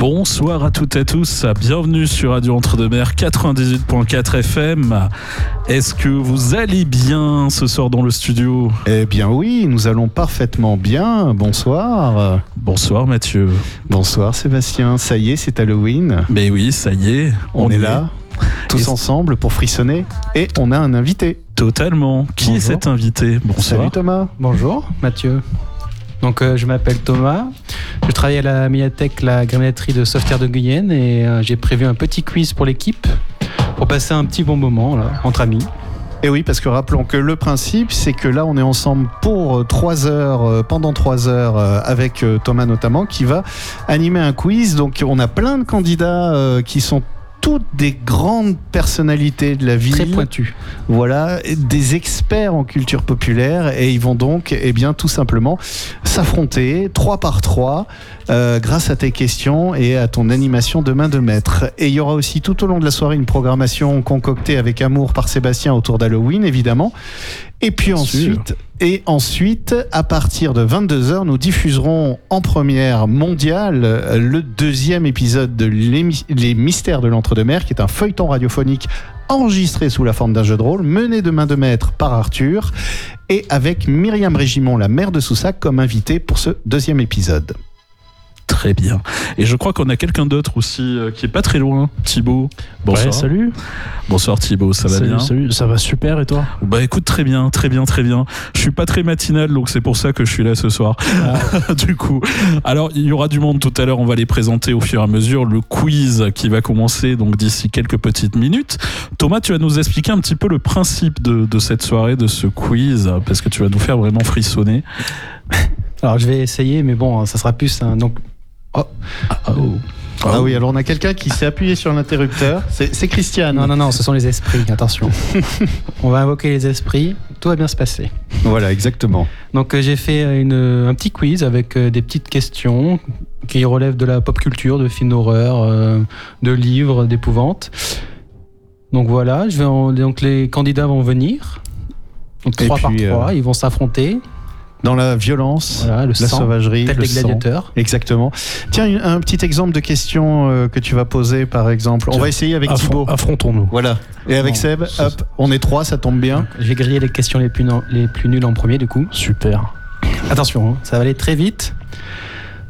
Bonsoir à toutes et à tous, bienvenue sur Radio Entre-deux-Mers 98.4 FM. Est-ce que vous allez bien ce soir dans le studio? Eh bien oui, nous allons parfaitement bien. Bonsoir. Bonsoir Mathieu. Bonsoir Sébastien. Ça y est, c'est Halloween. Mais oui, ça y est. On, est là, tous ensemble pour frissonner. Et on a un invité. Totalement. Qui est cet invité? Bonsoir. Salut Thomas. Bonjour, Mathieu. Donc, euh, je m'appelle Thomas. Je travaille à la médiathèque La Grenaditerie de Sauveterre de Guyenne et euh, j'ai prévu un petit quiz pour l'équipe pour passer un petit bon moment entre amis. Et oui, parce que rappelons que le principe, c'est que là, on est ensemble pour euh, trois heures, euh, pendant trois heures, euh, avec euh, Thomas notamment, qui va animer un quiz. Donc, on a plein de candidats euh, qui sont toutes des grandes personnalités de la ville. Très pointu. Voilà, des experts en culture populaire et ils vont donc, eh bien, tout simplement s'affronter trois par trois euh, grâce à tes questions et à ton animation de main de maître. Et il y aura aussi tout au long de la soirée une programmation concoctée avec amour par Sébastien autour d'Halloween, évidemment. Et puis Bien sûr. ensuite, et ensuite, à partir de 22h, nous diffuserons en première mondiale euh, le deuxième épisode de Les Mystères de l'Entre-deux-Mers, qui est un feuilleton radiophonique enregistré sous la forme d'un jeu de rôle, mené de main de maître par Arthur, et avec Myriam Régimon, la mère de Soussac, comme invitée pour ce deuxième épisode. Très bien. Et je crois qu'on a quelqu'un d'autre aussi euh, qui est pas très loin, Thibaut. Bonsoir. Ouais, salut. Bonsoir Thibaut, ça va salut, bien salut. Ça va super et toi? Bah écoute, très bien, très bien, très bien. Je suis pas très matinal, donc c'est pour ça que je suis là ce soir. du coup, alors il y aura du monde tout à l'heure. On va les présenter au fur et à mesure. Le quiz qui va commencer donc d'ici quelques petites minutes. Thomas, tu vas nous expliquer un petit peu le principe de, de cette soirée, de ce quiz, parce que tu vas nous faire vraiment frissonner. Alors, je vais essayer, mais bon, ça sera plus un. Donc, Ah oui, alors on a quelqu'un qui s'est appuyé sur l'interrupteur. C'est Christiane. non, non, non, ce sont les esprits, attention. On va invoquer les esprits, tout va bien se passer. Voilà, exactement. Donc euh, j'ai fait une, un petit quiz avec euh, des petites questions qui relèvent de la pop culture, de films d'horreur, euh, de livres, d'épouvante. Donc voilà, je vais en- donc les candidats vont venir. Donc Et 3 par puis, 3, euh, ils vont s'affronter. Dans la violence, Voilà, le la sang, sauvagerie, tel le des sang. gladiateurs. Exactement. Tiens, un petit exemple de question euh, que tu vas poser, par exemple. On Tiens, va essayer avec Affron- Thibaut. Affrontons-nous. Voilà. Et avec Seb, hop, on est trois, ça tombe bien. Vais griller les questions les plus, les plus nulles en premier du coup. Super. Attention, hein, ça va aller très vite.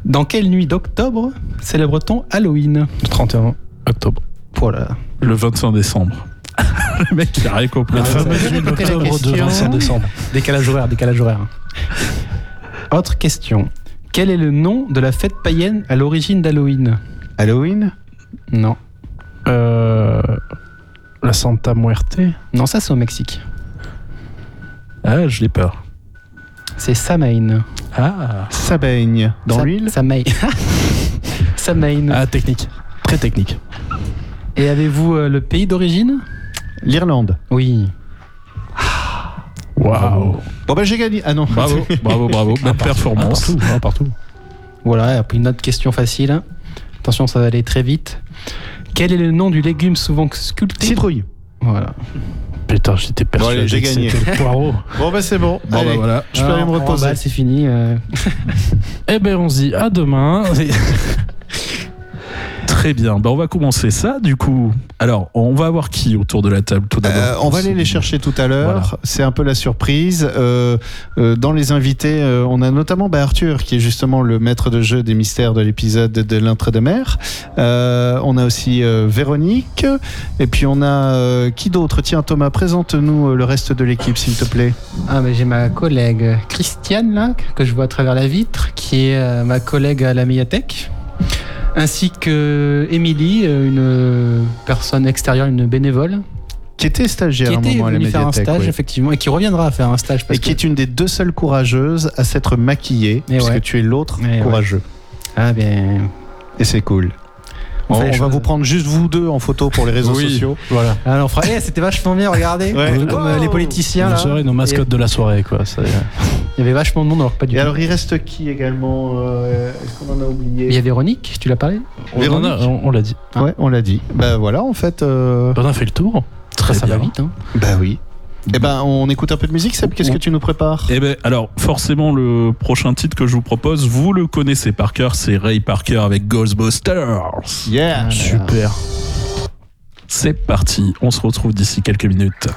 Dans quelle nuit d'octobre célèbre-t-on Halloween? Le 31 octobre. Voilà. Le 25 décembre. le mec, il a rien compris. La ça fameuse veut nuit répéter la d'octobre de question 25 décembre. Décalage horaire, décalage horaire. Autre question. Quel est le nom de la fête païenne à l'origine d'Halloween? Halloween? Non. Euh, la Santa Muerte? Non, ça c'est au Mexique. Ah, je l'ai peur. C'est Samhain. Ah. Ça baigne. Dans Sa- l'huile? Samhain. Samhain. Ah, technique. Très technique. Et avez-vous euh, le pays d'origine? L'Irlande. Oui. Waouh. Bon bah j'ai gagné. Ah non. Bravo, bravo, bravo. Belle performance. Partout, hein, partout. Voilà, et puis une autre question facile. Attention, ça va aller très vite. Quel est le nom du légume souvent sculpté? Citrouille. Voilà. Putain, j'étais persuadé. allez, j'ai que gagné. c'était le poireau. Bon bah c'est bon. Bon, Allez, bah voilà. Je peux aller me Alors, reposer. bah, c'est fini. euh. eh ben, on se dit à demain. Très bien. Bah, on va commencer ça, du coup. Alors, on va avoir qui autour de la table tout d'abord Euh, on va aller les chercher tout à l'heure. Voilà. C'est un peu la surprise. Euh, euh, dans les invités, euh, on a notamment bah, Arthur, qui est justement le maître de jeu des mystères de l'épisode de l'Intre-de-Mer. Euh, on a aussi euh, Véronique. Et puis on a euh, qui d'autre? Tiens, Thomas, présente-nous le reste de l'équipe, s'il te plaît. Ah, mais j'ai ma collègue Christiane, là, que je vois à travers la vitre, qui est euh, ma collègue à la médiathèque. Ainsi que Émilie, euh, une personne extérieure, une bénévole, Qui était stagiaire qui à un moment à la faire un stage, oui. effectivement, et qui reviendra faire un stage. Parce Et qui est une des deux seules courageuses à s'être maquillée, Et puisque ouais. tu es l'autre Et ouais. courageux. Ah, bien. Et c'est cool. On va vous prendre juste vous deux en photo pour les réseaux Oui. sociaux. voilà. Alors, on fera- Eh, c'était vachement bien, regardez. Ouais. Comme euh, les politiciens, là. serez nos mascottes de la soirée, quoi. Il y avait vachement de monde, alors pas du Et tout. alors, il reste qui également euh, Est-ce qu'on en a oublié Il y a Véronique, tu l'as parlé a- on- on l'a dit. Ah. Ouais, on l'a dit. Bah voilà, en fait. euh, On a fait le tour. Très Ça bien. va vite, hein. Bah oui. Eh ben, on écoute un peu de musique, Seb. Qu'est-ce que tu nous prépares? Eh ben, alors, forcément, le prochain titre que je vous propose, vous le connaissez par cœur, c'est Ray Parker avec Ghostbusters. Yeah. Super. C'est parti, on se retrouve d'ici quelques minutes.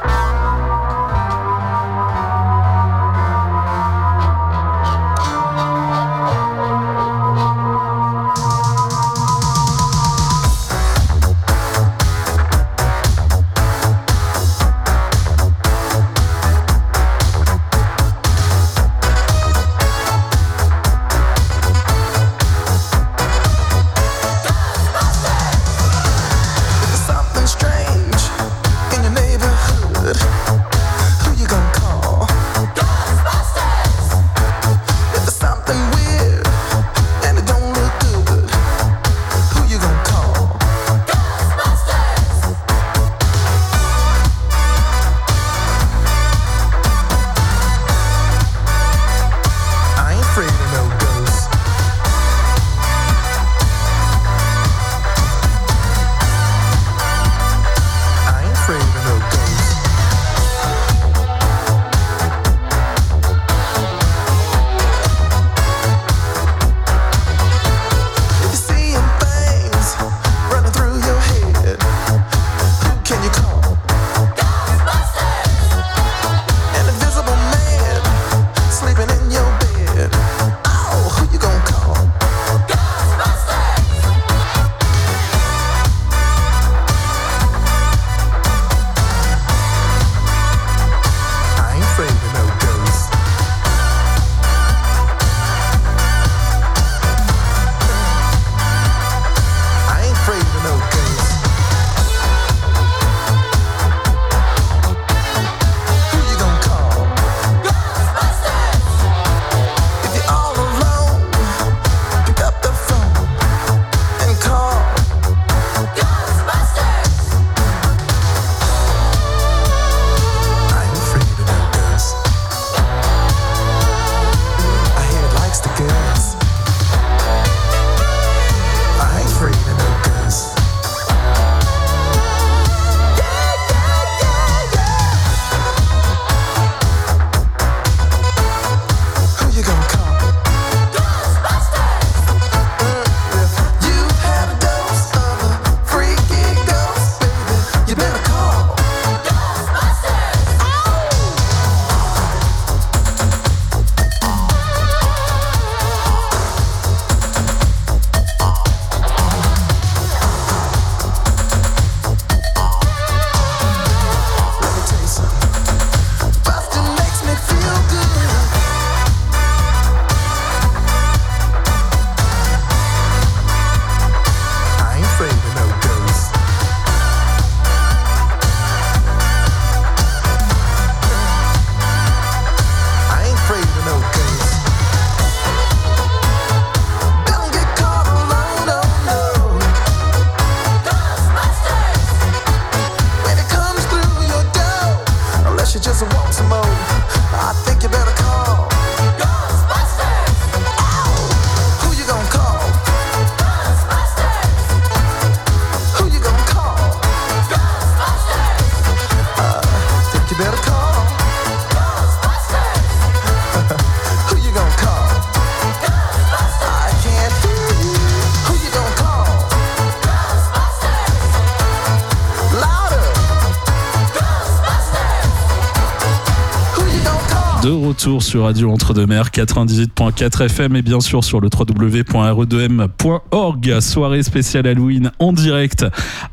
Retour sur Radio Entre-deux-Mers 98.4 FM et bien sûr sur le www.re2m.org. Soirée spéciale Halloween en direct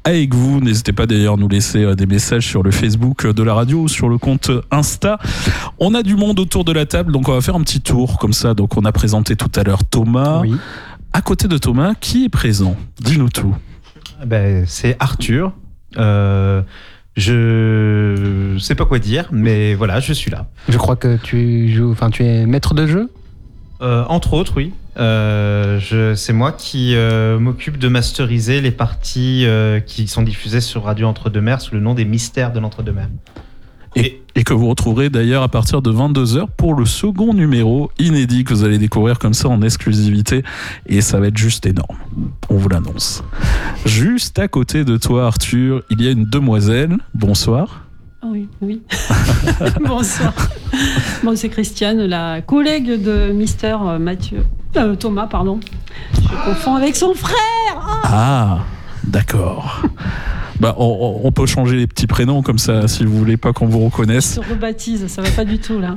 avec vous. N'hésitez pas d'ailleurs à nous laisser euh, des messages sur le Facebook de la radio ou sur le compte Insta. On a du monde autour de la table, donc on va faire un petit tour comme ça. Donc on a présenté tout à l'heure Thomas. Oui. À côté de Thomas, qui est présent? Dis-nous tout. Ben, c'est Arthur. Euh, je sais pas quoi dire, mais voilà, je suis là. Je crois que tu joues, enfin, tu es maître de jeu? Euh, entre autres, oui. Euh, je- c'est moi qui euh, m'occupe de masteriser les parties euh, qui sont diffusées sur Radio Entre-deux-Mers sous le nom des Mystères de l'Entre-deux-Mers. Et, et que vous retrouverez d'ailleurs à partir de 22h pour le second numéro inédit que vous allez découvrir comme ça en exclusivité. Et ça va être juste énorme. On vous l'annonce. Juste à côté de toi, Arthur, il y a une demoiselle. Bonsoir. Ah oui, oui. Bonsoir. Bon, c'est Christiane, la collègue de Mister euh, Mathieu. Euh, Thomas, pardon. Je confonds avec son frère. Ah Ah, d'accord. Bah, on, on peut changer les petits prénoms comme ça, si vous voulez pas qu'on vous reconnaisse. se rebaptise, ça va pas du tout là.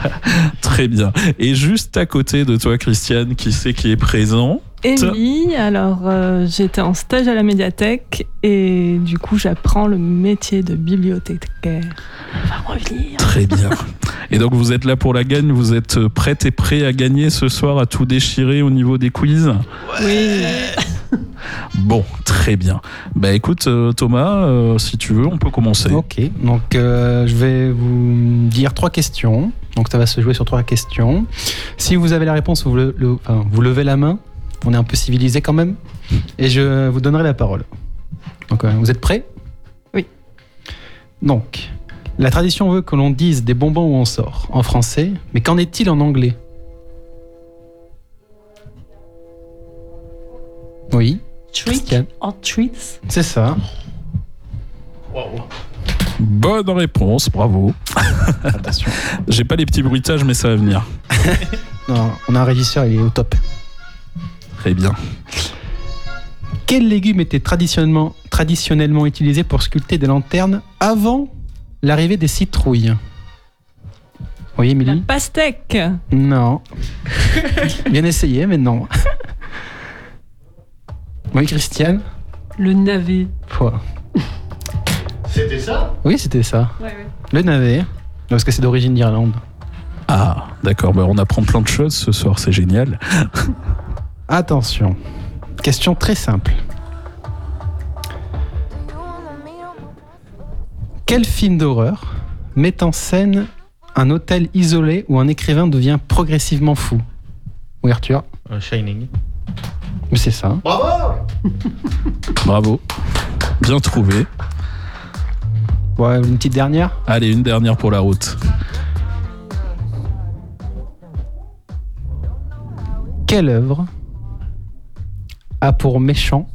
Très bien. Et juste à côté de toi, Christiane, qui c'est qui est présent? Émilie, alors euh, j'étais en stage à la médiathèque et du coup j'apprends le métier de bibliothécaire. On va revenir. Très bien. Et donc vous êtes là pour la gagne, vous êtes prête et prêt à gagner ce soir, à tout déchirer au niveau des quiz Oui. Bon, très bien. Bah écoute euh, Thomas, euh, si tu veux, on peut commencer. Ok, donc euh, je vais vous dire trois questions. Donc ça va se jouer sur trois questions. Si vous avez la réponse, vous, le- le- enfin, vous levez la main. On est un peu civilisé quand même. Et je vous donnerai la parole. Donc euh, vous êtes prêts? Oui. Donc, la tradition veut que l'on dise des bonbons où on sort en français, mais qu'en est-il en anglais? Oui, or treats. c'est ça. Bonne réponse, bravo. Attention. J'ai pas les petits bruitages, mais ça va venir. Non, on a un régisseur, il est au top. Très bien. Quel légume était traditionnellement, traditionnellement utilisé pour sculpter des lanternes avant l'arrivée des citrouilles? Oui, La Émilie? Pastèque Non. Bien essayé, mais non. Oui, Christiane? Le navet. Pouah. C'était ça? Oui, c'était ça. Ouais, ouais. Le navet, parce que c'est d'origine d'Irlande. Ah, d'accord, bah, on apprend plein de choses ce soir, c'est génial. Attention. Question très simple. Quel film d'horreur met en scène un hôtel isolé où un écrivain devient progressivement fou? Oui, Arthur Euh, Shining. Mais c'est ça. Bravo Bravo. Bien trouvé. Ouais, une petite dernière? Allez, une dernière pour la route. Quelle œuvre a pour méchant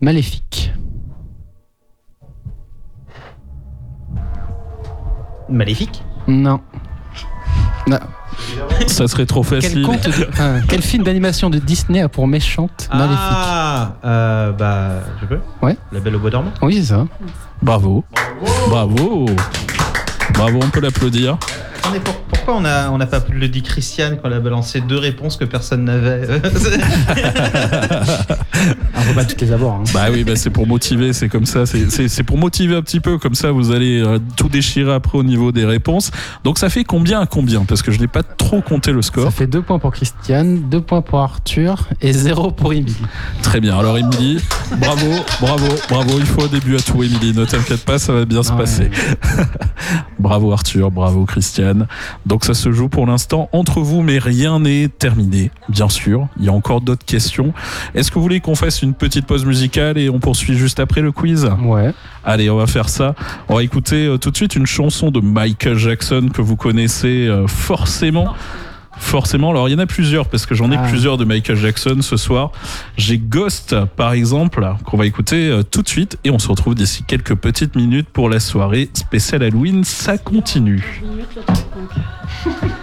Maléfique Maléfique? Non. Non. Ça serait trop Quel, facile. conte de- enfin, quel film d'animation de Disney a pour méchante Maléfique? Ah, euh, bah, je peux? Ouais. La Belle au Bois dormant? Oui, c'est ça. Bravo. Bravo. Bravo, on peut l'applaudir. Attendez, pour- pourquoi on a, on n'a pas le dit Christiane quand elle a balancé deux réponses que personne n'avait On peut pas toutes les avoir. hein. Bah oui, bah c'est pour motiver, c'est comme ça, c'est- pour motiver un petit peu, comme ça vous allez euh, tout déchirer après au niveau des réponses. Donc ça fait combien à combien? Parce que je n'ai pas trop compté le Ça score. fait 2 points pour Christiane, 2 points pour Arthur et 0 pour Émilie. Très bien. Alors Émilie, bravo, bravo, bravo. Il faut un début à tout, Émilie. Ne t'inquiète pas, ça va bien se Ouais. passer. bravo Arthur, bravo Christiane. Donc ça se joue pour l'instant entre vous, mais rien n'est terminé, bien sûr. Il y a encore d'autres questions. Est-ce que vous voulez qu'on fasse une petite pause musicale et on poursuit juste après le quiz Ouais. Allez, on va faire ça. On va écouter euh, tout de suite une chanson de Michael Jackson que vous connaissez euh, forcément. Forcément, alors il y en a plusieurs parce que j'en ai Ah. plusieurs de Michael Jackson ce soir. J'ai Ghost par exemple qu'on va écouter euh, tout de suite et on se retrouve d'ici quelques petites minutes pour la soirée spéciale Halloween. Ça continue.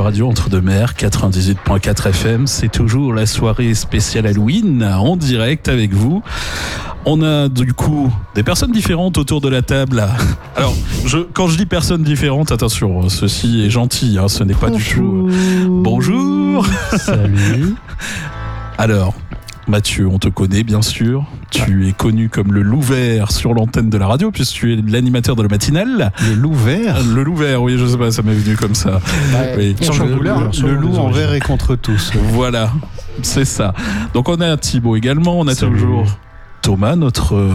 sur Radio Entre-deux-Mers 98.4 FM. C'est toujours la soirée spéciale Halloween en direct avec vous. On a du coup des personnes différentes autour de la table. Alors, je, quand je dis personnes différentes, attention, ceci est gentil, hein, ce n'est pas du tout. Bonjour. Salut. Alors, Mathieu, on te connaît bien sûr. Tu es connu comme le loup vert sur l'antenne de la radio, puisque tu es l'animateur de la matinale. Le loup vert Le loup vert, oui, je sais pas, ça m'est venu comme ça. Oui. Sur le, le- le loup en vert est contre tous. Voilà, c'est ça. Donc on a Thibaut également, on a Salut. toujours Thomas, notre euh,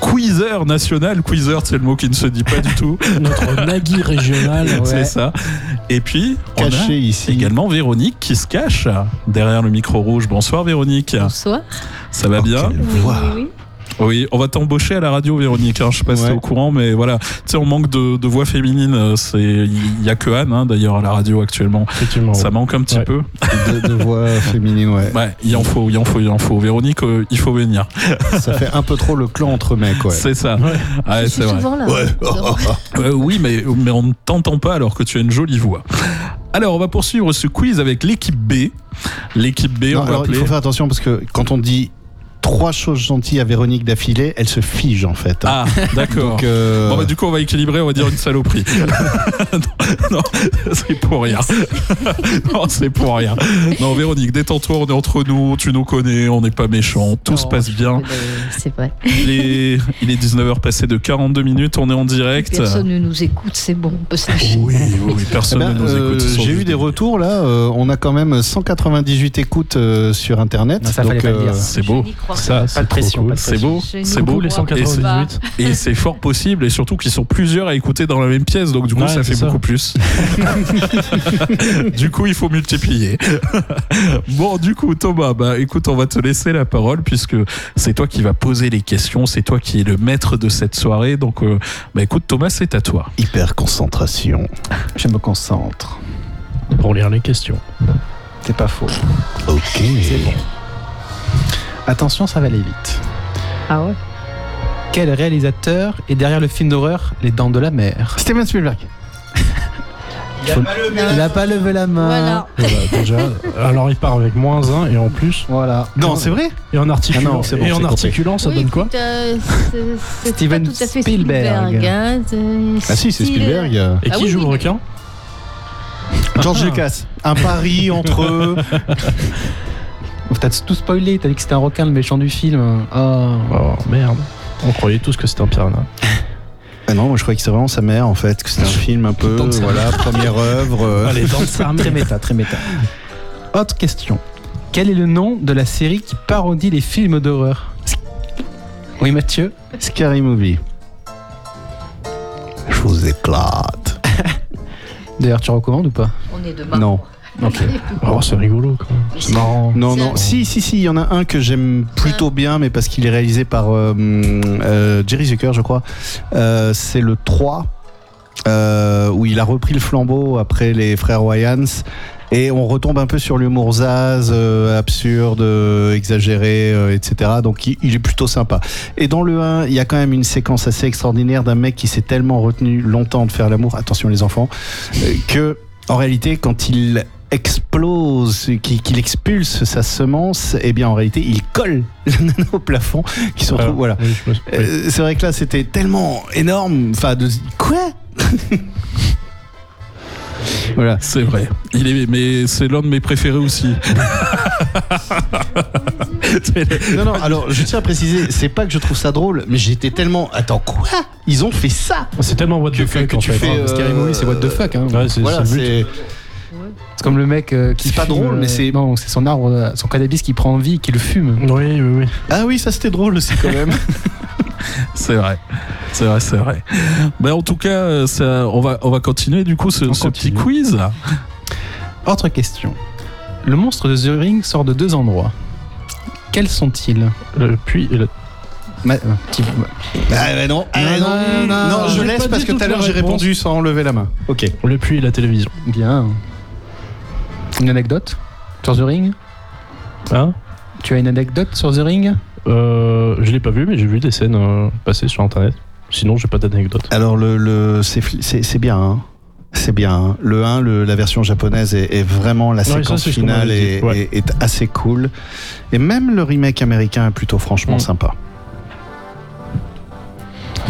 quizzer national. Quizzer, c'est le mot qui ne se dit pas du tout. Notre Nagui régional. C'est ça. Et puis, on a Caché ici. également Véronique qui se cache derrière le micro rouge. Bonsoir Véronique. Bonsoir. Ça va Oh, bien Oui, oui, on va t'embaucher à la radio, Véronique. hein. Je sais pas si Ouais. t'es au courant, mais voilà. Tu sais, on manque de, de voix féminine. euh, C'est, il y a que Anne, hein, d'ailleurs, à la radio actuellement. Effectivement. Ça manque un petit Ouais. peu. De, de voix féminine, ouais. Ouais, il en faut, il en faut, il en faut. Véronique, euh, il faut venir. Ça fait un peu trop le clan entre mecs, ouais. C'est ça. Ouais. Ouais, Je c'est vrai. souvent là. Euh, oui, mais, mais on ne t'entend pas alors que tu as une jolie voix. Alors, on va poursuivre ce quiz avec l'équipe B. L'équipe B, Non, on va alors, il appeler. faut faire attention parce que quand on dit trois choses gentilles à Véronique d'affilée, elle se fige en fait. Ah, d'accord. Donc, euh, Bon, bah, du coup, on va équilibrer, on va dire une saloperie. non, non, c'est pour rien. non, c'est pour rien. Non, Véronique, détends-toi, on est entre nous, tu nous connais, on n'est pas méchants, tout se passe bien. C'est vrai. Il est, il est 19h passé de 42 minutes, on est en direct. Personne ne nous écoute, c'est bon, on peut. Oui, oui, oui, eh personne ben, ne nous euh, écoute. J'ai eu des retours là. euh, on a quand même 198 écoutes euh, sur internet. Non, ça fallait pas le dire. C'est beau. Ça, pas. c'est de pression, cool. pas de C'est beau, c'est beau. Les crois pas. 198. Et c'est fort possible, et surtout qu'ils sont plusieurs à écouter dans la même pièce, donc du coup Ouais, ça fait ça. beaucoup plus. du coup, il faut multiplier. bon, du coup, Thomas, bah écoute, on va te laisser la parole puisque c'est toi qui vas poser les questions, c'est toi qui es le maître de cette soirée, donc euh, bah écoute, Thomas, c'est à toi. Hyper concentration. Je me concentre. Pour lire les questions. C'est pas faux. Ok. C'est bon. Attention, ça va aller vite. Ah ouais Quel réalisateur est derrière le film d'horreur Les Dents de la Mer? Steven Spielberg. Il n'a pas levé la main. Voilà. Voilà, déjà, alors il part avec moins 1 et en plus, Voilà. Non, c'est vrai? Et en articulant, Ah non, c'est bon, et c'est en compris. articulant ça Oui, donne quoi? euh, c'est- Steven pas tout à fait Spielberg. Hein, Ah si, c'est Spielberg. euh, Et Ah qui oui, joue oui, le requin? George Lucas. Un pari entre eux. T'as tout spoilé, t'as dit que c'était un requin le méchant du film. Oh. Oh merde. On croyait tous que c'était un piranha. Ah non, moi je croyais que c'était vraiment sa mère en fait, que c'était un film un peu, voilà, première œuvre. euh, Allez, dans sa Très méta, très méta. Autre question. Quel est le nom de la série qui parodie les films d'horreur? Oui, Mathieu? Scary Movie. Je vous éclate. D'ailleurs, tu recommandes ou pas? On est demain. Non. Ok. Oh, c'est rigolo quoi. C'est marrant. Non, non. Si, si, si, il y en a un que j'aime plutôt bien, mais parce qu'il est réalisé par euh, euh, Jerry Zucker, je crois. Euh, c'est le 3, euh, où il a repris le flambeau après les frères Wayans. Et on retombe un peu sur l'humour zaz, euh, absurde, euh, exagéré, euh, etc. Donc il, il est plutôt sympa. Et dans le 1, il y a quand même une séquence assez extraordinaire d'un mec qui s'est tellement retenu longtemps de faire l'amour, attention les enfants, euh, que en réalité quand il explose, qu'il expulse sa semence, eh bien en réalité il colle au plafond, qui se retrouve, voilà. Oui, oui. Euh, c'est vrai que là c'était tellement énorme, enfin de quoi? Voilà. C'est vrai. Il est, mais c'est l'un de mes préférés aussi. Non, non, alors je tiens à préciser, c'est pas que je trouve ça drôle, mais j'étais tellement. Attends, quoi? Ils ont fait ça? C'est tellement what the que- fuck que en tu fait. fais, Scary euh, Movie, c'est what the fuck. Hein. Ouais, c'est Voilà, c'est. C'est. Comme le mec euh, qui C'est pas drôle, mais euh, c'est- Non, c'est son arbre, euh, son cannabis qui prend vie, qui le fume. Oui, oui, oui. Ah oui, ça c'était drôle aussi quand même. C'est vrai. C'est vrai, c'est vrai. Mais en tout cas, ça, on, va, on va continuer du coup ce, petit quiz. Autre question. Le monstre de The Ring sort de deux endroits. Quels sont-ils? Le puits et le. Ma- petit- Ah non, ah Non, non, non, non, non, je laisse parce que tout à l'heure j'ai répondu sans lever la main. Ok. Le puits et la télévision. Bien. Une anecdote sur The Ring? Hein? Tu as une anecdote sur The Ring? Euh, Je l'ai pas vu, mais j'ai vu des scènes euh, passer sur internet. Sinon, j'ai pas d'anecdote. Alors le, le c'est fli- c'est c'est bien. hein. C'est bien. hein. Le 1, le- la version japonaise est, est vraiment la séquence finale ouais. est- est assez cool. Et même le remake américain est plutôt franchement Mm. sympa.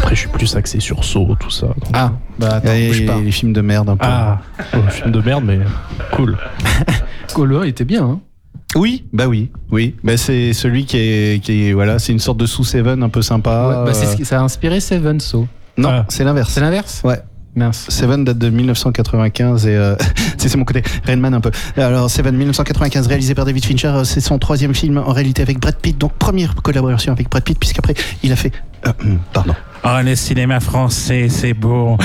Après, je suis plus axé sur Saw, tout ça. donc- Ah, bah attends, Et bouge pas. les films de merde un peu. Ah, oh, film de merde, mais cool. Colo, il était bien. Hein Oui, bah oui, oui. Bah c'est celui qui est, qui est voilà, c'est une sorte de sous Seven un peu sympa. Ouais, bah, c'est ce Euh, qui- ça a inspiré Seven, so. Non, Ah. c'est l'inverse. C'est l'inverse? Ouais. Mince. Seven date de 1995 et euh, c'est c'est mon côté Rainman un peu. Alors Seven 1995 réalisé par David Fincher, euh, c'est son troisième film en réalité avec Brad Pitt, donc première collaboration avec Brad Pitt puisqu'après il a fait pardon. Oh, le cinéma français, c'est beau.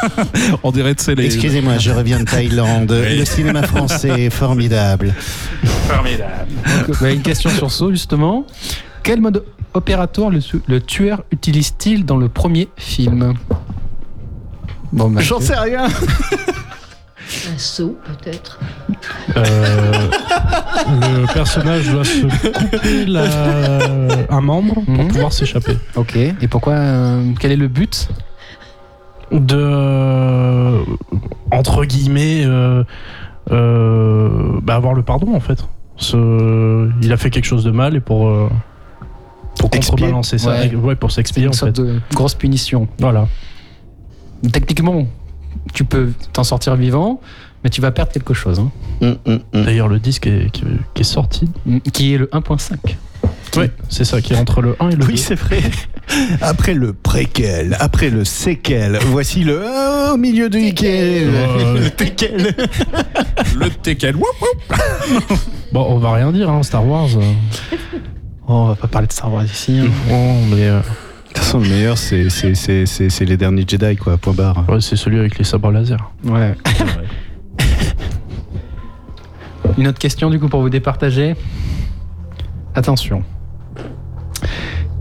On dirait, tu les. Excusez-moi, je reviens de Thaïlande. Oui. Le cinéma français est formidable. Formidable. Donc, bah, une question sur So, justement. Quel mode opératoire le tueur utilise-t-il dans le premier film? Bon, bah, J'en sais rien. Un saut, peut-être. Euh, le personnage doit se couper la- un membre pour Mhm. pouvoir s'échapper. Ok. Et pourquoi euh, Quel est le but De. entre guillemets. euh, euh, bah, avoir le pardon, en fait. Ce- il a fait quelque chose de mal et pour. euh, pour Expier. contrebalancer ça. Ouais. Ouais, pour s'expier, une en fait. de grosse punition. Voilà. Techniquement, tu peux t'en sortir vivant, mais tu vas perdre quelque chose. hein. Hum, hum, hum. D'ailleurs, le disque est- qui, qui est sorti. Qui est le 1.5. Ouais, c'est ça, qui est entre le 1 et le 2. Oui, c'est vrai. Après le préquel, après le séquel, voici le euh, au milieu du. Ouais. Le téquel. Le woup. Bon, on va rien dire, hein, Star Wars. Oh, on va pas parler de Star Wars ici. hein. Oh, mais euh, De toute façon, le meilleur, c'est c'est- c'est- c'est- c'est les derniers Jedi, quoi, point barre. ouais, c'est celui avec les sabres laser. Ouais. Une autre question du coup pour vous départager. Attention.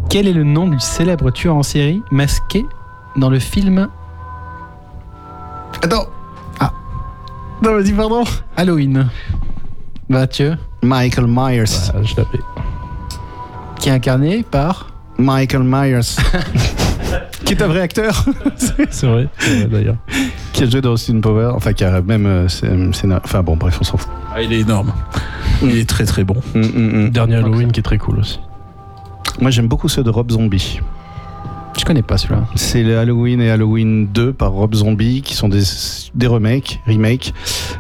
Quel est le nom du célèbre tueur en série masqué dans le film Attends. Ah. Non, vas-y, pardon. Halloween Mathieu, Michael Myers. Ah, je l'avais. qui est incarné par Michael Myers. qui est un vrai acteur. C'est vrai, c'est vrai, d'ailleurs. qui a joué dans Austin Power. Enfin, qui a même. euh, scénar- Enfin, bon, bref, on s'en fout. Ah, il est énorme. Il est très très bon. Hum, hum. Dernier Halloween qui est très cool aussi. Moi, j'aime beaucoup ceux de Rob Zombie. Je connais pas celui-là. C'est Halloween et Halloween 2 par Rob Zombie qui sont des, des remakes, remakes.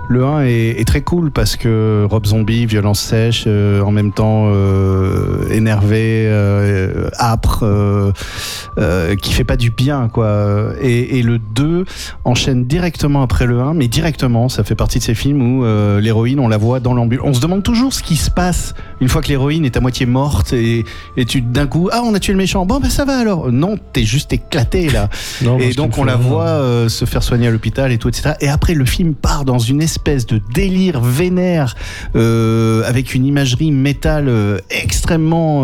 Le 1 est, très cool parce que Rob Zombie, violence sèche, euh, en même temps euh, énervé, euh, âpre, euh, qui fait pas du bien quoi. Et, le 2 enchaîne directement après le 1, mais directement, ça fait partie de ces films où l'héroïne, on la voit dans l'ambulance. On se demande toujours ce qui se passe une fois que l'héroïne est à moitié morte et, et tu d'un coup, ah on a tué le méchant, bon ben ça va alors. Non, t'es juste éclaté là. Non, Et donc on la voit euh, se faire soigner à l'hôpital et tout, etc. Et après le film part dans une espèce de délire vénère euh, avec une imagerie métal euh, extrêmement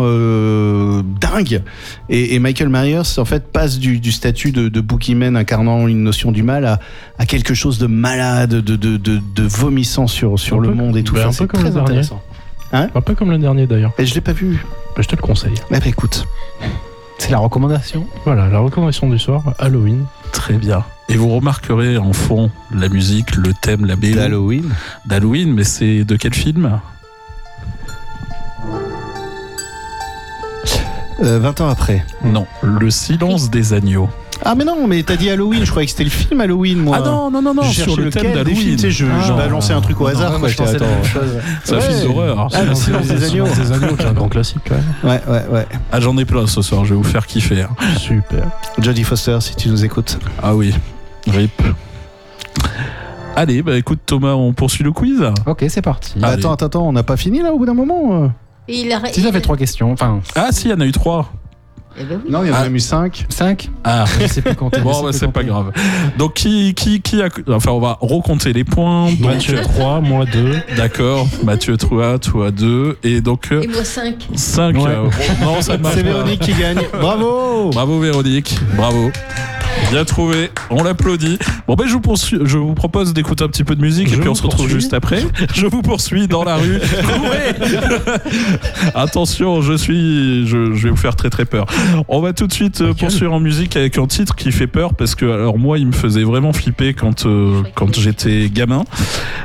dingue. Et, et Michael Myers en fait passe du, du statut de, de boogeyman incarnant une notion du mal à, à quelque chose de malade, de, de, de, de vomissant sur, sur Un le peu- monde et tout. bah, Enfin, c'est très intéressant. Un peu comme le dernier d'ailleurs. Et je l'ai pas vu. Bah, je te le conseille. Eh ben écoute. C'est la recommandation. Voilà, la recommandation du soir, Halloween. Très bien. Et vous remarquerez en fond la musique, le thème, la BO Halloween. d'Halloween, mais c'est de quel film? Euh, 20 ans après. Non, Le silence des agneaux. Ah mais non, mais t'as dit Halloween, je croyais que c'était le film Halloween moi. Ah non, non, non, non, Je sur cherche le lequel thème des d'Halloween. films, tu sais, je, Ah, je balançais un truc au hasard. Non, quoi, je pensais j'étais, la même chose. C'est un Ouais. film d'horreur. Ah, le silence des agneaux. des agneaux, qui est un grand classique quand même. Ouais, ouais, ouais. Ah, j'en ai plein ce soir, je vais vous faire kiffer. hein. Super. Jodie Foster, si tu nous écoutes. Ah oui, rip. Allez, bah écoute Thomas, on poursuit le quiz. Ok, c'est parti. Bah, Allez. attends, attends, attends, on n'a pas fini là au bout d'un moment euh il a... Si ça fait trois questions, enfin Ah si, il y en a eu trois. Eh ben oui. Non, il y en a Ah. même eu 5. 5 Ah. Je sais plus compter. Bon, bah, c'est pas grave. Donc, qui, qui, qui a. Enfin, on va recompter les points. Donc, Mathieu 3, moi 2. D'accord. Mathieu, toi, toi 2. Et donc, Et moi 5. 5. Ouais. non, ça marche C'est pas. Véronique qui gagne. Bravo Bravo, Véronique. Bravo. Bien trouvé. On l'applaudit. Bon, ben, je vous, poursuis- je vous propose d'écouter un petit peu de musique Je et puis on se retrouve poursuis. juste après. Je vous poursuis dans la rue. Attention, je suis. Je, je vais vous faire très très peur. On va tout de suite euh, poursuivre en musique avec un titre qui fait peur parce que, alors, moi, il me faisait vraiment flipper quand, euh, quand j'étais gamin.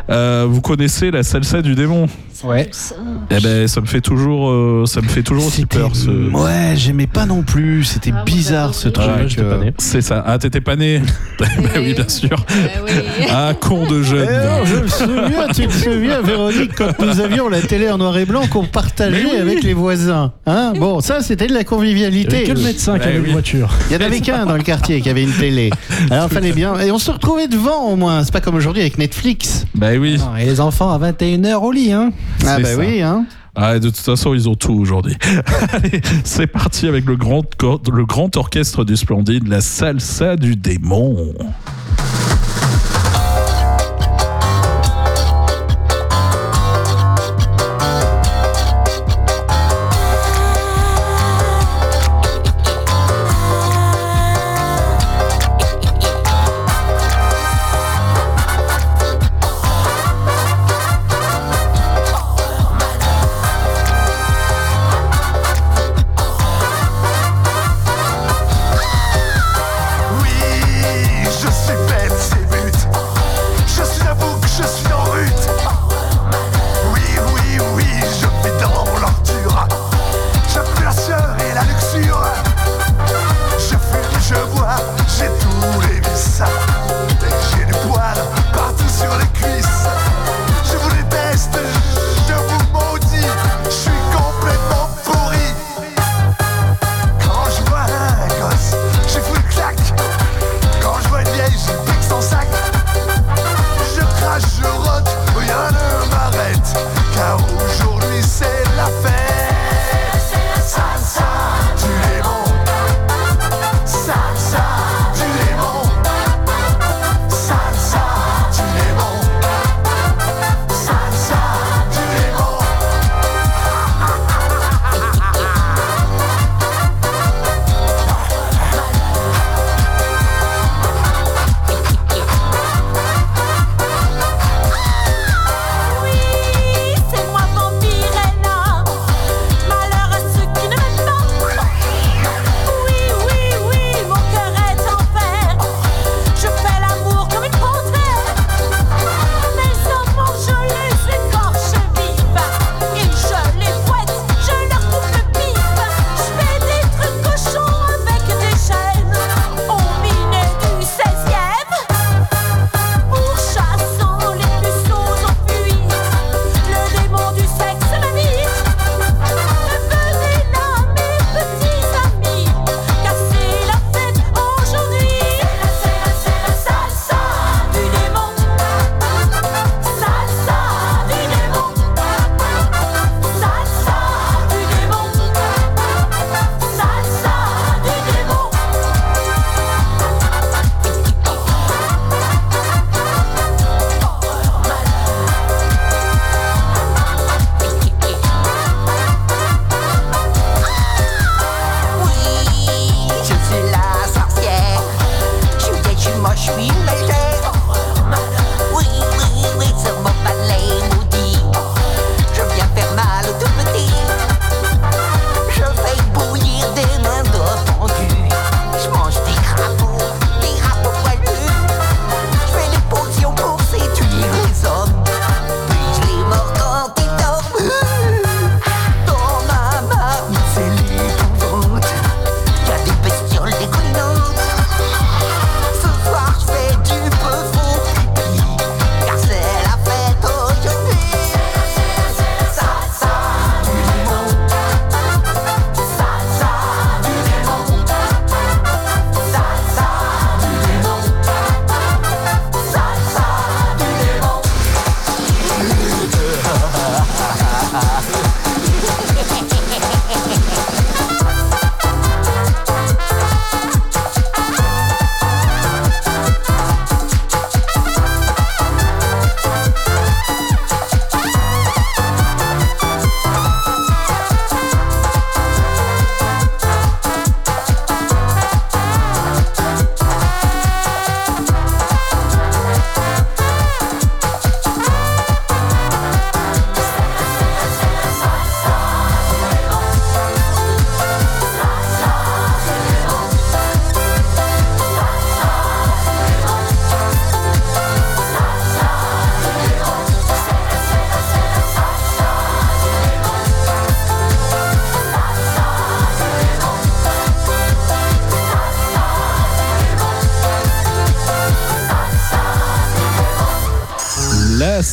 Euh, vous connaissez la salsa du démon Ouais. Ça. Eh ben, ça me fait toujours, euh, ça me fait toujours aussi peur. Ce... Ouais, j'aimais pas non plus. C'était Ah, bizarre j'adore. ce truc. J'étais pas euh. né. C'est ça. Ah, t'étais pas né Bah oui, bien sûr. Eh oui. Ah, con de Eh jeune. non, je me souviens, tu te souviens, Véronique, quand nous avions la télé en noir et blanc qu'on partageait avec les voisins. Hein bon, ça, c'était de la Il y convivialité. avait que le médecin qui Eh avait oui. une voiture. Il y en avait qu'un dans le quartier qui avait une télé. Alors, fallait bien. Et on se retrouvait devant au moins. C'est pas comme aujourd'hui avec Netflix. Bah oui. Non, et les enfants à 21h au lit, hein Ah, bah ça. oui, hein. Ah, de toute façon, ils ont tout aujourd'hui. Allez, c'est parti avec le grand, le grand orchestre du Splendide, la salsa du démon.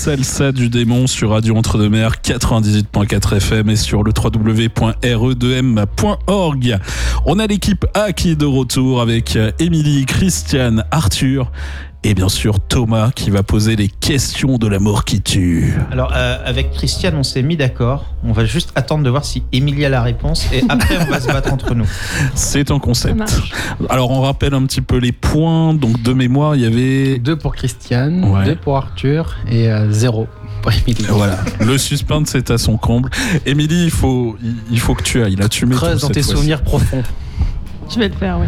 Salsa du démon sur Radio Entre-deux-Mers 98.4 FM et sur le www.re2m.org. On a l'équipe A de retour avec Émilie, Christiane, Arthur et bien sûr Thomas qui va poser les questions de la mort qui tue. Alors, euh, avec Christiane, on s'est mis d'accord. On va juste attendre de voir si Émilie a la réponse et après, on va se battre entre nous. C'est un concept. Alors on rappelle un petit peu les points. Donc de mémoire, il y avait 2 pour Christiane, Ouais. 2 pour Arthur et 0 pour Émilie. Voilà, le suspense est à son comble. Émilie, il faut, il- faut que tu ailles. Là, tu mets Creuse dans tes souvenirs profonds. Je vais le faire, oui.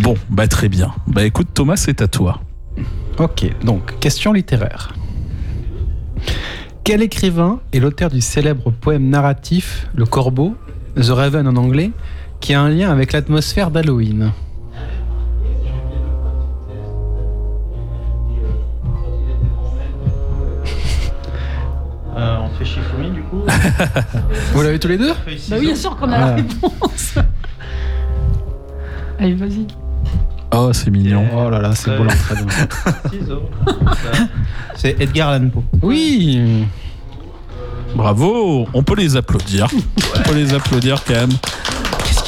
Bon, bah très bien. Bah écoute, Thomas, c'est à toi. Ok, donc, question littéraire. Quel écrivain est l'auteur du célèbre poème narratif Le Corbeau, The Raven en anglais, qui a un lien avec l'atmosphère d'Halloween? Euh, on fait Shifumi du coup Vous l'avez tous les deux? Bah oui, bien sûr qu'on a la Ah. réponse. Allez, vas-y. Oh, c'est mignon. Oh là là, c'est beau l'entraînement. C'est Edgar Allan Poe. Oui Bravo. On peut les applaudir. On peut les applaudir quand même.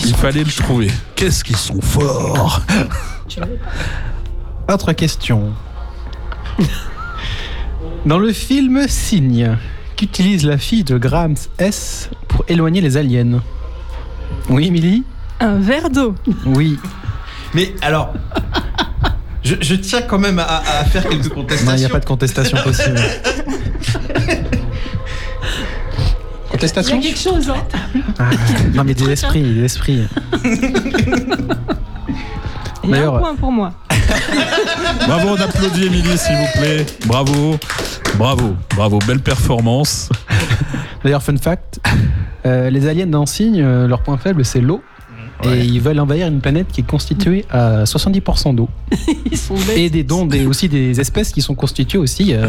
Il fallait le trouver. Qu'est-ce qu'ils sont forts. Autre question. Dans le film Signe, qu'utilise la fille de Graham S pour éloigner les aliens? Oui, Emily Un verre d'eau. Oui. Mais alors, je, je tiens quand même à, à faire quelques Non, il contestations. n'y a pas de contestation possible. Il y Contestation a quelque chose, hein. Ah, Non, mais des esprits, des esprits. Il y a un point pour moi. Bravo, on applaudit Émilie, s'il vous plaît. Bravo. Bravo. Bravo. Belle performance. D'ailleurs, fun fact, euh, les aliens dans Signe, euh, leur point faible, c'est l'eau. Et ils veulent envahir une planète qui est constituée à 70% d'eau. Ils sont bêtes. Et des dons, des, aussi des espèces qui sont constituées aussi euh,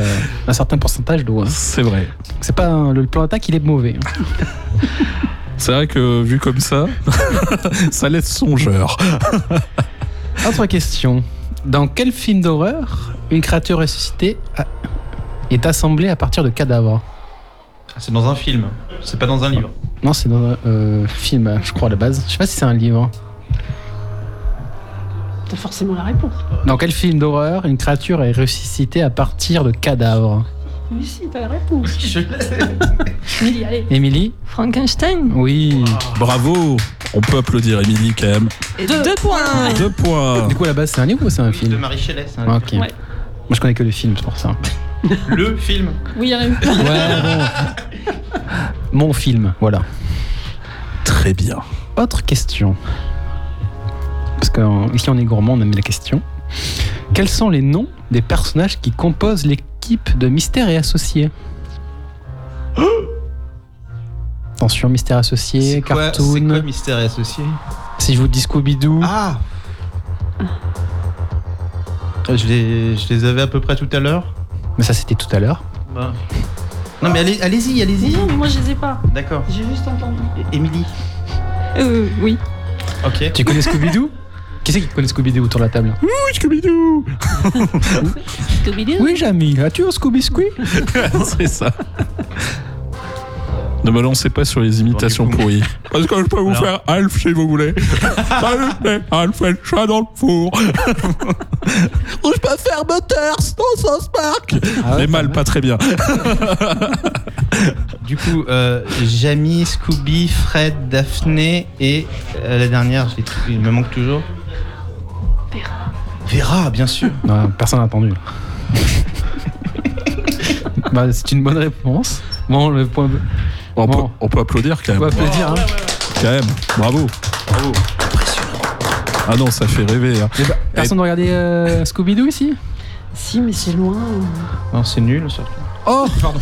un certain pourcentage d'eau. hein. C'est vrai. C'est pas un- le plan d'attaque, il est mauvais. hein. C'est vrai que vu comme ça, ça laisse songeur. Autre question. Dans quel film d'horreur une créature ressuscitée a- est assemblée à partir de cadavres? C'est dans un film, c'est pas dans un livre. Non, c'est dans un euh, film, je crois, à la base. Je sais pas si c'est un livre. T'as forcément la réponse. Dans quel film d'horreur une créature est ressuscitée à partir de cadavres Oui, si, t'as la réponse. Je l'ai. Milly, allez. Émilie Frankenstein. Oui. Bravo. On peut applaudir Émilie quand même. Et deux, points. Deux points. Du coup, à la base, c'est un livre ou c'est un De film Marie Shelley, c'est un Ah, Ok. livre. Ouais. Moi, je connais que le film, c'est pour ça. Le film. Oui, il y en a eu. Ouais, bon. Mon film, voilà. Très bien. Autre question. Parce qu'ici, on est gourmand, on aime la question. Quels sont les noms des personnages qui composent l'équipe de Mystère et Associés Attention, Mystère Associé, quoi, c'est Cartoon. quoi Mystère et Associé Si je vous dis Scooby-Doo, Ah je les, je les avais à peu près tout à l'heure. Mais ça c'était tout à l'heure. Bah. Non mais allez- allez-y, allez-y. Non, mais moi, je les ai pas. D'accord. J'ai juste entendu. É- Émilie. Euh, oui. Ok. Tu connais Scooby-Doo? Qui c'est qui connaît Scooby-Doo autour de la table? Oui, Scooby-Doo. Scooby-Doo. Oui, Jamy. As-tu un Scooby-Squee? C'est ça. Ne me lancez pas sur les imitations pourries. Parce que je peux vous Alors. faire Alf si vous voulez. Salut, c'est Alf et le chat dans le four. Ou je peux faire Butters dans South Park. Ah ouais, Mais mal, pas très bien. Du coup, euh, Jamie, Scooby, Fred, Daphné et euh, la dernière, il me manque toujours. Vera. Vera, bien sûr. Non, Personne n'a entendu. bah, c'est une bonne réponse. Bon, le point. On, Bon. peut, on peut applaudir quand On même. va applaudir. Hein. Quand même. Bravo. Bravo. Ah non, ça fait rêver. hein. Eh bah, personne n'a regardé euh, Scooby-Doo ici? Si, mais c'est loin. Non, c'est nul, surtout. Oh Pardon.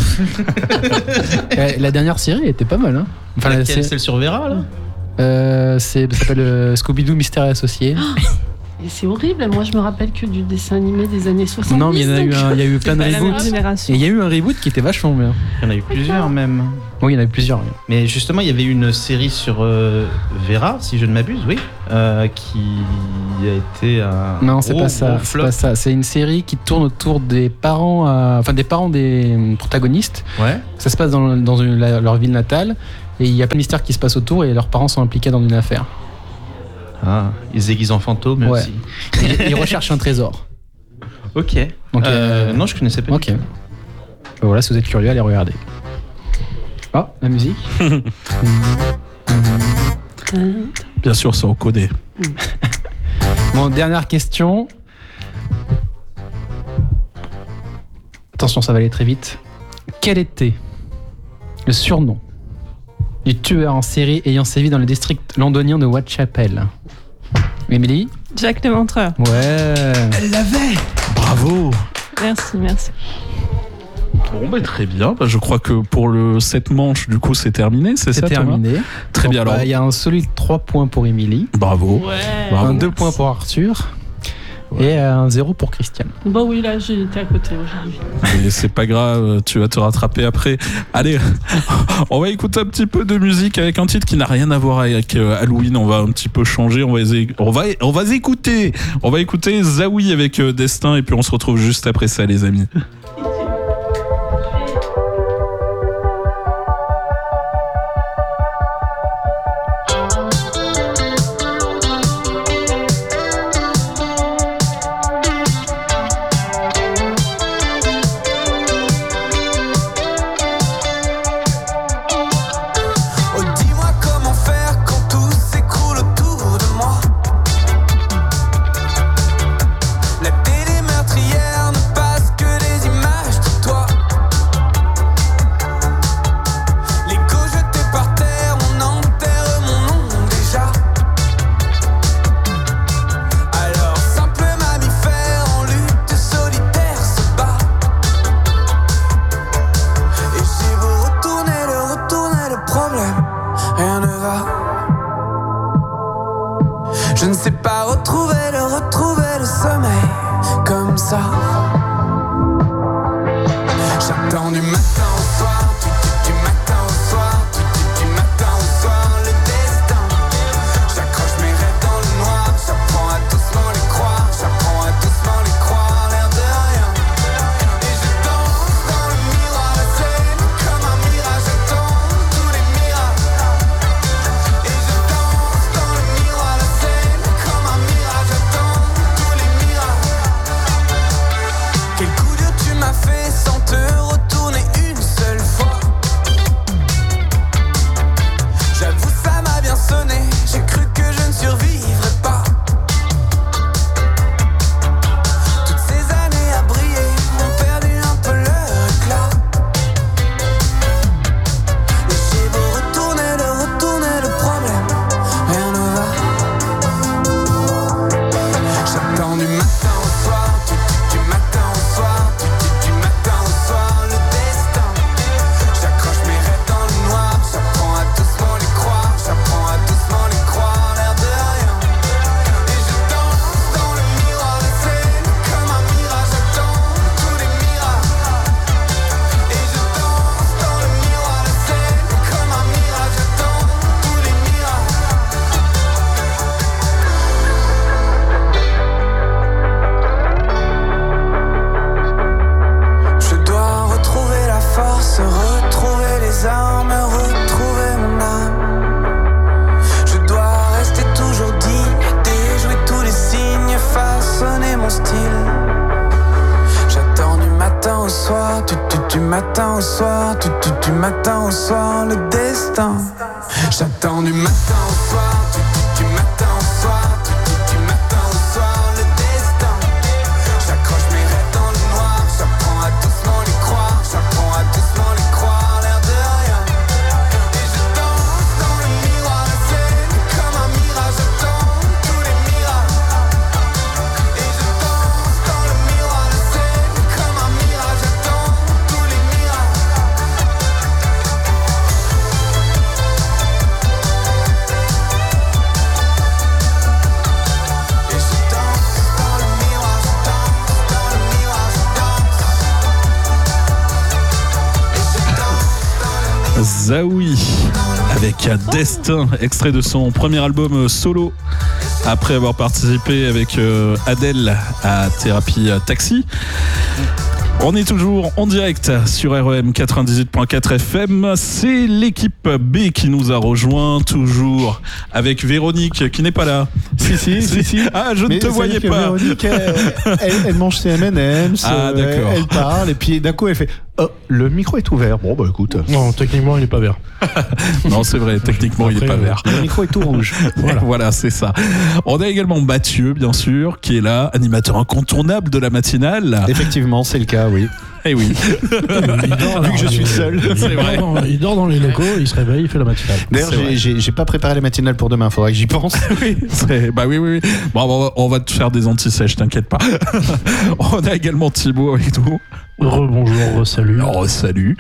La dernière série était pas mal. Hein enfin, la celle sur Vera, là? Euh, c'est- ça s'appelle euh, Scooby-Doo Mystère et Associé. Et c'est horrible. Moi, je me rappelle que du dessin animé des années 70. Non, mais il y en a eu, donc- un- il y a eu plein de reboots. Et il y a eu un reboot qui était vachement bien. Il y en a eu plusieurs même. Oui, il y en a eu plusieurs. oui. Mais justement, il y avait une série sur euh, Vera, si je ne m'abuse, oui, euh, qui a été un Non, c'est gros, pas ça. C'est pas ça. C'est une série qui tourne autour des parents, euh, enfin des parents des protagonistes. Ouais. Ça se passe dans, dans une- la- leur ville natale et il y a plein de mystères qui se passent autour et leurs parents sont impliqués dans une affaire. Ah, ils se déguisent en fantômes Ouais. aussi. Ils, recherchent un trésor. Ok. Donc, Euh, euh, non, je connaissais pas. Ok. Ben Voilà, si vous êtes curieux, allez regarder. Ah, la musique. Bien sûr, c'est encodé. Bon, dernière question. Attention, ça va aller très vite. Quel était le surnom du tueur en série ayant sévi dans le district londonien de Whitechapel Émilie Jacques Léventreur. Ouais. Bravo Merci, merci. Bon, bah, très bien. Bah, je crois que pour le 7 manches, du coup, c'est terminé, c'est C'est ça Thomas terminé. Très Donc, bien, alors. bah, Il y a un solide 3 points pour Émilie, Bravo. Ouais. Bravo. un 2 points pour Arthur et un 0 pour Christiane. Bon, oui, là, j'ai été à côté aujourd'hui. Et c'est pas grave, tu vas te rattraper après. Allez, on va écouter un petit peu de musique avec un titre qui n'a rien à voir avec euh, Halloween. On va un petit peu changer. On va, on va, on va écouter. On va écouter Zawi avec euh, Destin et puis on se retrouve juste après ça, les amis. Destin, extrait de son premier album euh, solo, après avoir participé avec euh, Adèle à Thérapie Taxi. On est toujours en direct sur REM 98.4 FM. C'est l'équipe B qui nous a rejoint, toujours avec Véronique qui n'est pas là. Si, si, si, si. Ah, je ne te voyais pas. Véronique, elle, elle- elle mange ses M&M's, Ah, euh, d'accord. elle parle, et puis d'un coup elle fait Oh, le micro est ouvert. Bon, bah écoute, Non, techniquement, il est pas vert. Non, c'est vrai, techniquement, il n'est pas vert. le micro est tout rouge. Voilà, c'est ça. On a également Mathieu, bien sûr, qui est là, animateur incontournable de la matinale. Effectivement, c'est le cas, oui. Eh oui. Il dort, Vu que je suis seul. il C'est dort vrai. dans- Il dort dans les locaux, il se réveille, il fait la matinale. D'ailleurs, j'ai- pas préparé la matinale pour demain, faudrait que j'y pense. Oui, c'est- bah oui, oui, oui. Bon, on va, on va te faire des anti-sèches, t'inquiète pas. on a également Thibaut avec nous. Rebonjour, salut. Oh, salut.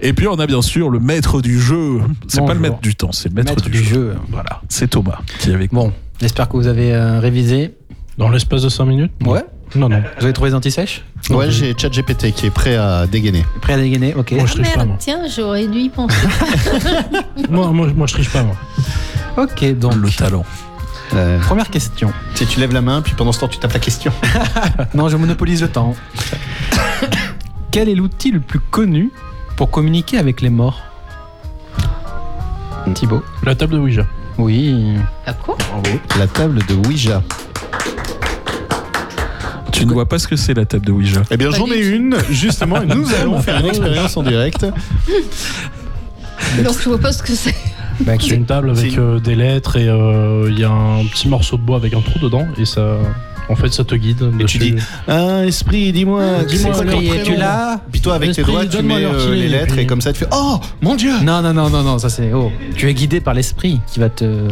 Et puis on a bien sûr le maître du jeu. C'est pas le maître du temps, c'est le maître, Maître du, du jeu. jeu. Voilà, c'est Thomas qui est avec nous. Bon, j'espère que vous avez euh, révisé. Dans l'espace de 5 minutes Ouais. Non, non. Vous avez trouvé les anti-sèches Ouais, j'ai ChatGPT qui est prêt à dégainer. Prêt à dégainer Ok. Moi, je Ah triche pas, merde, moi. tiens, j'aurais dû y penser. Moi, moi, moi, je triche pas, moi. Ok, donc, Le talent. Euh, première question. si tu lèves la main, puis pendant ce temps, tu tapes la question. Non, je monopolise le temps. Quel est l'outil le plus connu pour communiquer avec les morts? Thibaut La table de Ouija. Oui. À quoi La table de Ouija. Tu ne vois pas ce que c'est la table de Ouija Eh bien, j'en ai une, justement, et nous allons faire une expérience en direct. Donc je vois pas ce que c'est. Bah, C'est une table avec euh, des lettres et euh, il y a un petit morceau de bois avec un trou dedans et ça. En fait, ça te guide. Et tu dis Ah, esprit, dis-moi, Dis-moi, Esprit, es-tu prénom là Puis toi, avec tes Esprit, doigts, tu mets euh, les et lettres, et comme ça, tu fais Oh, mon Dieu Non, non, non, non, non, ça c'est. Oh, tu es guidé par l'esprit qui va te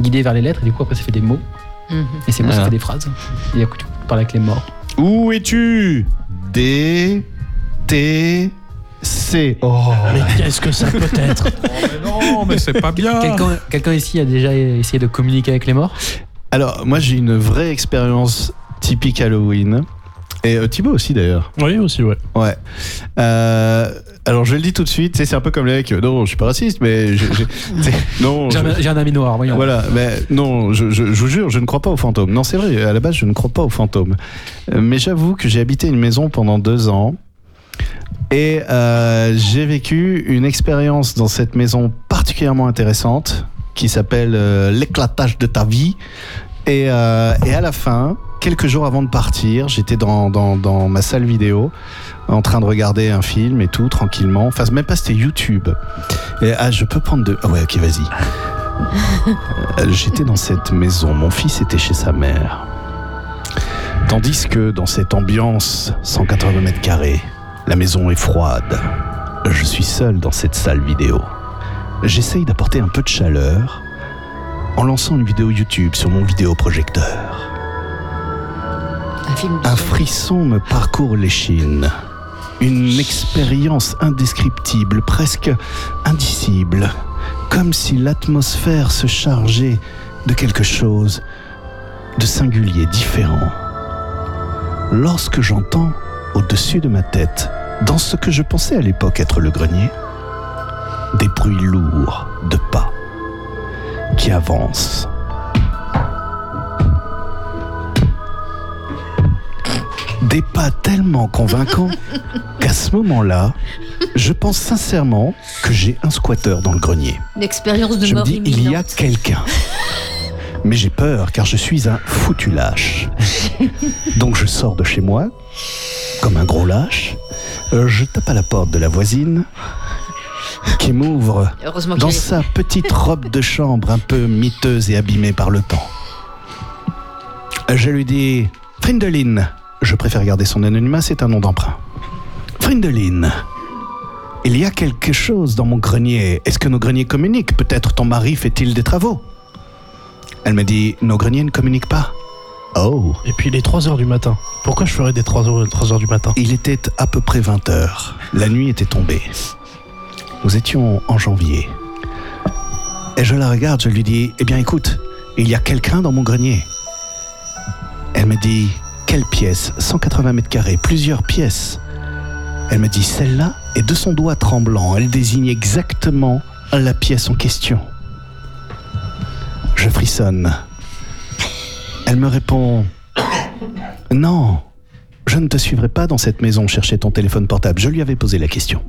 guider vers les lettres et du coup après ça fait des mots Mhm. et ces mots ça Ah. fait des phrases. Et après tu parles avec les morts. Où es-tu? D, T, C. Oh Mais qu'est-ce que ça peut être? Non, mais c'est pas bien. Quelqu'un quelqu'un ici a déjà essayé de communiquer avec les morts? Alors, moi, j'ai une vraie expérience typique Halloween. Et euh, Thibaut aussi, d'ailleurs. Oui, aussi, ouais. Ouais. Euh, alors, je le dis tout de suite, c'est un peu comme les mecs. euh, Non, je suis pas raciste, mais. je- j'ai- non. J'ai un, ami noir, voyons. Voilà, mais non, je, je- je vous jure, je ne crois pas aux fantômes. Non, c'est vrai, à la base, je ne crois pas aux fantômes. Euh, Mais j'avoue que j'ai habité une maison pendant deux ans et euh, j'ai vécu une expérience dans cette maison particulièrement intéressante qui s'appelle euh, l'éclatage de ta vie. Et, euh, et à la fin, quelques jours avant de partir, j'étais dans, ma salle vidéo en train de regarder un film et tout, tranquillement. Enfin, même pas, c'était YouTube. Et ah, je peux prendre de... Ah ouais, ok, vas-y. Euh, J'étais dans cette maison, mon fils était chez sa mère. Tandis que dans cette ambiance, 180 mètres carrés, la maison est froide. Je suis seul dans cette salle vidéo. J'essaye d'apporter un peu de chaleur en lançant une vidéo YouTube sur mon vidéoprojecteur. Un film Un frisson me parcourt l'échine. Une expérience indescriptible, presque indicible. Comme si l'atmosphère se chargeait de quelque chose de singulier, différent. Lorsque j'entends au-dessus de ma tête, dans ce que je pensais à l'époque être le grenier, des bruits lourds de pas qui avancent. Des pas tellement convaincants qu'à ce moment-là, je pense sincèrement que j'ai un squatteur dans le grenier. L'expérience de Je me dis, il y a quelqu'un. Mais j'ai peur car je suis un foutu lâche. Donc je sors de chez moi, comme un gros lâche. Euh, Je tape à la porte de la voisine, qui m'ouvre dans sa petite robe de chambre un peu miteuse et abîmée par le temps. Je lui dis Frindeline. Je préfère garder son anonymat, c'est un nom d'emprunt. Frindeline. Il y a quelque chose dans mon grenier. Est-ce que nos greniers communiquent? Peut-être ton mari fait-il des travaux? Elle me dit Nos greniers ne communiquent pas. Oh Et puis il est 3h du matin. Pourquoi je ferais des 3h, 3h du matin? Il était à peu près 20 heures. La nuit était tombée. Nous étions en janvier. Et je la regarde, je lui dis Eh bien, écoute, il y a quelqu'un dans mon grenier. Elle me dit Quelle pièce? 180 mètres carrés, plusieurs pièces. Elle me dit celle-là, et de son doigt tremblant, elle désigne exactement la pièce en question. Je frissonne. Elle me répond Non, je ne te suivrai pas dans cette maison chercher ton téléphone portable. Je lui avais posé la question.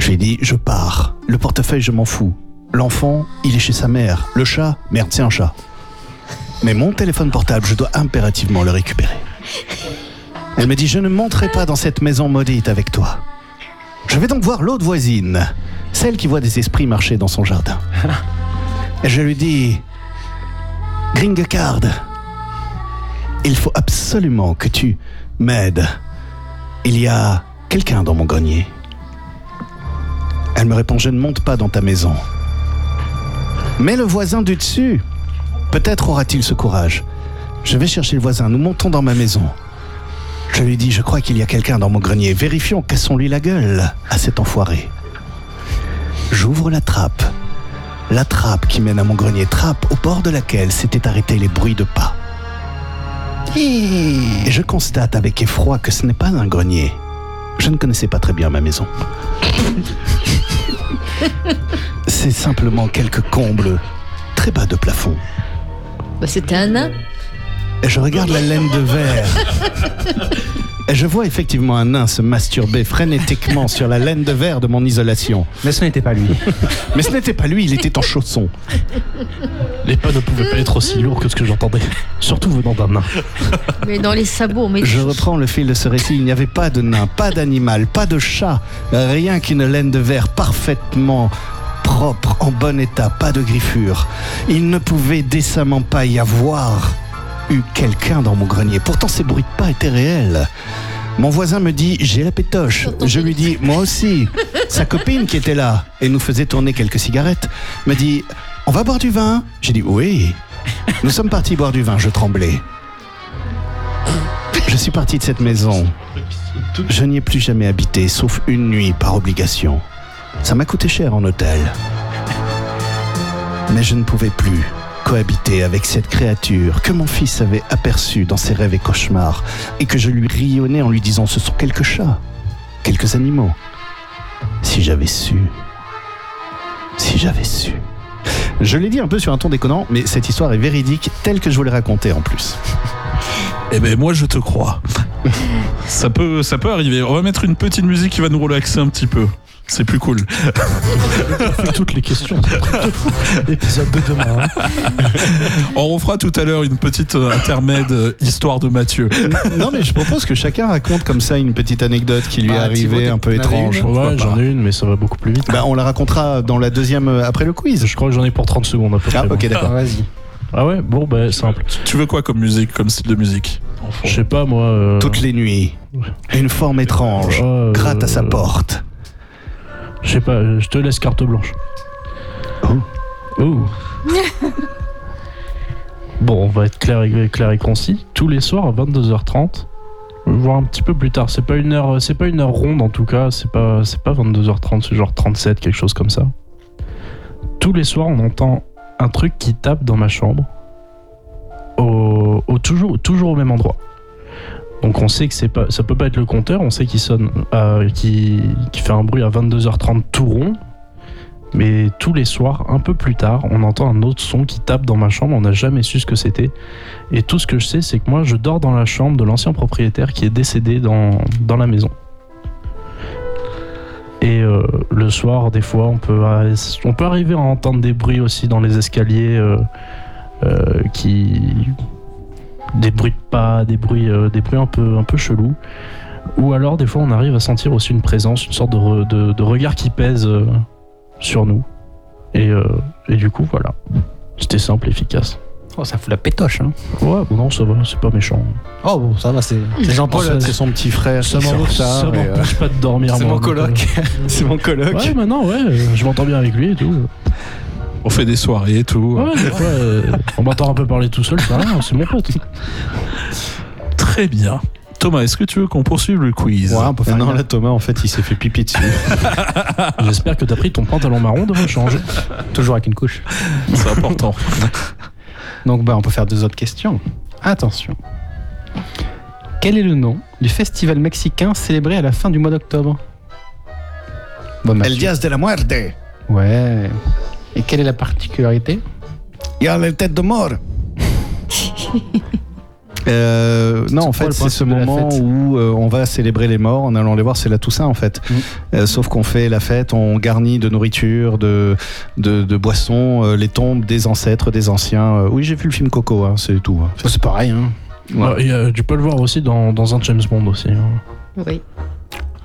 Je lui ai dit Je pars. Le portefeuille, je m'en fous. L'enfant, il est chez sa mère. Le chat, merde, c'est un chat. Mais mon téléphone portable, je dois impérativement le récupérer. Elle me dit Je ne monterai pas dans cette maison maudite avec toi. Je vais donc voir l'autre voisine, celle qui voit des esprits marcher dans son jardin. Et je lui dis Gringecard, il faut absolument que tu m'aides. Il y a quelqu'un dans mon grenier. Elle me répond Je ne monte pas dans ta maison. Mais le voisin du dessus, peut-être aura-t-il ce courage. Je vais chercher le voisin, nous montons dans ma maison. Je lui dis, je crois qu'il y a quelqu'un dans mon grenier. Vérifions, cassons-lui la gueule à cet enfoiré. J'ouvre la trappe. La trappe qui mène à mon grenier, trappe au bord de laquelle s'étaient arrêtés les bruits de pas. Et je constate avec effroi que ce n'est pas un grenier. Je ne connaissais pas très bien ma maison. C'est simplement quelques combles très bas de plafond. Bah, C'était un nain. Et je regarde la laine de verre. Et je vois effectivement un nain se masturber frénétiquement sur la laine de verre de mon isolation. Mais ce n'était pas lui. Mais ce n'était pas lui, il était en chaussons. Les pas ne pouvaient pas être aussi lourds que ce que j'entendais. Surtout venant d'un nain. Mais dans les sabots, mais. Je reprends le fil de ce récit. Il n'y avait pas de nain, pas d'animal, pas de chat. Rien qu'une laine de verre parfaitement propre, en bon état, pas de griffure. Il ne pouvait décemment pas y avoir eu quelqu'un dans mon grenier. Pourtant, ces bruits de pas étaient réels. Mon voisin me dit j'ai la pétoche. Je lui dis moi aussi. Sa copine qui était là et nous faisait tourner quelques cigarettes me dit on va boire du vin? J'ai dit oui. Nous sommes partis boire du vin. Je tremblais. Je suis parti de cette maison. Je n'y ai plus jamais habité, sauf une nuit par obligation. Ça m'a coûté cher en hôtel. Mais je ne pouvais plus cohabiter avec cette créature que mon fils avait aperçue dans ses rêves et cauchemars et que je lui rionnais en lui disant ce sont quelques chats, quelques animaux. Si j'avais su. Si j'avais su. Je l'ai dit un peu sur un ton déconnant, mais cette histoire est véridique telle que je vous l'ai racontée en plus. Eh ben moi je te crois. ça peut, ça peut arriver. On va mettre une petite musique qui va nous relaxer un petit peu. C'est plus cool. On fait toutes les questions. Épisode de demain. hein. On refera tout à l'heure une petite euh, intermède euh, histoire de Mathieu. non, mais je propose que chacun raconte comme ça une petite anecdote qui lui est Ah, Thibaut, arrivée un peu étrange. Ouais, j'en ai une, mais ça va beaucoup plus vite. Bah, on la racontera dans la deuxième euh, après le quiz. Je crois que j'en ai pour 30 secondes à peu Ah, près. ok, d'accord. Vas-y. Ah ouais Bon, bah, simple. Tu veux quoi comme musique, comme style de musique Je sais pas, moi. euh, Toutes les nuits, une forme étrange euh, gratte à sa porte. Je sais pas, je te laisse carte blanche. Oh. bon, on va être clair et, clair et concis. Tous les soirs à 22h30, voire un petit peu plus tard. C'est pas une heure, c'est pas une heure ronde en tout cas. C'est pas, c'est pas 22h30, c'est genre 37, quelque chose comme ça. Tous les soirs, on entend un truc qui tape dans ma chambre, au, au- toujours, toujours au même endroit. Donc on sait que c'est pas, ça peut pas être le compteur, on sait qu'il sonne, qui, fait un bruit à 22h30 tout rond. Mais tous les soirs, un peu plus tard, on entend un autre son qui tape dans ma chambre. On n'a jamais su ce que c'était. Et tout ce que je sais, c'est que moi, je dors dans la chambre de l'ancien propriétaire qui est décédé dans, la maison. Et euh, le soir, des fois, on peut, euh, on peut arriver à entendre des bruits aussi dans les escaliers euh, qui. Des bruits de pas, des bruits, euh, des bruits un peu, un peu chelous. Ou alors, des fois, on arrive à sentir aussi une présence, une sorte de, re- de- de regard qui pèse euh, sur nous. Et, euh, et du coup, voilà. C'était simple, efficace. Oh, ça fout la pétoche. Hein. Ouais, bon, non, ça va, c'est pas méchant. Oh, bon, ça va, c'est c'est Jean-Paul. C'est son petit frère Ça m'empêche euh, pas de dormir. C'est moi, mon coloc. C'est mon coloc. Ouais, maintenant, ouais, je m'entends bien avec lui et tout. On fait des soirées et tout. Ouais, des fois, euh, on m'entend un peu parler tout seul, c'est mon pote. Très bien. Thomas, est-ce que tu veux qu'on poursuive le quiz Ouais, on peut faire non, rien. là, Thomas, en fait, il s'est fait pipi dessus. J'espère que t'as pris ton pantalon marron de rechange. Toujours avec une couche. C'est important. Donc, bah, on peut faire deux autres questions. Attention. Quel est le nom du festival mexicain célébré à la fin du mois d'octobre? Bon, El. Diaz de la Muerte. Ouais. Et quelle est la particularité Il y a les têtes de mort. Euh, non, en fait, c'est ce moment où euh, on va célébrer les morts en allant les voir. C'est la Toussaint, en fait. Mm. Euh, sauf qu'on fait la fête, on garnit de nourriture, de, de, de boissons, euh, les tombes des ancêtres, des anciens. Euh, oui, j'ai vu le film Coco, hein, c'est tout. hein. C'est pareil. Hein. Ouais. Ouais, et, euh, tu peux le voir aussi dans, dans un James Bond aussi. hein. Oui.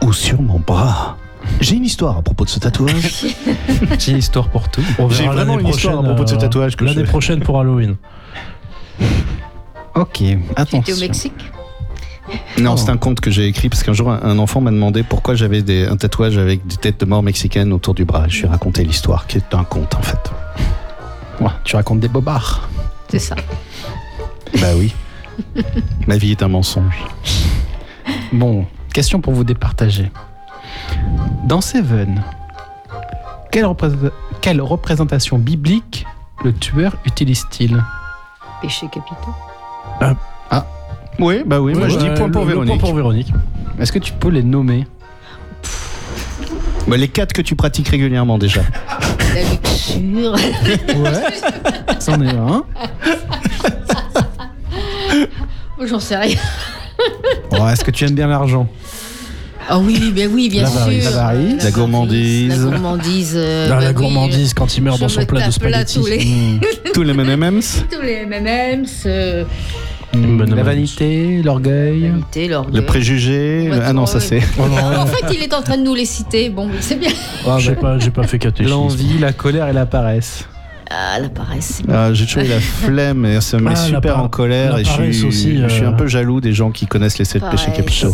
Ou sur mon bras. J'ai une histoire à propos de ce tatouage. J'ai une histoire pour tout. On J'ai verra vraiment l'année une histoire à prochaine, propos de ce euh, tatouage je L'année prochaine pour Halloween. Ok, Tu étais au attention. Mexique Non, Oh. c'est un conte que j'ai écrit parce qu'un jour, un, un enfant m'a demandé pourquoi j'avais des- un tatouage avec des têtes de mort mexicaines autour du bras. Je lui ai raconté l'histoire, qui est un conte en fait. Ouais, tu racontes des bobards. C'est ça. Bah oui. Ma vie est un mensonge. Bon, question pour vous départager. Dans Seven, quelle, quelle représentation biblique le tueur utilise-t-il? Péché capitaux. Oui, bah oui, moi je dis point pour Véronique. Point pour Véronique. Est-ce que tu peux les nommer? Bah, les quatre que tu pratiques régulièrement déjà. La luxure. Ouais. C'en est un. J'en sais rien. Oh, Est-ce que tu aimes bien l'argent? Ah oui, ben oui, bien sûr. L'avarice. La gourmandise. La gourmandise. euh, bah la oui, gourmandise quand il meurt je dans son me plat de tape là spaghettis. tous les-. Tous les M&M's. Tous les M&M's, euh, bonne La amende. vanité, l'orgueil. Le préjugé. Ouais, Ah non, ça c'est. Oh Ah, en fait, il est en train de nous les citer. Bon, c'est bien. Ah, j'ai bah, pas, j'ai pas fait catéchisme. L'envie, la colère et la paresse. Ah, la paresse. Ah, j'ai toujours eu la flemme et ça me met Ah, la super par- en colère la et je paresse suis, aussi, je suis euh, un peu jaloux des gens qui connaissent les sept péchés Paresse, capitaux.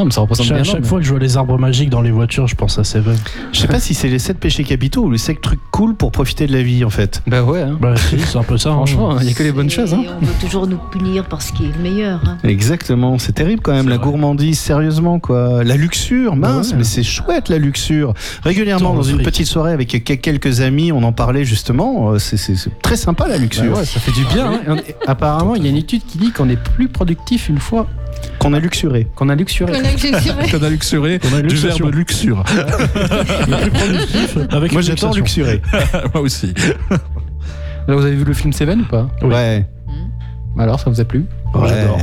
Non, mais ça représente Chaque, bien chaque fois que je vois les arbres magiques dans les voitures, je pense à Seven. Je sais pas si c'est les sept péchés capitaux ou les sept trucs cool pour profiter de la vie en fait. Bah ouais, hein. Bah si, c'est un peu ça. hein. franchement, il n'y a que les bonnes choses. Hein. On veut toujours nous punir parce qu'il est le meilleur. hein. Exactement, c'est terrible quand même la vrai. gourmandise, sérieusement quoi. La luxure, mince, Bah ouais. mais c'est chouette la luxure. Régulièrement dans une fric. petite soirée avec que- quelques amis, on en parlait justement. euh, C'est très sympa la Bah luxure. ouais, ça fait du bien. hein. Apparemment, il y a une étude qui dit qu'on est plus productif une fois Qu'on a luxuré. qu'on a luxuré. On a- vrai. Qu'on a luxuré a du verbe luxure. Le plus productif avec Moi luxation. luxurer. Moi aussi. Là, vous avez vu le film Seven ou pas? Oui. Ouais. Alors, ça vous a plu? Ouais. J'adore.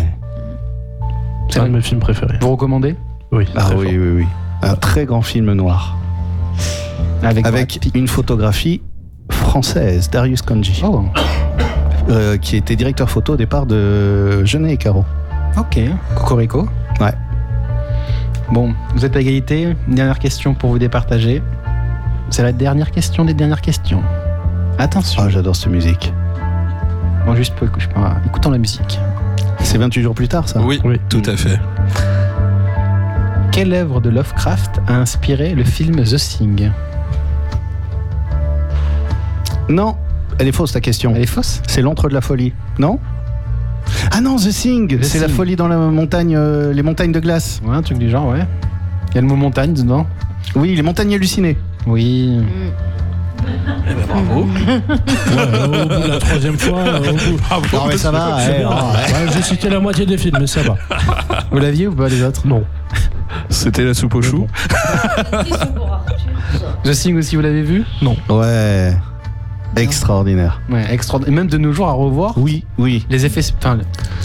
C'est un de mes films préférés. Vous recommandez? Oui, Ah oui, fort. oui, oui. Un très grand film noir. Avec, une photographie française, Darius Kanji, Oh, euh, qui était directeur photo au départ de Jeunet et Caro. Ok. Cocorico. Ouais. Bon, vous êtes à égalité. Une dernière question pour vous départager. C'est la dernière question des dernières questions. Attention. Ah, j'adore cette musique. Bon, juste pour, je pas, écoutons la musique. C'est 28 jours plus tard, ça? Oui, Oui. tout à fait. Quelle œuvre de Lovecraft a inspiré le film The Thing? Non, elle est fausse ta question. Elle est fausse? C'est l'antre de la folie, non? Ah non, The Thing, The c'est la Thing. folie dans la montagne, euh, les montagnes de glace. Ouais, un truc du genre, ouais. Il y a le mot montagne dedans Oui, les montagnes hallucinées. Oui. Bravo. Ouais, au bout de la troisième fois, euh, au bout. Non, mais ça va, C'est eh, bien. oh, ouais. Ouais, J'ai cité la moitié des films, mais ça va. Vous l'aviez ou pas les autres? Non. C'était la soupe aux choux. The Thing aussi, vous l'avez vu? Ouais. Extraordinaire. Ouais, extraordinaire. Même de nos jours à revoir, Oui, oui. les effets, enfin,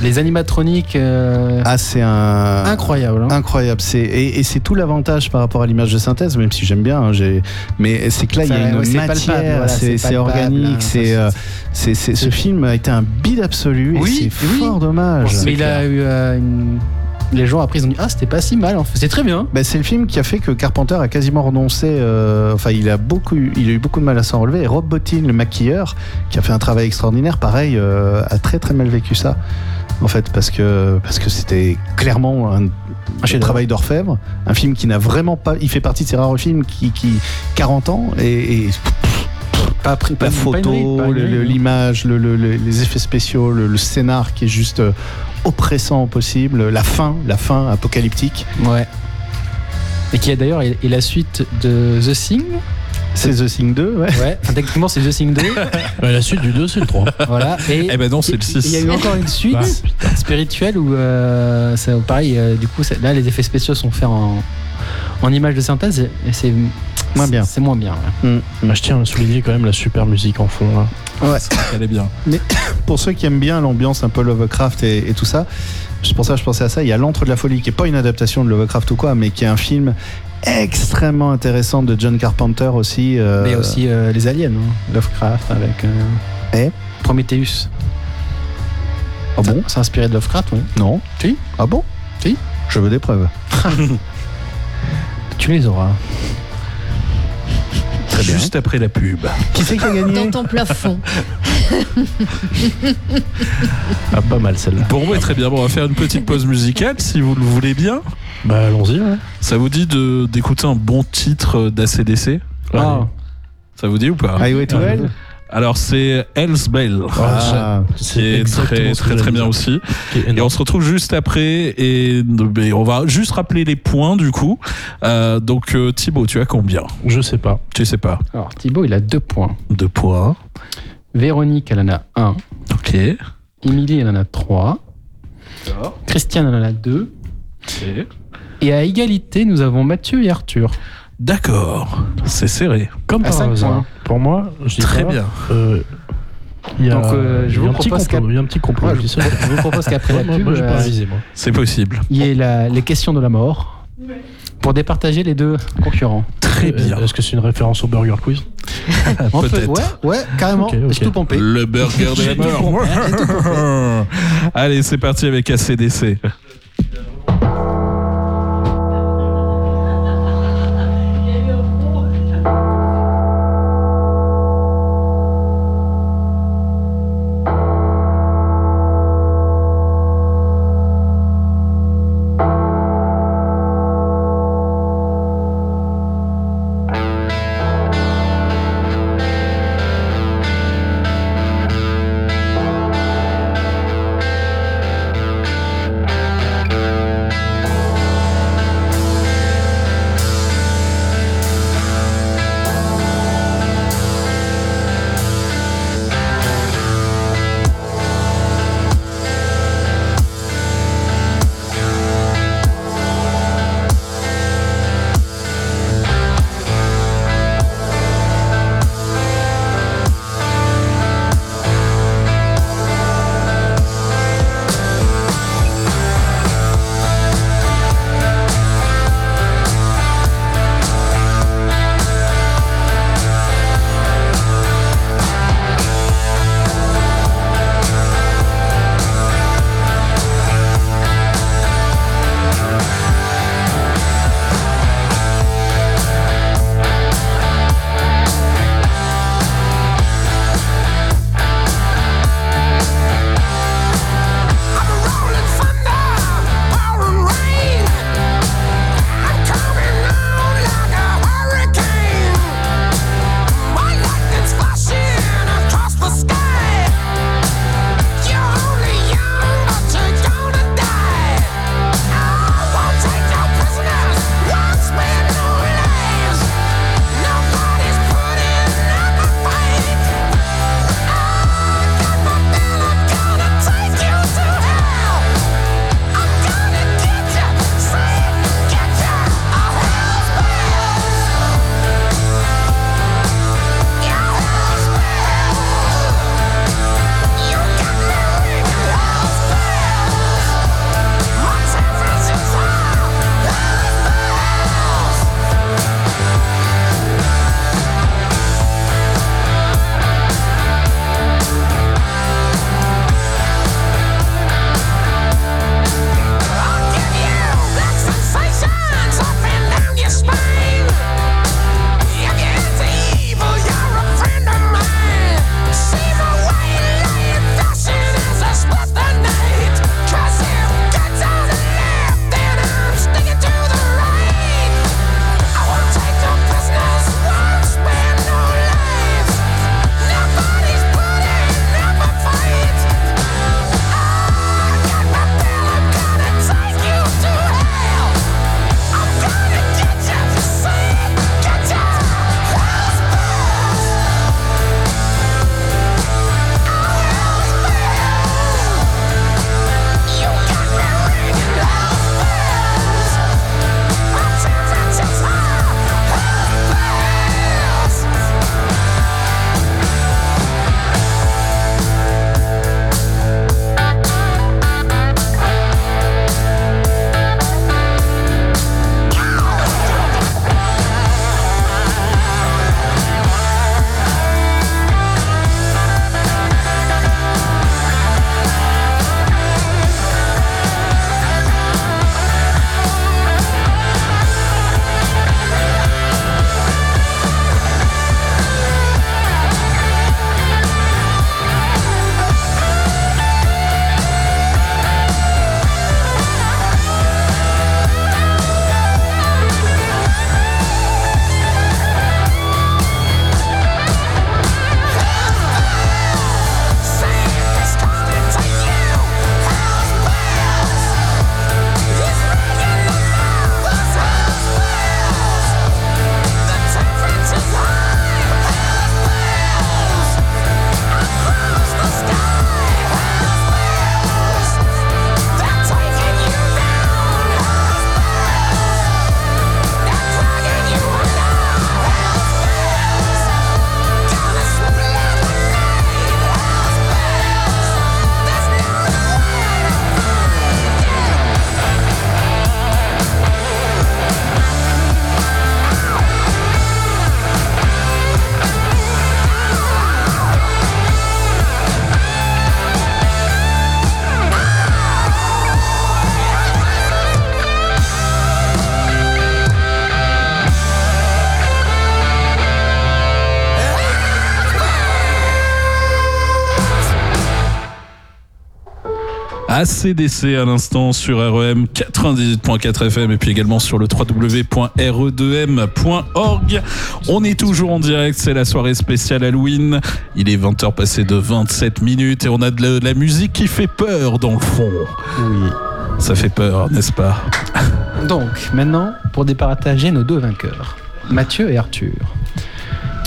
les animatroniques, euh, Ah, c'est un. incroyables. hein. Incroyable. C'est, et, et c'est tout l'avantage par rapport à l'image de synthèse, même si j'aime bien. hein, j'ai, mais c'est que là, il y a une ouais, c'est matière, voilà, c'est, organique. hein, c'est, euh, c'est, ce film a été un bide absolu. Oui, et c'est oui. fort dommage. Mais il a eu euh, une... Les gens après ils ont dit Ah, c'était pas si mal en fait. C'est très bien. Bah, c'est le film qui a fait que Carpenter a quasiment renoncé. euh, enfin, il a beaucoup, eu- il a eu beaucoup de mal à s'en relever. Et Rob Bottin, le maquilleur, qui a fait un travail extraordinaire, pareil, euh, a très très mal vécu ça. En fait, parce que parce que c'était clairement un, un travail d'orfèvre, un film qui n'a vraiment pas. Il fait partie de ces rares films qui, qui 40 ans et, et Pas pris la photo, l'image, le- le- le- les effets spéciaux, le, le scénar qui est juste euh, oppressant au possible, la fin, la fin apocalyptique. Ouais. Et qui a d'ailleurs est la suite de The Thing C'est The Thing 2, ouais. Ouais, enfin, techniquement c'est The Thing 2. Ouais, la suite du 2, c'est le 3. voilà. Et Eh ben non, c'est le il y a 6. eu encore une suite Bah, spirituelle où, euh, c'est pareil, euh, du coup, là les effets spéciaux sont faits en, en images de synthèse et c'est Moins bien. C'est moins bien. ouais. Bah, je tiens à souligner quand même la super musique en fond. Là. Ouais. Elle est bien. Pour ceux qui aiment bien l'ambiance un peu Lovecraft et, et tout ça, c'est pour ça que je pensais à ça. Il y a L'Antre de la Folie, qui est pas une adaptation de Lovecraft ou quoi, mais qui est un film extrêmement intéressant de John Carpenter aussi. euh, Mais aussi euh, les aliens, hein. Lovecraft avec euh, Et Prometheus. Ah bon? C'est inspiré de Lovecraft, oui. Non Si. Ah bon? Si. Je veux des preuves. Tu les auras. Très bien. Juste après la pub. Qui c'est qui a gagné Dans ton plafond. Ah, pas mal celle-là. Bon, ouais, très bien. Bon, on va faire une petite pause musicale si vous le voulez bien. Bah, allons-y. Ouais. Ça vous dit d'écouter un bon titre d'ACDC Ah, Ça vous dit ou pas Highway to Hell Alors, c'est Hell's Bell. Ah, qui est très très bien aussi. Et on se retrouve juste après et on va juste rappeler les points du coup. Euh, donc euh, Thibaut, tu as combien? Je sais pas. Tu sais pas. alors Thibaut, il a deux points. Deux points. Véronique, elle en a un. Ok. Émilie, elle en a trois. Christiane, elle en a deux. Et à égalité, nous avons Mathieu et Arthur. D'accord. C'est serré. Comme À par cinq hasard. points. Pour moi, je dis Très pas, bien. euh, il y a, Donc, euh, je il y a vous un petit propose complot. qu'à- Il y a un petit complot. Ouais, je dis ça. je vous propose qu'après la moi, pub, euh. C'est possible. il y ait la- les questions de la mort pour départager les deux concurrents. Très Euh, bien. Est-ce que c'est une référence au Burger Quiz? On peut- Peut-être. ouais, ouais, carrément. Ok, ok. J'ai tout pompé. Le burger de la J'ai tout mort. j'ai tout. Allez, c'est parti avec ACDC. ACDC à l'instant sur REM 98.4 FM et puis également sur le www.re2m.org. On est toujours en direct, c'est la soirée spéciale Halloween. Il est 20h passé de 27 minutes et on a de la, de la musique qui fait peur dans le fond. Oui. Ça fait peur, n'est-ce pas? Donc, maintenant, pour départager nos deux vainqueurs, Mathieu et Arthur,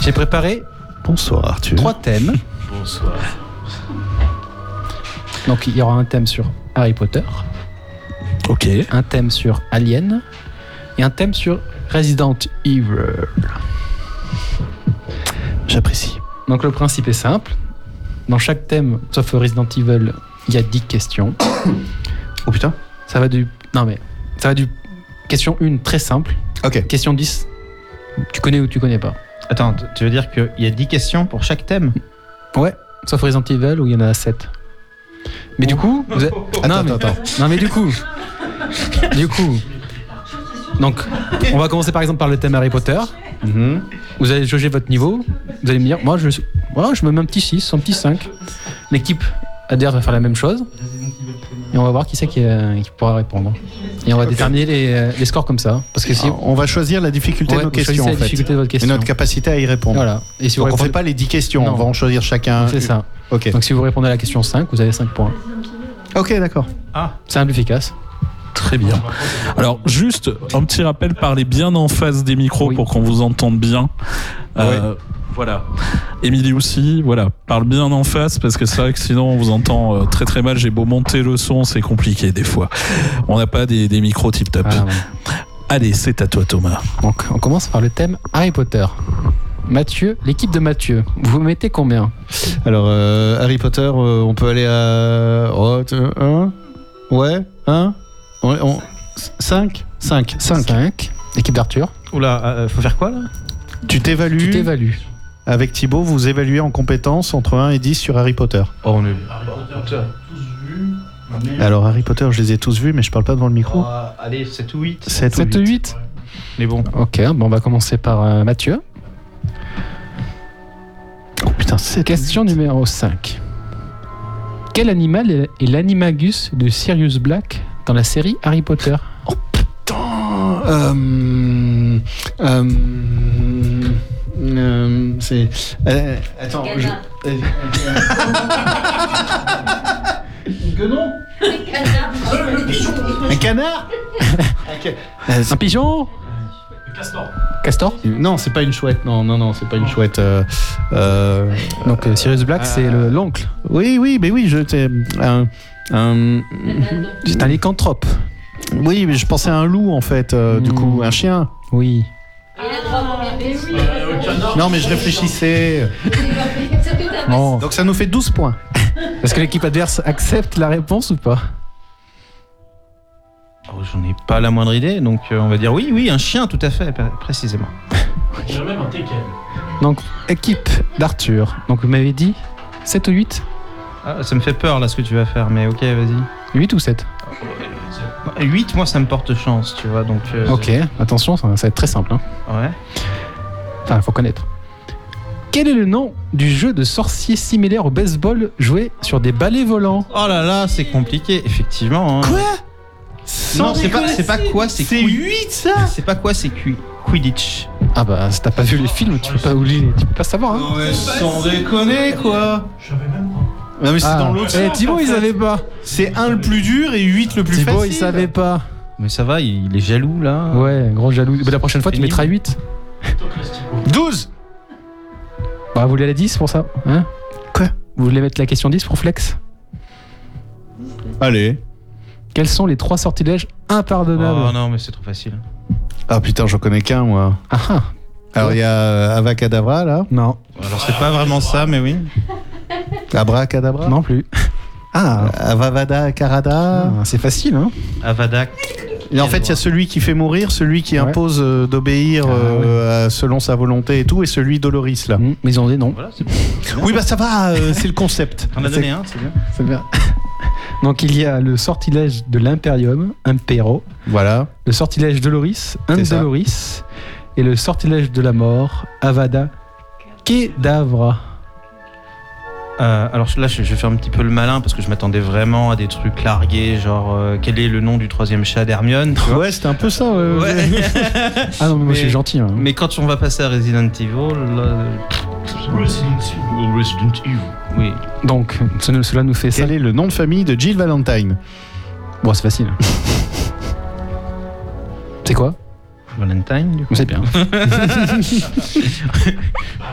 j'ai préparé Bonsoir Arthur. trois thèmes. Bonsoir. Donc, il y aura un thème sur Harry Potter, Ok. un thème sur Alien et un thème sur Resident Evil. J'apprécie. Donc, le principe est simple. Dans chaque thème, sauf Resident Evil, il y a 10 questions. Oh putain. Ça va du. Non, mais. Ça va du. Question 1, très simple. Ok. Question 10, tu connais ou tu connais pas? Attends, tu veux dire qu'il y a 10 questions pour chaque thème? Ouais, sauf Resident Evil où il y en a 7. Mais du coup, vous êtes- Attends, non, mais... attends, attends. non mais du coup, du coup, donc on va commencer par exemple par le thème Harry Potter. Mhm. Vous allez jauger votre niveau. Vous allez me dire, moi je, voilà, je me mets un petit 6, un petit 5. L'équipe adhère va faire la même chose. Et on va voir qui c'est qui, euh, qui pourra répondre. Et on va déterminer les, euh, les scores comme ça. Parce que si On va choisir la difficulté Ouais, de nos questions en la fait. difficulté de votre Et question. notre capacité à y répondre. Voilà. Et si vous Donc on répondez- fait pas les 10 questions, Non. on va en choisir chacun. C'est ça. Ok. Donc si vous répondez à la question 5, vous avez 5 points. Ok, d'accord. Simple, efficace. Très bien. Alors, juste un petit rappel, parlez bien en face des micros Oui. pour qu'on vous entende bien. Euh, Voilà. Émilie aussi, voilà, parle bien en face parce que c'est vrai que sinon on vous entend euh, très très mal. J'ai beau monter le son, c'est compliqué des fois. On n'a pas des, des micros tip top. Bon. Allez, c'est à toi Thomas. Donc, on commence par le thème Harry Potter. Mathieu, l'équipe de Mathieu, vous mettez combien? Alors, euh, Harry Potter, euh, on peut aller à. Oh, un? Ouais Un? 5 5 5. 5. L'équipe d'Arthur, Oula, euh, faut faire quoi là? Tu t'évalues. tu t'évalues. Avec Thibaut, vous évaluez en compétences entre 1 et 10 sur Harry Potter. Oh, on est. Alors, Harry Potter, je les ai tous vus, mais je parle pas devant le micro. allez, 7 ou 8. 7 ou 7 ou 8. 8 Mais bon. Ok, bon, on va commencer par euh, Mathieu. Oh putain, 7 Question numéro 5. Quel animal est l'animagus de Sirius Black dans la série Harry Potter? Putain, euh, euh, c'est. euh, attends, je. euh, Guenon Un canard Ok. Euh, Un pigeon Castor. Castor Non, c'est pas une chouette. Non, non, non, c'est pas une chouette. euh, euh, Donc euh, Sirius Black, c'est le- l'oncle. oui, oui, mais oui, je. c'est Un, un- C'est un lycanthrope. oui, mais je pensais à un loup en fait. euh, Du Hmm. coup, un chien. Oui. Non, mais je réfléchissais. Bon. Donc ça nous fait 12 points. Est-ce que l'équipe adverse accepte la réponse ou pas? Oh, J'en ai pas la moindre idée, donc euh, on va dire oui, oui, un chien, tout à fait, pr- précisément. J'ai même un. Donc, équipe d'Arthur. Donc, vous m'avez dit 7 ou 8 Ah, ça me fait peur là ce que tu vas faire, mais ok, vas-y. 8 ou 7 8, moi ça me porte chance, tu vois, donc. euh, Ok, attention, ça, ça va être très simple. Hein. Ouais. Enfin, il faut connaître. Quel est le nom du jeu de sorcier similaire au baseball joué sur des balais volants? Oh là là, c'est compliqué, effectivement. hein. Non, c'est pas, c'est pas quoi, c'est C'est Qui- 8 ça? C'est pas quoi, c'est Qui- Quidditch. Ah bah, si t'as pas vu les films, tu peux pas oublier, tu peux pas savoir. Hein. mais sans déconner quoi Je savais même pas. Non mais c'est Ah. dans l'autre Eh, sens, Thibaut, il savait pas. C'est 1 le plus dur et 8 le plus Thibaut, facile. il savait pas. Mais ça va, il, il est jaloux là. Ouais, gros jaloux. Bah, la prochaine fois, tu Pénible. mettras 8. Toclès, Thibaut. 12 Bah, vous voulez la 10 pour ça Hein? Quoi? Vous voulez mettre la question 10 pour Flex? Allez. Quels sont les trois sortilèges impardonnables? Oh non, mais c'est trop facile. Ah putain, j'en connais qu'un moi. Ah ah Alors il y a euh, Avacadabra là. Non, Alors c'est pas vraiment ça, mais oui. Abracadabra? non plus. Ah, Avavada Karada. ah, c'est facile, hein Avada. Et en fait, il y a celui qui fait mourir, celui qui Ouais. impose euh, d'obéir Ah, euh, selon sa volonté et tout, et celui d'Oloris là. Hmm, Mais ils ont des noms. Voilà. Oui, bah ça va, euh, c'est le concept. T'en as donné un, c'est bien. C'est bien. Donc il y a le sortilège de l'Imperium, Impero, Voilà. le sortilège de Loris, C'est ça. Indoloris, et le sortilège de la mort, Avada Kedavra. Euh, alors là, je, vais faire un petit peu le malin parce que je m'attendais vraiment à des trucs largués, genre euh, quel est le nom du troisième chat d'Hermione Ouais, c'était un peu ça. ouais. Ah non, mais moi je suis gentil. hein. Mais quand on va passer à Resident Evil, là, Resident Evil. Oui. Donc, ce- cela nous fait ça. Quel est le nom de famille de Jill Valentine Bon, c'est facile. C'est quoi? Valentine. du coup. C'est bien.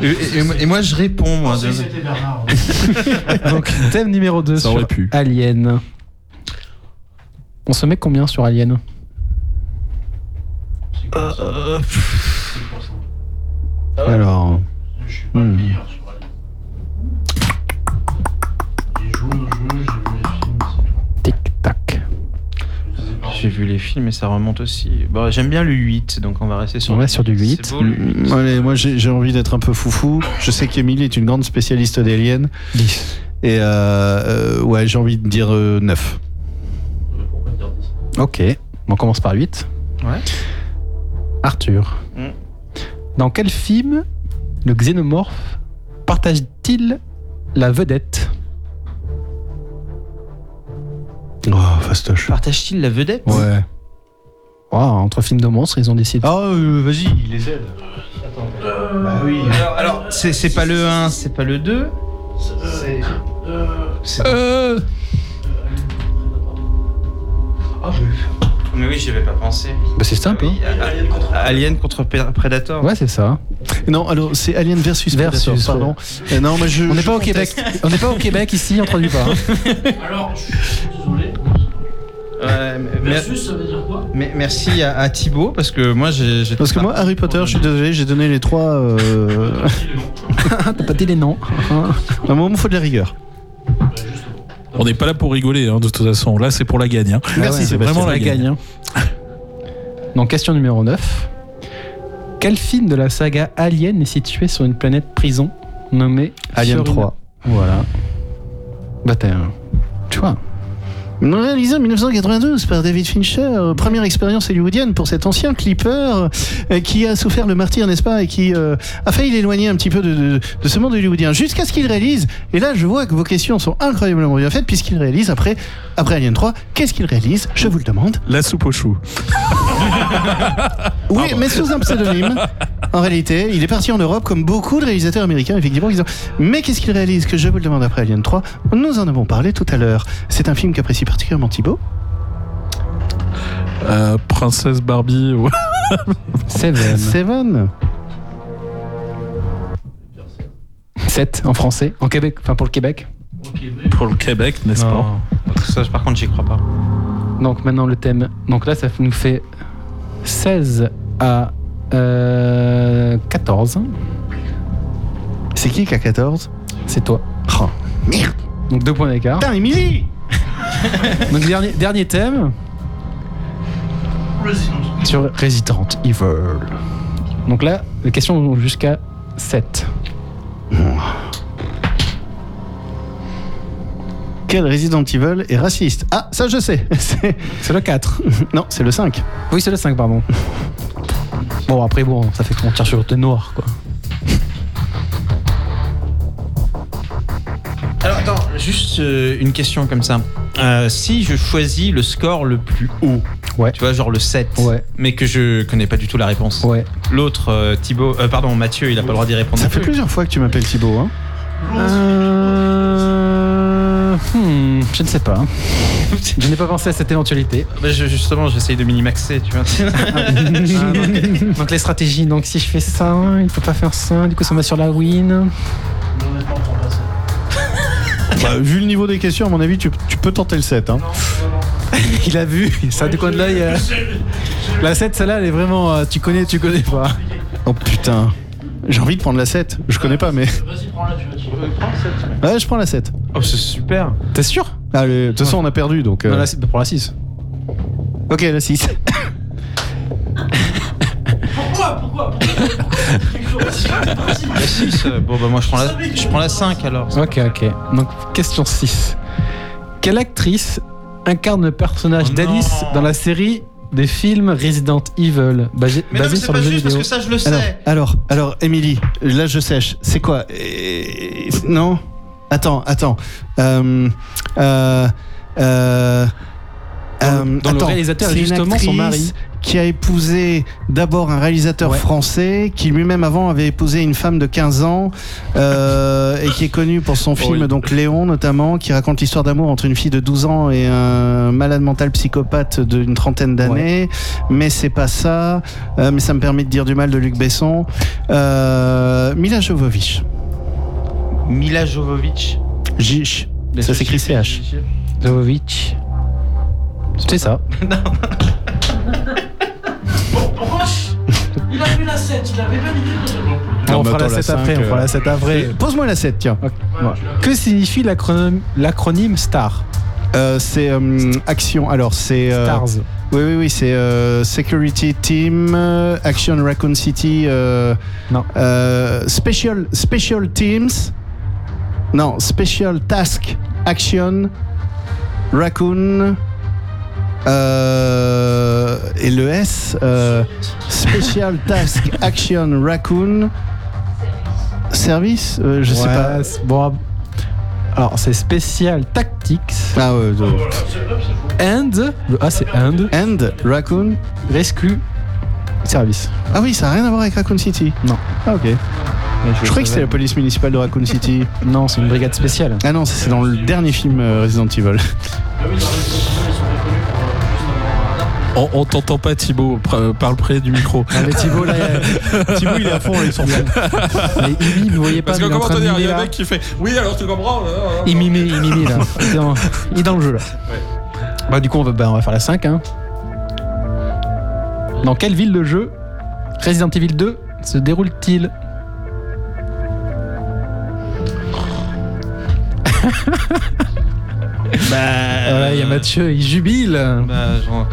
Et, et- et moi, je réponds. Moi, de- Donc, thème numéro 2 Ça sur aurait pu. Alien. On se met combien sur Alien? Euh, Alors. hmm. Tic-tac. J'ai vu les films et ça remonte aussi. Bon, J'aime bien le 8, donc on va rester sur On le reste sur du 8. C'est beau, le 8. Mm, Allez, moi j'ai envie d'être un peu foufou. Je sais qu'Emilie est une grande spécialiste d'Alien. 10. Et euh, euh, ouais, j'ai envie de dire 9. Ok. On commence par 8. Ouais. Arthur. Mm. Dans quel film le xénomorphe partage-t-il la vedette? Oh, fastoche. Partage-t-il la vedette Ouais. Oh, Entre films de monstres, ils ont décidé. Ah, euh, vas-y, il les aide. Bah oui. Alors, alors, c'est c'est pas le 1, c'est pas le 2. C'est- Euh, Mais oui, j'y avais pas pensé. bah, c'est simple. hein. Alien contre Pé- Predator. Ouais, c'est ça. Non, alors c'est Alien versus, Versus, Predator, pardon. Euh, non, mais je. On n'est pas au. Québec. On n'est pas au Québec ici, on traduit pas. hein. Alors, je suis désolé. Mais- Versus, ça veut dire quoi mais- merci à, à Thibaut parce que moi j'ai. Parce que moi, Harry Potter, je suis désolé, j'ai donné les trois. Euh... T'as pas dit les noms. un moment, il faut de la rigueur. On n'est pas là pour rigoler, hein, de toute façon. Là, c'est pour la gagne. hein. Merci, c'est Sébastien. vraiment la gagne. hein. Donc, question numéro 9. Quel film de la saga Alien est situé sur une planète prison nommée Alien Fiorina 3. Voilà. Bah, t'es un- Tu vois. Réalisé en 1992 par David Fincher, euh, première expérience hollywoodienne pour cet ancien clipper euh, qui a souffert le martyr, n'est-ce pas, et qui euh, a failli l'éloigner un petit peu de, de- de ce monde hollywoodien, jusqu'à ce qu'il réalise, et là je vois que vos questions sont incroyablement bien faites, puisqu'il réalise après, après Alien 3, qu'est-ce qu'il réalise? Je vous le demande. La soupe aux choux. Oui, mais sous un pseudonyme. En réalité, il est parti en Europe comme beaucoup de réalisateurs américains, effectivement. Ils ont... Mais qu'est-ce qu'il réalise Que je vous le demande après Alien 3. Nous en avons parlé tout à l'heure. C'est un film qu'apprécie particulièrement Thibaut. Euh, Princesse Barbie. ouais. Seven. Seven. 7 en français. En Québec. Enfin, pour le Québec. Pour le Québec, n'est-ce pas? Ça, par contre, j'y crois pas. Donc, maintenant, le thème. Donc là, ça nous fait 16 à euh, 14. C'est qui qui a 14 C'est toi. Oh, merde Donc, deux points d'écart. Putain, Emily Donc, dernier, dernier thème. Sur Resident Evil. Donc là, les questions vont jusqu'à 7. Quel Resident Evil est raciste Ah, ça je sais. C'est- C'est le 4. non, c'est le 5. Oui, c'est le 5, pardon. Bon, après, bon, ça fait qu'on tire sur le noir, quoi. Alors, attends, juste euh, une question comme ça. Euh, si je choisis le score le plus haut, Ouais. tu vois, genre le 7, Ouais. mais que je connais pas du tout la réponse. Ouais. L'autre, euh, Thibaut, euh, pardon, Mathieu, il a pas le droit d'y répondre. Ça fait plus. plusieurs fois que tu m'appelles Thibaut. Hein. Euh... hmm, je ne sais pas. je n'ai pas pensé à cette éventualité. Bah, je- justement, j'essaye de minimaxer, tu vois. Donc les stratégies, donc si je fais ça, il peut pas faire ça, du coup ça va sur la win. Bah, vu le niveau des questions, à mon avis, tu, tu peux tenter le 7. Hein. Il a vu, ça du coin de l'œil. euh. La 7, celle-là, elle est vraiment. euh, tu connais, tu connais pas. Oh putain. J'ai envie de prendre la 7. Je connais pas, mais. Vas-y, prends-la, tu vas Ouais, je prends la 7. oh, c'est super. T'es sûr? Allez, de toute façon, on a perdu donc. euh, Non, la six- Pour la 6. Ok, la 6. Pourquoi? Pourquoi? Pourquoi? La 6, euh, bon, bah, moi, je prends la, je prends la 5 alors. Ok, ok. Donc, question 6. Quelle actrice incarne le personnage Oh d'Alice non. dans la série des films Resident Evil basé, Mais non, basé mais c'est sur pas le jeu juste parce vidéo que ça, je le Alors, sais. alors, alors, Émilie, là je sèche. C'est quoi? Euh, Non? Attends, attends. Euh, euh, euh, euh, dont le réalisateur est c'est une justement son actrice mari. Qui a épousé d'abord un réalisateur Ouais. français, qui lui-même avant avait épousé une femme de 15 ans, euh, et qui est connu pour son film Oui. donc Léon notamment, qui raconte l'histoire d'amour entre une fille de 12 ans et un malade mental psychopathe d'une trentaine d'années. Mais c'est pas ça. Euh, mais ça me permet de dire du mal de Luc Besson. Euh, Mila Jovovich. Mila Jovovich. Jish. Ça s'écrit CH. Jovovic. C'est ça. Il a vu la 7, il avait bien on mais fera la attends, la 7 après, cinq, on fera euh, la 7 après. Pose-moi la 7, tiens. Que signifie l'acronyme STAR? Euh, c'est euh, action. Alors, c'est. euh, Stars. Oui, oui, oui, c'est euh, Security Team, euh, Action Raccoon City. euh, Non. euh, special, special Teams. Non, Special Task Action Raccoon. Euh, et le S. euh, Special Task Action Raccoon. Service Euh, Je sais Ouais, pas. c'est- Bon, alors c'est Special Tactics Ah ouais, de- and le A c'est and And Raccoon. Rescue Service. Ah oui, ça n'a rien à voir avec Raccoon City. Non. Ah ok. Je croyais que c'était la police municipale de Raccoon City. Non, c'est une brigade spéciale. Ah non, ça, c'est dans le dernier film euh, Resident Evil. On, on t'entend pas Thibaut, Pr- parle près du micro. Ah, mais Thibaut, là, Thibaut, il est à fond, il s'en fout. Mais il mime, vous voyez pas, Parce que il est en comment te de dire, il y a un mec qui fait Oui, alors tu comprends euh, Il mimait, il mimait là. Il est, dans, il est dans le jeu là. Bah, du coup, on va, bah, on va faire la 5. Hein. Dans quelle ville le jeu Resident Evil 2 se déroule-t-il? Voilà, il y a Mathieu, il jubile. Bah, genre-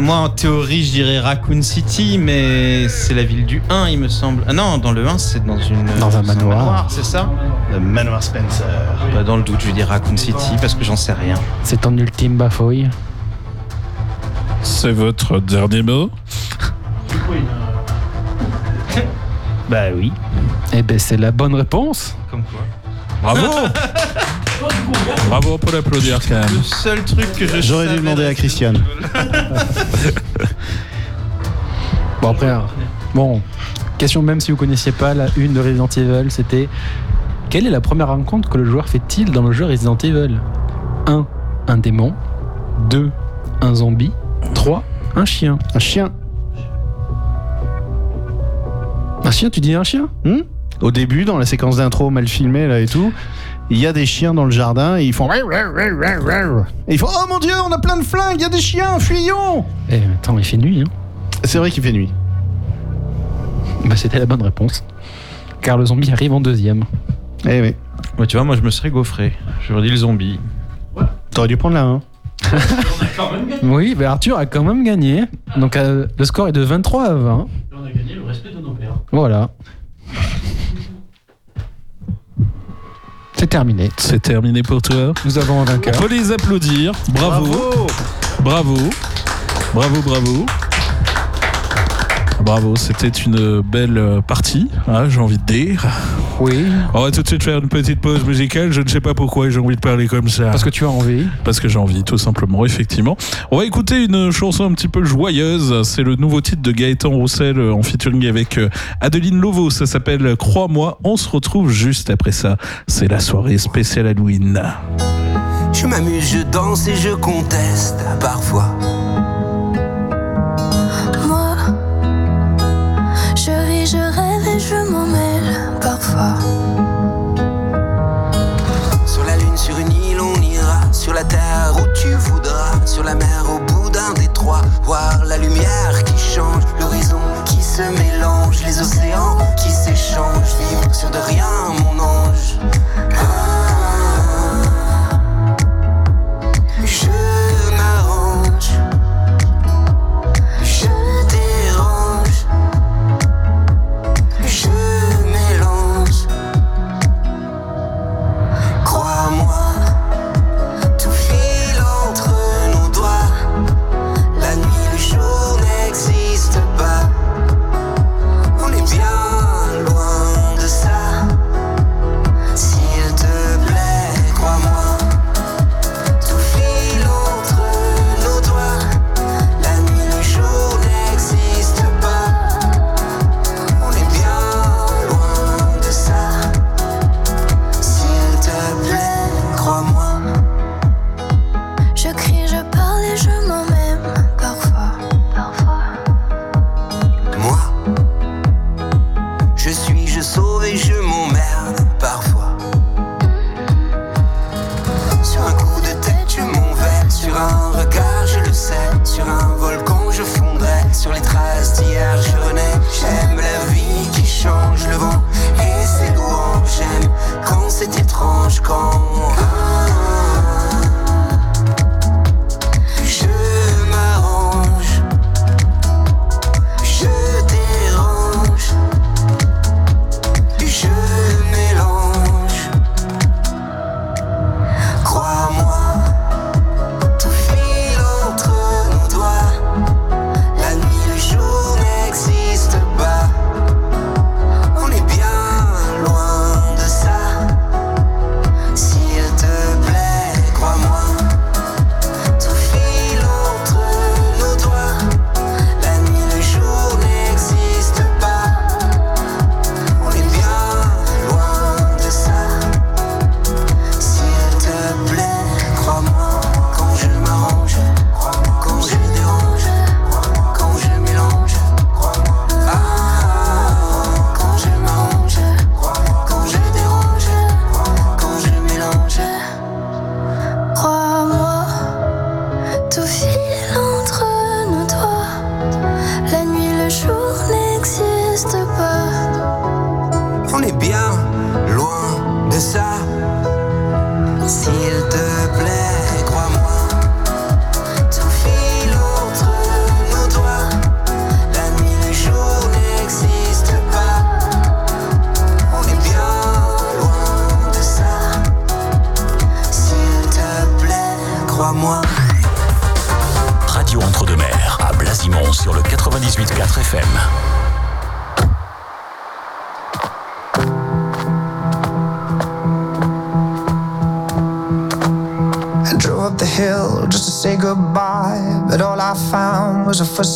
Moi, en théorie, je dirais Raccoon City, mais c'est la ville du 1, il me semble. Ah non, dans le 1, c'est dans une. Dans un c'est manoir. c'est ça? Le Manoir Spencer. Bah, Dans le doute, je vais dire Raccoon City parce que j'en sais rien. C'est ton ultime bafouille. C'est votre dernier mot? Bah oui. Eh ben, c'est la bonne réponse. Comme quoi. Bravo Bravo pour l'applaudir quand même. Le seul truc que je J'aurais dû demander à Christiane. Bon, après, hein. bon, question même si vous connaissiez pas la une de Resident Evil, c'était quelle est la première rencontre que le joueur fait-il dans le jeu Resident Evil? 1. Un démon. 2. Un zombie. 3. Un chien. Un chien. Un chien, tu dis un chien? Hmm? Au début, dans la séquence d'intro mal filmée là et tout, il y a des chiens dans le jardin et ils font. Et ils font Oh mon dieu, on a plein de flingues, il y a des chiens, fuyons Eh, mais attends, il fait nuit, hein C'est vrai qu'il fait nuit. Bah, c'était la bonne réponse. Car le zombie arrive en deuxième. Eh oui. Ouais, tu vois, moi je me serais gaufré. J'aurais dit le zombie. T'aurais dû prendre la 1. Oui, bah Arthur a quand même gagné. Donc euh, le score est de 23 à 20. On a gagné le respect de nos pères. Voilà. C'est terminé. C'est terminé pour toi. Nous avons un On vainqueur. peut les applaudir. Bravo. Bravo. Bravo, bravo. Bravo, c'était une belle partie, hein, j'ai envie de dire. Oui, On va tout de suite faire une petite pause musicale. Je ne sais pas pourquoi j'ai envie de parler comme ça. parce que tu as envie. Parce que j'ai envie, tout simplement, effectivement. On va écouter une chanson un petit peu joyeuse. C'est le nouveau titre de Gaëtan Roussel euh, en featuring avec euh, Adeline Lovo. Ça s'appelle Crois-moi. On se retrouve juste après ça. C'est la soirée spéciale Halloween. Je m'amuse, je danse et je conteste parfois. Sur la lune, sur une île, on ira. Sur la terre où tu voudras. Sur la mer, au bout d'un détroit. Voir la lumière qui change. L'horizon qui se mélange. Les océans qui s'échangent. Vivre sur de rien,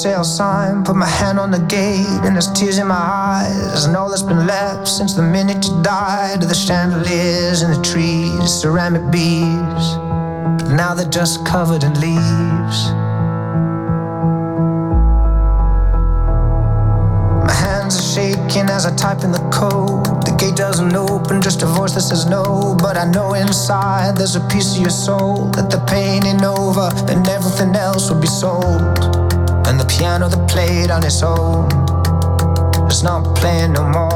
sale sign. Put my hand on the gate and there's tears in my eyes. And all that's been left since the minute you died are the chandeliers and the trees, ceramic beads. Now they're just covered in leaves. My hands are shaking as I type in the code. The gate doesn't open, just a voice that says no. But I know inside there's a piece of your soul that the pain ain't over and everything else will be sold. Piano that played on its own is not playing no more.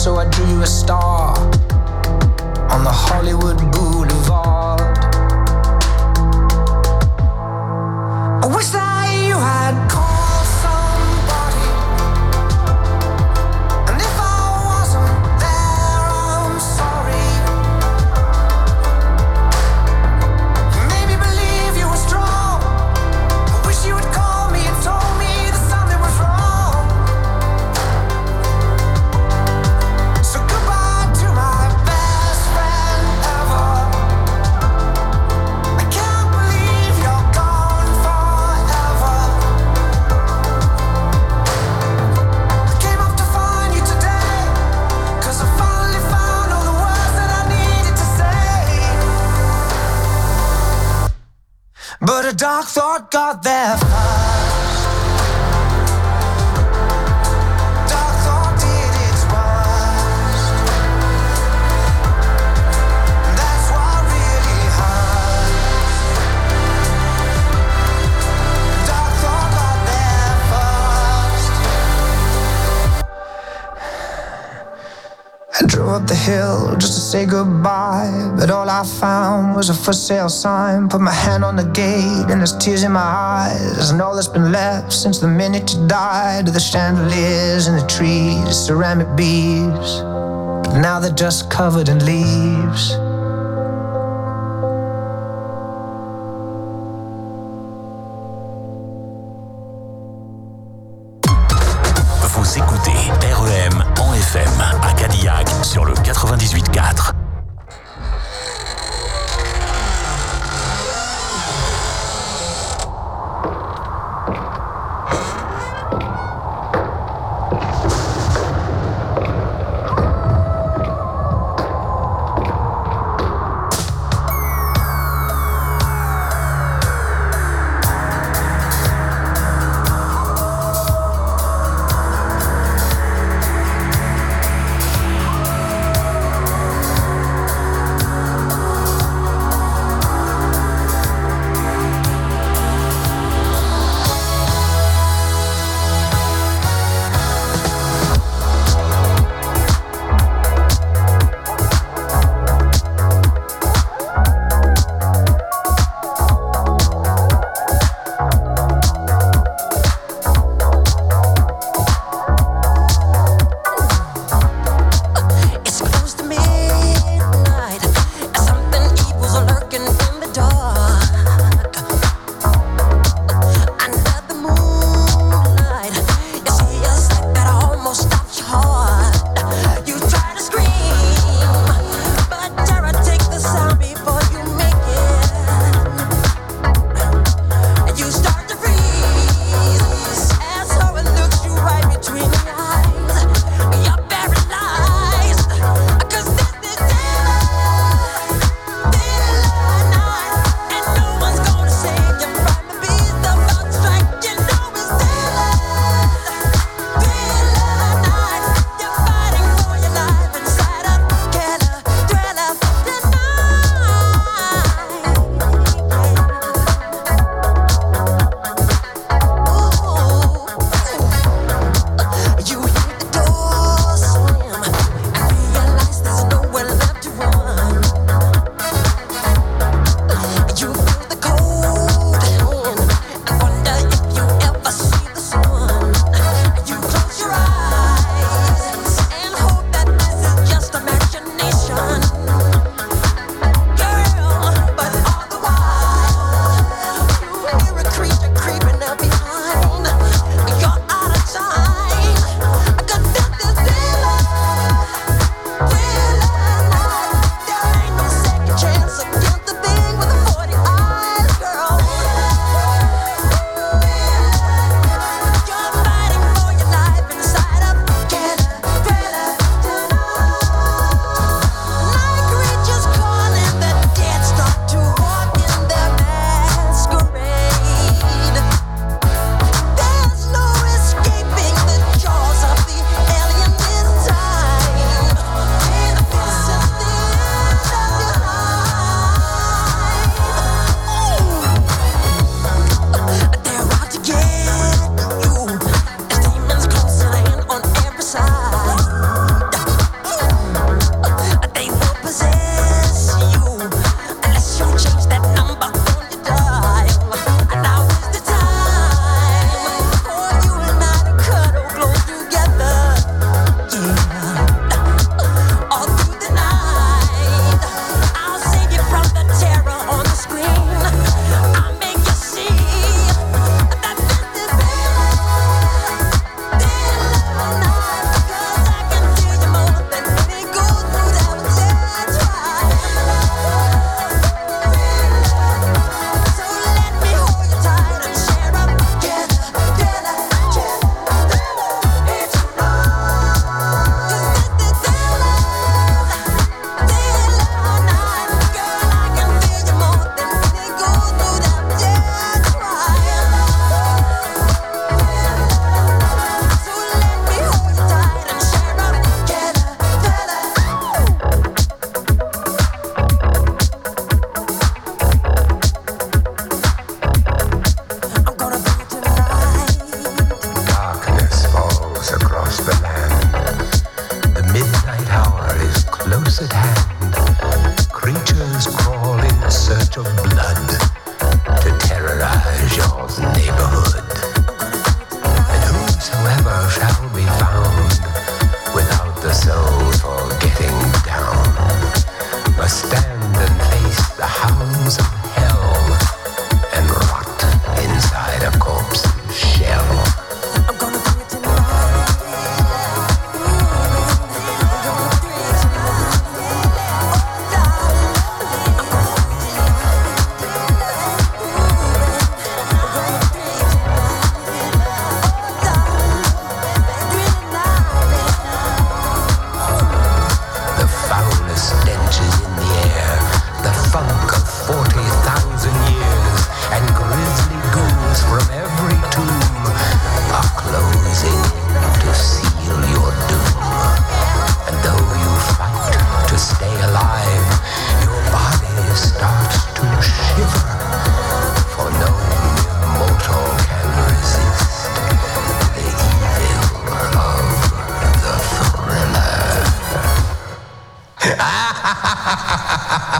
So I drew you a star on the Hollywood Boulevard. Thought got there hill just to say goodbye, but all I found was a for sale sign. Put my hand on the gate and there's tears in my eyes, and all that's been left since the minute you died are the chandeliers and the trees, ceramic beads. But now they're just covered in leaves.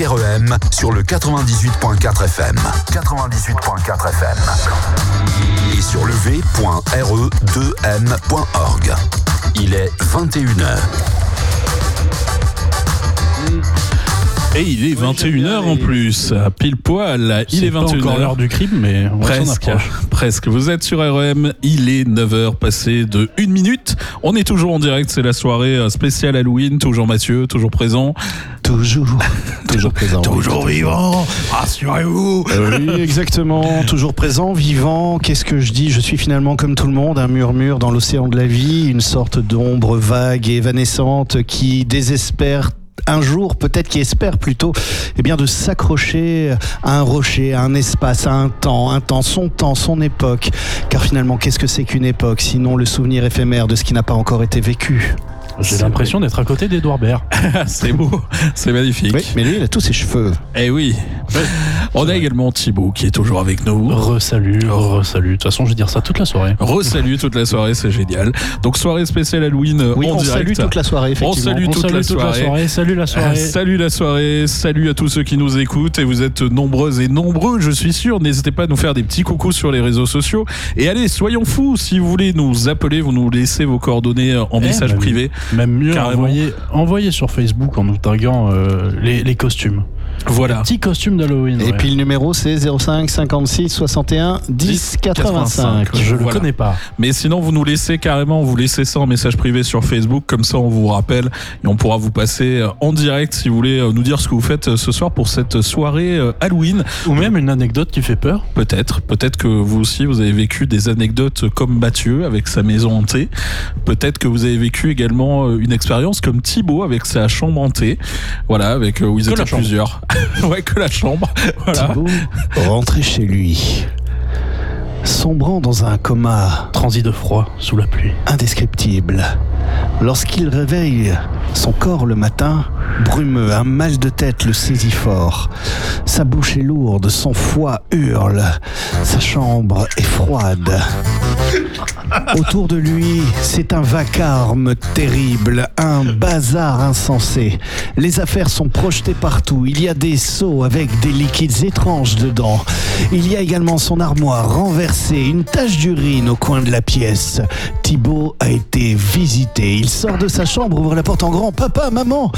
REM sur le 98.4 FM. 98.4 FM. Et sur le v.re2m.org. Il est 21h. Et il est 21h en plus, pile poil. Il est pas 21h. encore l'heure du crime, mais on s'en Presque, approche. presque. Vous êtes sur REM, il est 9h passé de 1 minute. On est toujours en direct, c'est la soirée euh, spéciale Halloween. Toujours Mathieu, toujours présent. Toujours, toujours présent. Toujours vivant, rassurez-vous. Euh, oui, exactement. Toujours présent, vivant. Qu'est-ce que je dis? Je suis finalement comme tout le monde, un murmure dans l'océan de la vie, une sorte d'ombre vague et évanescente qui désespère un jour, peut-être qui espère plutôt, eh bien, de s'accrocher à un rocher, à un espace, à un temps, un temps, son temps, son époque. Car finalement, qu'est-ce que c'est qu'une époque, sinon le souvenir éphémère de ce qui n'a pas encore été vécu? J'ai l'impression d'être à côté d'Edouard Baird. c'est beau, c'est magnifique. Oui, mais lui, il a tous ses cheveux. Eh oui. On a également Thibaut qui est toujours avec nous. Re-salut, re-salut. De toute façon, je vais dire ça toute la soirée. Re-salut toute la soirée, c'est génial. Donc soirée spéciale Halloween euh, Oui, en on direct. salue toute la soirée, On effectivement. salue On toute, salue la, toute la soirée. Salut la soirée. Ah, salut la soirée, salut à tous ceux qui nous écoutent et vous êtes nombreuses et nombreux, je suis sûr. N'hésitez pas à nous faire des petits coucous sur les réseaux sociaux. Et allez, soyons fous, si vous voulez nous appeler, vous nous laissez vos coordonnées euh, en Eh, message même- privé. Même mieux, envoyez sur Facebook en nous taguant euh, les, les costumes. Voilà. Petit costume d'Halloween. Et ouais. puis le numéro c'est 05 56 61 10 85. Je le Voilà. connais pas. Mais sinon, vous nous laissez carrément, vous laissez ça en message privé sur Facebook, comme ça on vous rappelle et on pourra vous passer euh, en direct si vous voulez euh, nous dire ce que vous faites euh, ce soir pour cette soirée Halloween. Ou même une anecdote qui fait peur. Peut-être, peut-être que vous aussi vous avez vécu des anecdotes comme Mathieu avec sa maison hantée. Peut-être que vous avez vécu également une expérience comme Thibaut avec sa chambre hantée. Voilà, avec où ils Que étaient chambre. plusieurs. ouais, que la chambre. Voilà. Thibaut rentrait chez lui, sombrant dans un coma Transit de froid sous la pluie. indescriptible. Lorsqu'il réveille son corps le matin, brumeux, un mal de tête le saisit fort. Sa bouche est lourde, son foie hurle, sa chambre est froide. Autour de lui, c'est un vacarme terrible, un bazar insensé. Les affaires sont projetées partout. Il y a des seaux avec des liquides étranges dedans. Il y a également son armoire renversée, une tache d'urine au coin de la pièce. Thibaut a été visité. Il sort de sa chambre, ouvre la porte en grand. Papa, maman,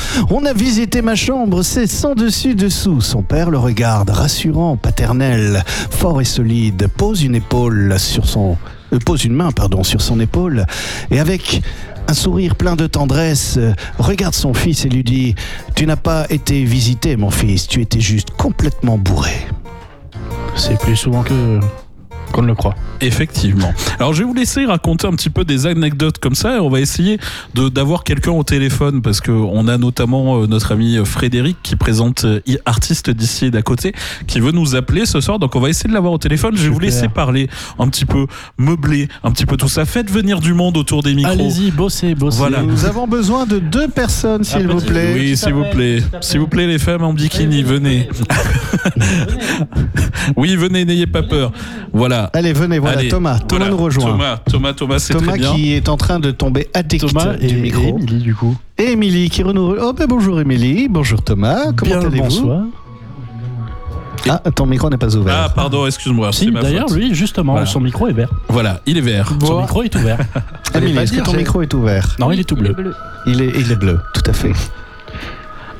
a visité ma chambre, c'est sans dessus dessous. Son père le regarde, rassurant, paternel, fort et solide, pose une épaule sur son euh, pose une main pardon sur son épaule et avec un sourire plein de tendresse euh, regarde son fils et lui dit Tu n'as pas été visité mon fils, tu étais juste complètement bourré. C'est plus souvent que qu'on ne le croit. Effectivement. Alors je vais vous laisser raconter un petit peu des anecdotes comme ça et on va essayer de d'avoir quelqu'un au téléphone parce que on a notamment euh, notre ami Frédéric qui présente euh, artiste d'ici et d'à côté qui veut nous appeler ce soir donc on va essayer de l'avoir au téléphone. Je vais vous laisser parler un petit peu, meubler un petit peu tout ça. Faites venir du monde autour des micros. Allez-y, bossez, bossez. Voilà. Nous avons besoin de deux personnes s'il vous plaît. Oui, s'il vous plaît. S'il vous plaît, les femmes en bikini, venez. oui, venez, n'ayez pas peur. Voilà. Allez, venez, voilà Allez, Thomas. Thomas voilà. nous rejoint. Thomas, Thomas, Thomas, c'est Thomas très bien. qui est en train de tomber addict Thomas et, du et micro. Émilie, du coup. Et Émilie qui renouvelle. Oh ben bonjour Émilie, bonjour Thomas, comment allez-vous bonsoir. Ah, ton micro n'est pas ouvert. Ah, pardon, excuse-moi. Si, c'est ma d'ailleurs, lui, justement, Voilà. son micro est vert. Voilà, il est vert. Son micro est ouvert. Émilie, est-ce que ton micro est ouvert? Non, il est tout bleu. il est, il est bleu, tout à fait.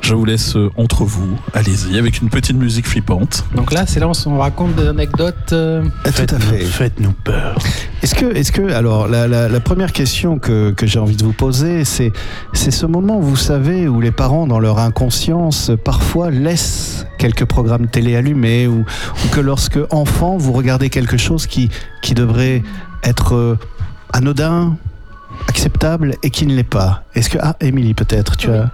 Je vous laisse euh, entre vous. Allez-y, avec une petite musique flippante. Donc là, c'est là où on raconte des anecdotes. euh, Ah, Tout à fait. Faites-nous peur. Est-ce que, est-ce que, alors, la, la- la première question que, que j'ai envie de vous poser, c'est, c'est ce moment, vous savez, où les parents, dans leur inconscience, parfois laissent quelques programmes télé allumés, ou, ou que lorsque enfant, vous regardez quelque chose qui, qui devrait être euh, anodin, acceptable, et qui ne l'est pas. Est-ce que, ah, Émilie, peut-être, tu as,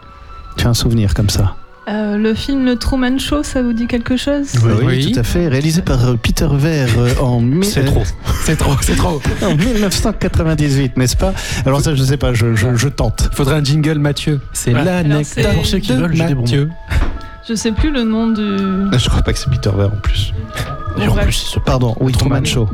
tu as un souvenir comme ça Euh, le film Le Truman Show, ça vous dit quelque chose oui, tout à fait, réalisé par euh, Peter Weir euh, en C'est trop. C'est trop, c'est trop. en 1998, n'est-ce pas Alors ça, je sais pas, je, je, je tente. Il faudrait un jingle, Mathieu. C'est Ouais. l'anecdote Pour ceux qui de veulent, Mathieu. Je sais plus le nom du. Je crois pas que c'est Peter Weir en plus. En plus, Pardon, oui, Truman Show.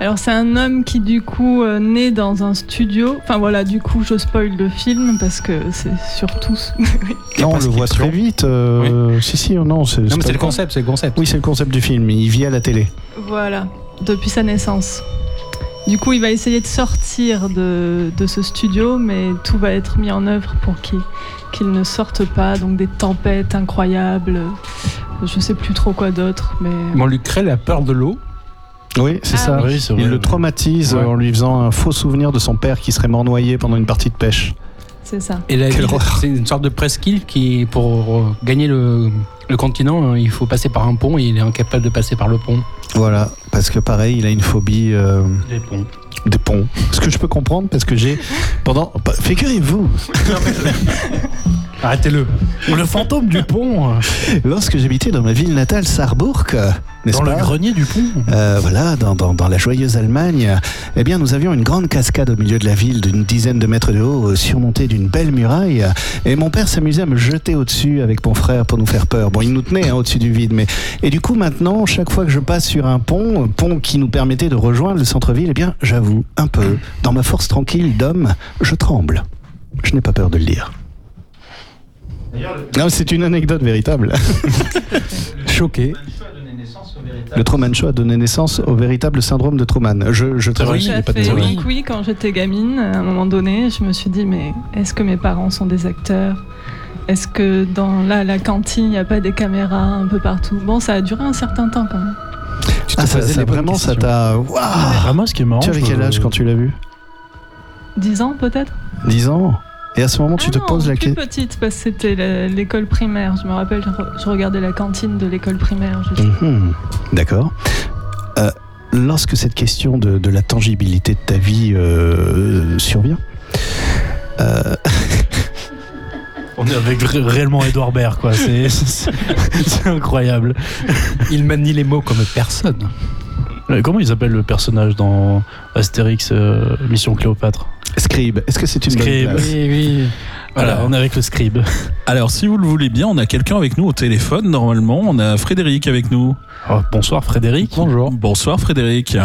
Alors c'est un homme qui du coup euh, naît dans un studio. Enfin voilà, du coup je spoil le film parce que c'est surtout. Oui. Non, on le voit très vite. euh, Si, si, non, c'est Non, mais c'est le concept, c'est le concept. Oui, c'est le concept du film. Il vit à la télé. Voilà, depuis sa naissance. Du coup, il va essayer de sortir de, de ce studio, mais tout va être mis en œuvre pour qu'il qu'il ne sorte pas. Donc des tempêtes incroyables, je sais plus trop quoi d'autre, mais On lui crée la peur de l'eau. Oui, c'est Ah ça. oui, c'est vrai, Il le traumatise Ouais. en lui faisant un faux souvenir de son père qui serait mort noyé pendant une partie de pêche. c'est ça. Et c'est une sorte de presqu'île qui, pour gagner le, le continent, hein, il faut passer par un pont et il est incapable de passer par le pont. Voilà, parce que pareil, il a une phobie euh, Les ponts. des ponts. Ce que je peux comprendre, parce que j'ai pendant. Figurez-vous, Arrêtez-le. Le fantôme du pont. lorsque j'habitais dans ma ville natale, euh, n'est-ce Dans le grenier du pont. Euh, voilà, dans, dans- dans la joyeuse Allemagne, eh bien, nous avions une grande cascade au milieu de la ville d'une dizaine de mètres de haut, euh, surmontée d'une belle muraille. Et mon père s'amusait à me jeter au-dessus avec mon frère pour nous faire peur. Bon, il nous tenait hein, au-dessus du vide, mais et du coup maintenant, chaque fois que je passe sur un pont, un pont qui nous permettait de rejoindre le centre-ville, eh bien, j'avoue, un peu, dans ma force tranquille d'homme, je tremble. Je n'ai pas peur de le dire. Non, c'est une anecdote véritable. Choqué. Le Truman Show a donné naissance au véritable syndrome de Truman. Je, je il est pas de. Oui, oui, quand j'étais gamine, à un moment donné, je me suis dit, mais est-ce que mes parents sont des acteurs? Est-ce que dans la, la cantine, il n'y a pas des caméras un peu partout? Bon, ça a duré un certain temps quand même. Tu te Ah, ça, ça, vraiment, ça questions. t'a. Waouh Vraiment, ce qui est marrant. Tu avais quel âge quand tu l'as vu? 10 ans peut-être? 10 ans? Et à ce moment, tu Ah te non, poses la plus question. petite, parce que c'était l'école primaire. Je me rappelle, je, re- je regardais la cantine de l'école primaire. Mhm. D'accord. Euh, lorsque cette question de, de la tangibilité de ta vie euh, survient, euh, On est avec ré- réellement Edouard Baird, quoi. C'est incroyable. Il manie les mots comme personne. Euh, Comment il s'appelle le personnage dans Astérix euh, Mission Cléopâtre Scribe, est-ce que c'est une Scribe. bonne Oui, oui. Voilà, on est avec le scribe. Alors, si vous le voulez bien, on a quelqu'un avec nous au téléphone. Normalement, on a Frédéric avec nous. Oh, bonsoir Frédéric. Bonjour. Bonsoir Frédéric.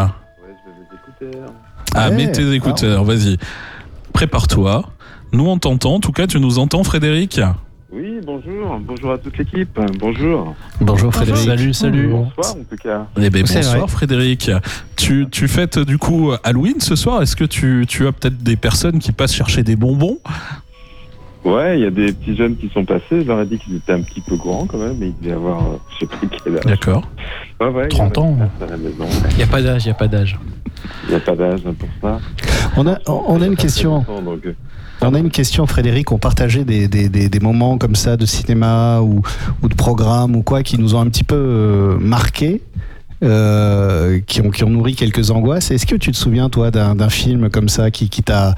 Ah, Ouais, mets tes écouteurs, vas-y. Prépare-toi. Nous, on t'entend. En tout cas, tu nous entends, Frédéric? Oui, bonjour, bonjour à toute l'équipe, bonjour. Bonjour Frédéric. Salut, salut. Bonsoir en tout cas. Eh ben, bonsoir vrai. Frédéric. Tu, tu fêtes du coup Halloween ce soir. Est-ce que tu, tu as peut-être des personnes qui passent chercher des bonbons? Ouais, il y a des petits jeunes qui sont passés, je leur ai dit qu'ils étaient un petit peu grands quand même, mais ils devaient avoir, euh, je sais plus quel âge. D'accord. Ouais, ouais, 30 il y en a ans. Il n'y a pas d'âge, il n'y a pas d'âge. Il n'y a pas d'âge hein, pour ça. On a, on a une question. Donc, euh, On a une question, Frédéric. On partageait des, des, des, des moments comme ça de cinéma ou, ou de programmes ou quoi qui nous ont un petit peu euh, marqués, euh, qui, ont, qui ont nourri quelques angoisses. Est-ce que tu te souviens, toi, d'un d'un film comme ça qui, qui t'a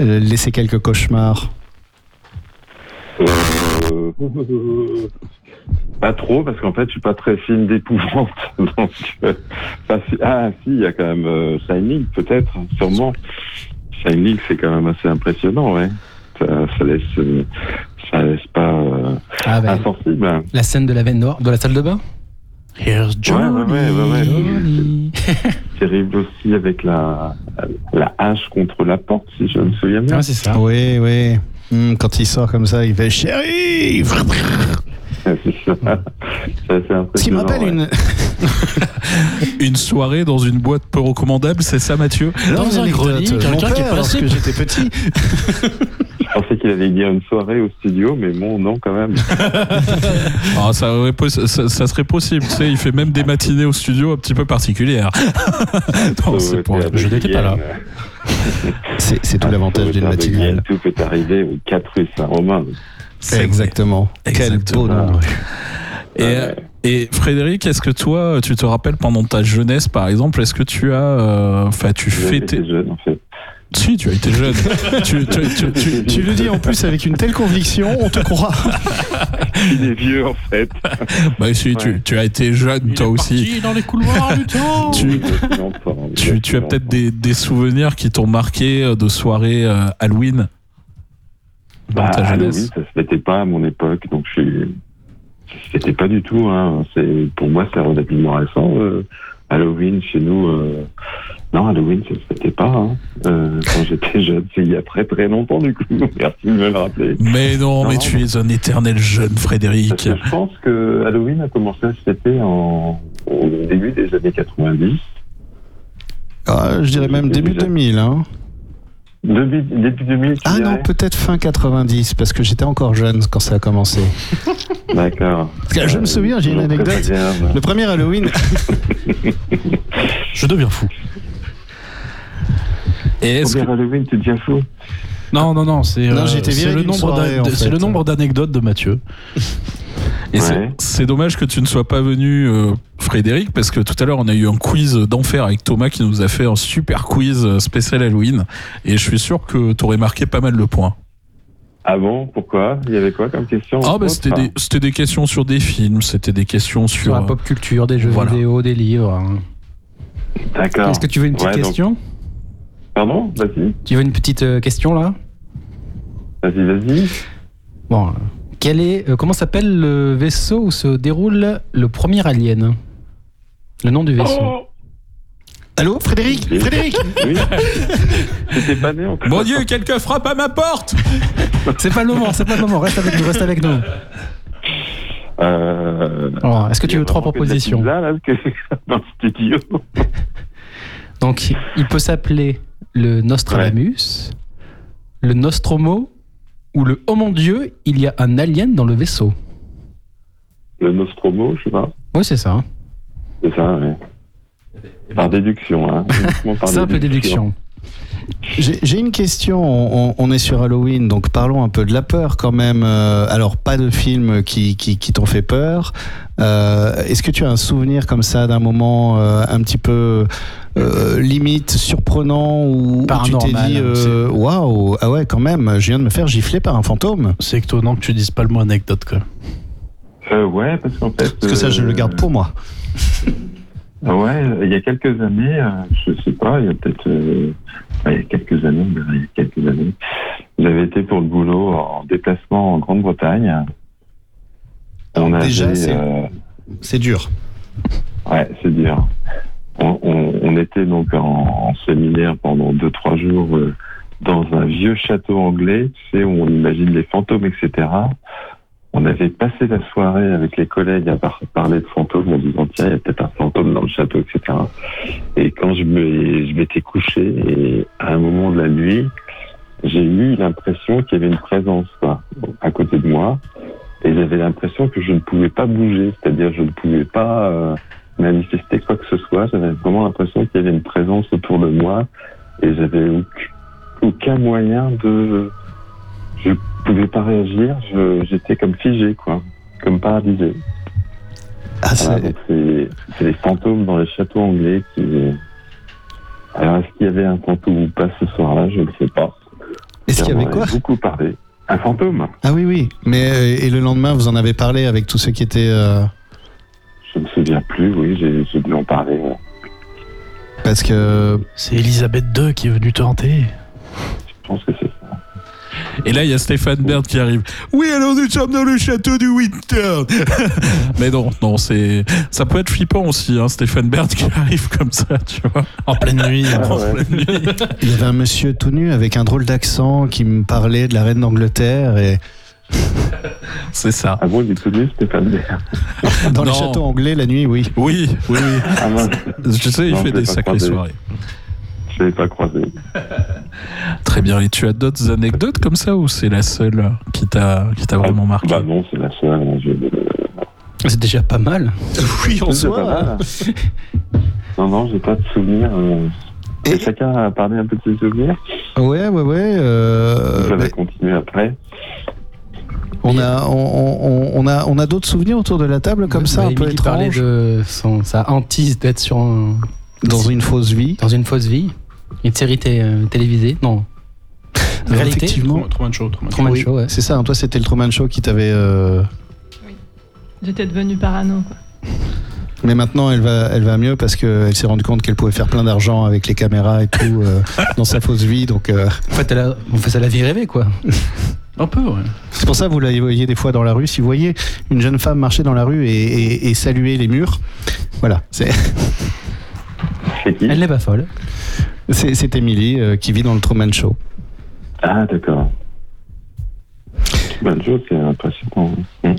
euh, laissé quelques cauchemars? Euh, pas trop, parce qu'en fait, je suis pas très film d'épouvante. Donc, euh, pas si- ah, si, il y a quand même euh, Shining, peut-être, sûrement. C'est quand même assez impressionnant, ouais. Ça, ça laisse, euh, ça laisse pas euh, Ah, bah, insensible. hein. la scène de la veine noire, de la salle de bain? Here's Ouais, ouais, ouais, ouais, ouais. Johnny. Terrible aussi avec la, la hache contre la porte, si je me souviens bien. Ah, c'est ça. Oui, oui. Hum, quand il sort comme ça, il fait chérie. C'est ça. C'est assez impressionnant. Ce qui me rappelle ouais. une. Une soirée dans une boîte peu recommandable, c'est ça, Mathieu? Dans un anecdote. grenier, Mon quelqu'un qui est père, passé. lorsque j'étais petit. Qu'il allait dire une soirée au studio, mais bon, non, quand même. Ah, ça, aurait poss- ça, ça serait possible. Tu sais, il fait même des matinées au studio un petit peu particulières. non, c'est pour- je n'étais pas là. C'est c'est tout Ah, l'avantage d'une matinale. Tout peut arriver aux 4 rue Saint-Romain. c'est Exactement. Quel Exactement. beau nom de rue. Et, Ouais. et Frédéric, est-ce que toi, tu te rappelles pendant ta jeunesse, par exemple, est-ce que tu as, euh, enfin, tu fêtais en fait. Si, tu as été jeune. tu, tu, tu, tu- Tu le dis en plus avec une telle conviction, on te croit. Il est vieux, en fait. bah, si, tu, Ouais. tu as été jeune, toi aussi. Parti dans les couloirs du temps. Tu, as peut-être des, des souvenirs qui t'ont marqué euh, de soirées euh, Halloween dans Bah, ta Halloween, jeunesse. ça se fêtait pas à mon époque, donc je suis. Ça se fêtait pas du tout. Hein. C'est pour moi, c'est relativement récent. euh, Halloween chez nous, euh, non, Halloween, ça se fêtait pas hein. Euh, quand j'étais jeune. C'est il y a très très longtemps, du coup. Merci de me le rappeler. Mais non, mais Non. tu es un éternel jeune, Frédéric. Parce que je pense que Halloween a commencé à se fêter en, au début des années 90. Ah, je dirais même début 2000. Hein. Début, début 2000, tu Ah non, peut-être fin 90, parce que j'étais encore jeune quand ça a commencé. D'accord. Je me souviens, j'ai une anecdote. Le premier Halloween. Je deviens fou. Et est-ce Premier Halloween, tu deviens fou Non, non, non, c'est Non, euh, c'est le nombre soirée, d'an- en c'est fait. le nombre d'anecdotes de Mathieu. Et c'est- Ouais. c'est dommage que tu ne sois pas venu, euh, Frédéric, parce que tout à l'heure, on a eu un quiz d'enfer avec Thomas qui nous a fait un super quiz euh, spécial Halloween. Et je suis sûr que tu aurais marqué pas mal de points. Ah bon Pourquoi? Il y avait quoi comme question Ah, bah, c'était des, c'était des questions sur des films, c'était des questions sur. Sur la pop culture, des jeux voilà. vidéo, des livres. hein. D'accord. Est-ce que tu veux une petite Ouais, donc- question? Pardon? Vas-y, Tu veux une petite euh, question là? Vas-y, vas-y. Bon. euh, Quel est, euh, comment s'appelle le vaisseau où se déroule le premier alien? Le nom du vaisseau. Oh Allô, Frédéric Frédéric Oui. Pas né encore. Mon Dieu, quelqu'un frappe à ma porte C'est pas le moment, c'est pas le moment. Reste avec nous, reste avec nous. Euh, Alors, Est-ce que tu veux trois propositions là, parce que- dans le studio. Donc, il peut s'appeler le Nostradamus, le Nostromo ou le Oh mon Dieu, il y a un alien dans le vaisseau. Le Nostromo, je sais pas. Oui, c'est ça. C'est ça, oui. Par déduction, hein. Par Simple déduction. J'ai j'ai une question. On, on est sur Halloween, donc parlons un peu de la peur quand même. Euh, alors, pas de films qui, qui, qui t'ont fait peur. Euh, Est-ce que tu as un souvenir comme ça d'un moment euh, un petit peu euh, limite, surprenant, où, où tu t'es dit euh, Waouh, ah ouais, quand même, je viens de me faire gifler par un fantôme C'est étonnant que tu dises pas le mot anecdote, quoi. Euh, ouais, parce qu'en fait. Parce que ça, je le garde pour moi. Ah Ouais, il y a quelques années, euh, je sais pas, il y a peut-être. euh, il y a quelques années, on il y a quelques années. J'avais été pour le boulot en déplacement en Grande-Bretagne. On Alors, déjà, avait, c'est- euh, C'est dur. Ouais, c'est dur. On, on- on était donc en, en séminaire pendant deux trois jours euh, dans un vieux château anglais, tu sais, où on imagine les fantômes, etc. On avait passé la soirée avec les collègues à par- parler de fantômes en disant tiens, il y a peut-être un fantôme dans le château, etc. Et quand je m'étais couché, et à un moment de la nuit, j'ai eu l'impression qu'il y avait une présence quoi, à côté de moi. Et j'avais l'impression que je ne pouvais pas bouger, c'est-à-dire je ne pouvais pas euh, manifester quoi que ce soit. J'avais vraiment l'impression qu'il y avait une présence autour de moi et j'avais aucun moyen de. Je pouvais pas réagir. J'étais comme figé, quoi, comme paralysé. Ah, c'est- les fantômes dans les châteaux anglais qui. Alors est-ce qu'il y avait un fantôme ou pas ce soir-là Je ne sais pas. Est-ce qu'il y avait quoi Beaucoup parlé. Un fantôme. Ah oui, oui. Mais euh, et le lendemain, vous en avez parlé avec tous ceux qui étaient. euh, Je ne me souviens plus. Oui, j'ai dû en parler. ouais. parce que. C'est Elisabeth II qui est venue te hanter. Je pense que c'est. Et là, il y a Stéphane Baird qui arrive. Oui, alors nous sommes dans le château du Winter. Mais non, non, c'est ça peut être flippant aussi, hein, Stéphane Baird qui arrive comme ça, tu vois. En pleine nuit. Ah, En ouais. pleine nuit. Il y avait un monsieur tout nu avec un drôle d'accent qui me parlait de la reine d'Angleterre et C'est ça. Ah bon, il est tout nu, Stéphane Baird. dans les Non. châteaux anglais la nuit, oui. Oui, oui, oui. Ah Je sais, il Non, fait des sacrées soirées. Je l'avais pas croisé. Très bien. Et tu as d'autres anecdotes comme ça ou c'est la seule qui t'a qui t'a vraiment marqué? Bah non, c'est la seule. hein, je- C'est déjà pas mal. Oui, en pas mal. Non, non, j'ai pas de souvenirs. euh. Et chacun a parlé un peu de ses souvenirs? Ouais, ouais, ouais. euh, mais allez continuer après. on a, on, on- on a, on a d'autres souvenirs autour de la table comme ça, Bah, un peu étrange, de son, sa hantise d'être sur un- dans une fausse vie. dans une fausse vie. Une série euh, télévisée Non. Réalité Effectivement. Truman Show. Truman Show. Truman Oui, Show, ouais. C'est ça. hein, toi, c'était le Truman Show qui t'avait. euh, J'étais devenue parano. Quoi. Mais maintenant, elle va, elle va mieux parce qu'elle s'est rendue compte qu'elle pouvait faire plein d'argent avec les caméras et tout euh, dans sa fausse vie. Donc, euh, En fait, elle a, en fait, ça la vie rêvée, quoi. Un peu, ouais. c'est pour ça que vous la voyez des fois dans la rue. Si vous voyez une jeune femme marcher dans la rue et, et- et saluer les murs, voilà. C'est C'est qui Elle n'est pas folle. C'est Émilie euh, qui vit dans le Truman Show. Ah, d'accord. Bonne chose, c'est impressionnant. Mm.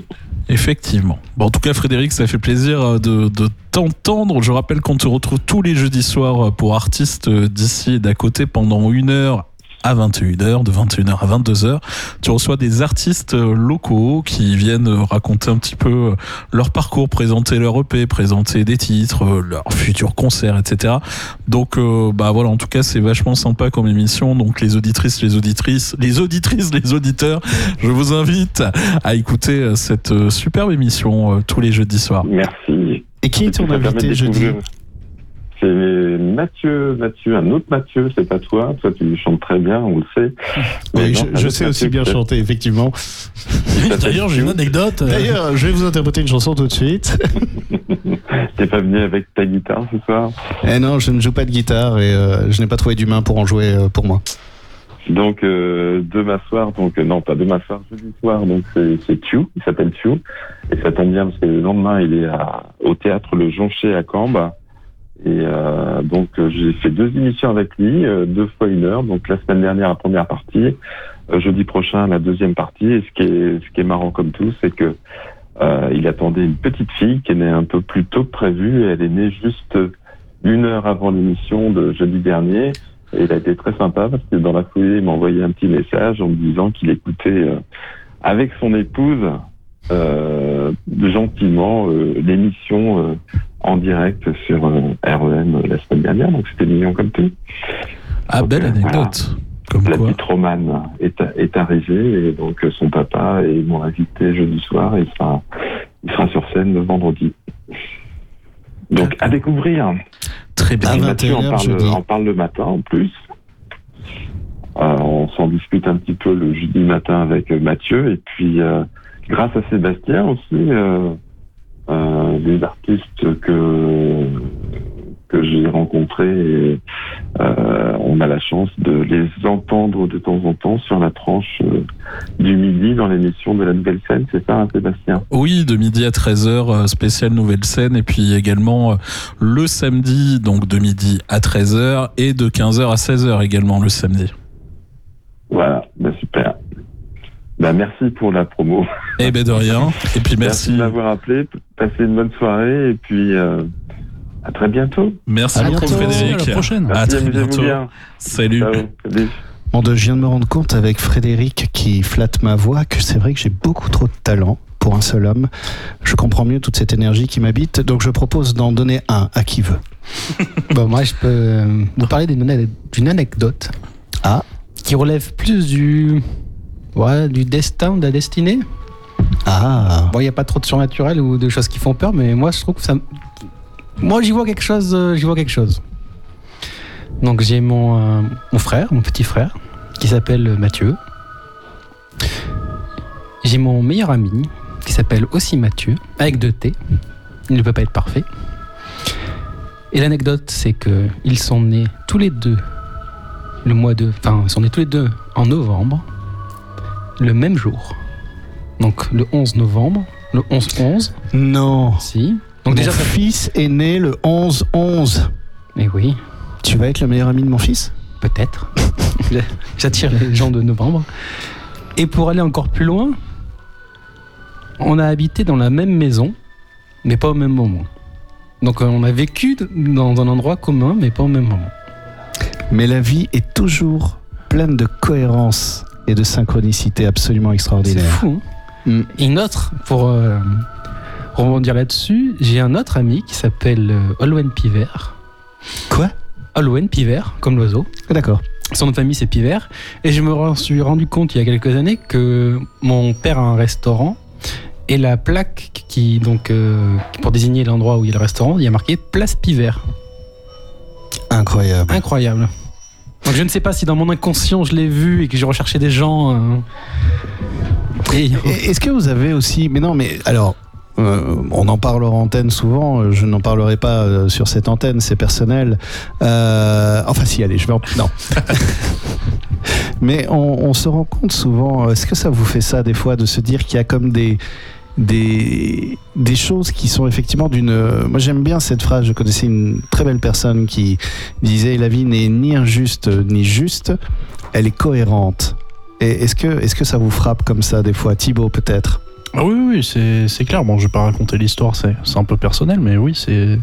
Effectivement. Bon, en tout cas, Frédéric, ça fait plaisir euh, de, de t'entendre. Je rappelle qu'on te retrouve tous les jeudis soirs pour artistes euh, d'ici et d'à côté pendant une heure à 21h, de 21h à 22h. Tu reçois des artistes euh, locaux qui viennent euh, raconter un petit peu euh, leur parcours, présenter leur EP, présenter des titres, leurs futurs concerts, etc. Donc, euh, bah voilà, en tout cas, c'est vachement sympa comme émission. Donc, les auditrices, les auditrices, les auditrices, les auditeurs, je vous invite à écouter cette superbe émission euh, tous les jeudis soirs. Merci. Et qui est ton invité jeudi? C'est Mathieu, Mathieu, un autre Mathieu, c'est pas toi. Toi, tu chantes très bien, on le sait. Mais Oui, non, je, sais aussi bien chanter, effectivement. D'ailleurs, j'ai une anecdote. D'ailleurs, je vais vous interpréter une chanson tout de suite. T'es pas venu avec ta guitare ce soir? Eh non, je ne joue pas de guitare et euh, je n'ai pas trouvé d'humain pour en jouer euh, pour moi. Donc euh, demain soir, donc euh, non pas demain soir, jeudi soir, donc c'est Thiou, il s'appelle Thiou, et ça tombe bien parce que le lendemain il est à- au théâtre Le Joncher à Cambes, et euh, donc euh, j'ai fait deux émissions avec lui, euh, deux fois une heure, donc la semaine dernière la première partie, euh, jeudi prochain la deuxième partie, et ce qui est ce qui est marrant comme tout, c'est que euh, il attendait une petite fille qui est née un peu plus tôt que prévu, et elle est née juste une heure avant l'émission de jeudi dernier. Et il a été très sympa parce que dans la foulée, il m'a envoyé un petit message en me disant qu'il écoutait euh, avec son épouse gentiment euh, l'émission euh, en direct sur euh, REM la semaine dernière. Donc c'était mignon comme tout. Ah, belle anecdote. Comme la quoi. petite Romane est, est arrivée et donc euh, son papa et m'ont invité jeudi soir et il sera, il sera sur scène le vendredi. Donc à découvrir. Très bien. Mathieu en 21h parle, jeudi. en parle le matin en plus. Euh, on s'en discute un petit peu le jeudi matin avec euh, Mathieu et puis euh, grâce à Sébastien aussi, euh, euh, des artistes que que j'ai rencontrés euh, on a la chance de les entendre de temps en temps sur la tranche du midi dans l'émission de la nouvelle scène, c'est ça hein, Sébastien? Oui, de midi à 13h, spécial nouvelle scène, et puis également le samedi, donc de midi à 13h, et de 15h à 16h également le samedi. Voilà, ben super. Ben merci pour la promo. Eh ben de rien, et puis merci. de m'avoir appelé. Passez une bonne soirée et puis euh, à très bientôt. Merci À beaucoup bientôt. Frédéric. À la prochaine. À Merci, très bientôt. bien. Salut. Ciao. Salut. Bon, de- je viens de me rendre compte avec Frédéric qui flatte ma voix que c'est vrai que j'ai beaucoup trop de talent pour un seul homme. Je comprends mieux toute cette énergie qui m'habite, donc je propose d'en donner un à qui veut. Bon, moi, je peux euh, vous parler d'une ane- d'une anecdote. Ah. Qui relève plus du. Ouais, du destin, de la destinée. Ah, Bon, il n'y a pas trop de surnaturel ou de choses qui font peur, mais moi, je trouve que ça. Moi, j'y vois quelque chose. euh, J'y vois quelque chose. Donc, j'ai mon, euh, mon frère, mon petit frère, qui s'appelle Mathieu. J'ai mon meilleur ami, qui s'appelle aussi Mathieu, avec deux T. Il ne peut pas être parfait. Et l'anecdote, c'est que ils sont nés tous les deux le mois de. Enfin, ils sont nés tous les deux en novembre, le même jour. Donc le 11 novembre, le 11-11. non. Si. Donc Donc déjà, mon fils est né le 11-11. Mais oui, Tu vas être le meilleur ami de mon fils? Peut-être. J'attire les gens de novembre. Et pour aller encore plus loin, on a habité dans la même maison, mais pas au même moment. Donc euh, on a vécu dans un endroit commun, mais pas au même moment. Mais la vie est toujours pleine de cohérence et de synchronicité absolument C'est extraordinaire. fou. hein Mm. Et une autre, pour euh, rebondir là-dessus, j'ai un autre ami qui s'appelle euh, Olwen Piver. Quoi? Olwen Piver, comme l'oiseau. Ah, D'accord. Son nom de famille, c'est Piver. Et je me suis rendu compte il y a quelques années que mon père a un restaurant. Et la plaque qui, donc, euh, pour désigner l'endroit où il y a le restaurant, il y a marqué Place Piver. Incroyable. Incroyable. Donc je ne sais pas si dans mon inconscient je l'ai vu et que j'ai recherché des gens. euh, Est-ce que vous avez aussi. Mais non, mais alors. euh, on en parlera en antenne souvent, euh, je n'en parlerai pas sur cette antenne, c'est personnel. Enfin si, allez, je vais en... Non. Mais on se rend compte souvent, est-ce que ça vous fait ça des fois de se dire qu'il y a comme des, des, des choses qui sont effectivement d'une. euh, Moi, j'aime bien cette phrase. Je connaissais une très belle personne qui disait La vie n'est ni injuste ni juste, elle est cohérente. Est-ce que, est-ce que ça vous frappe comme ça des fois Thibaut, peut-être? Ah oui, oui, c'est clair. Bon, je vais pas raconter l'histoire, c'est un peu personnel, mais oui, c'est.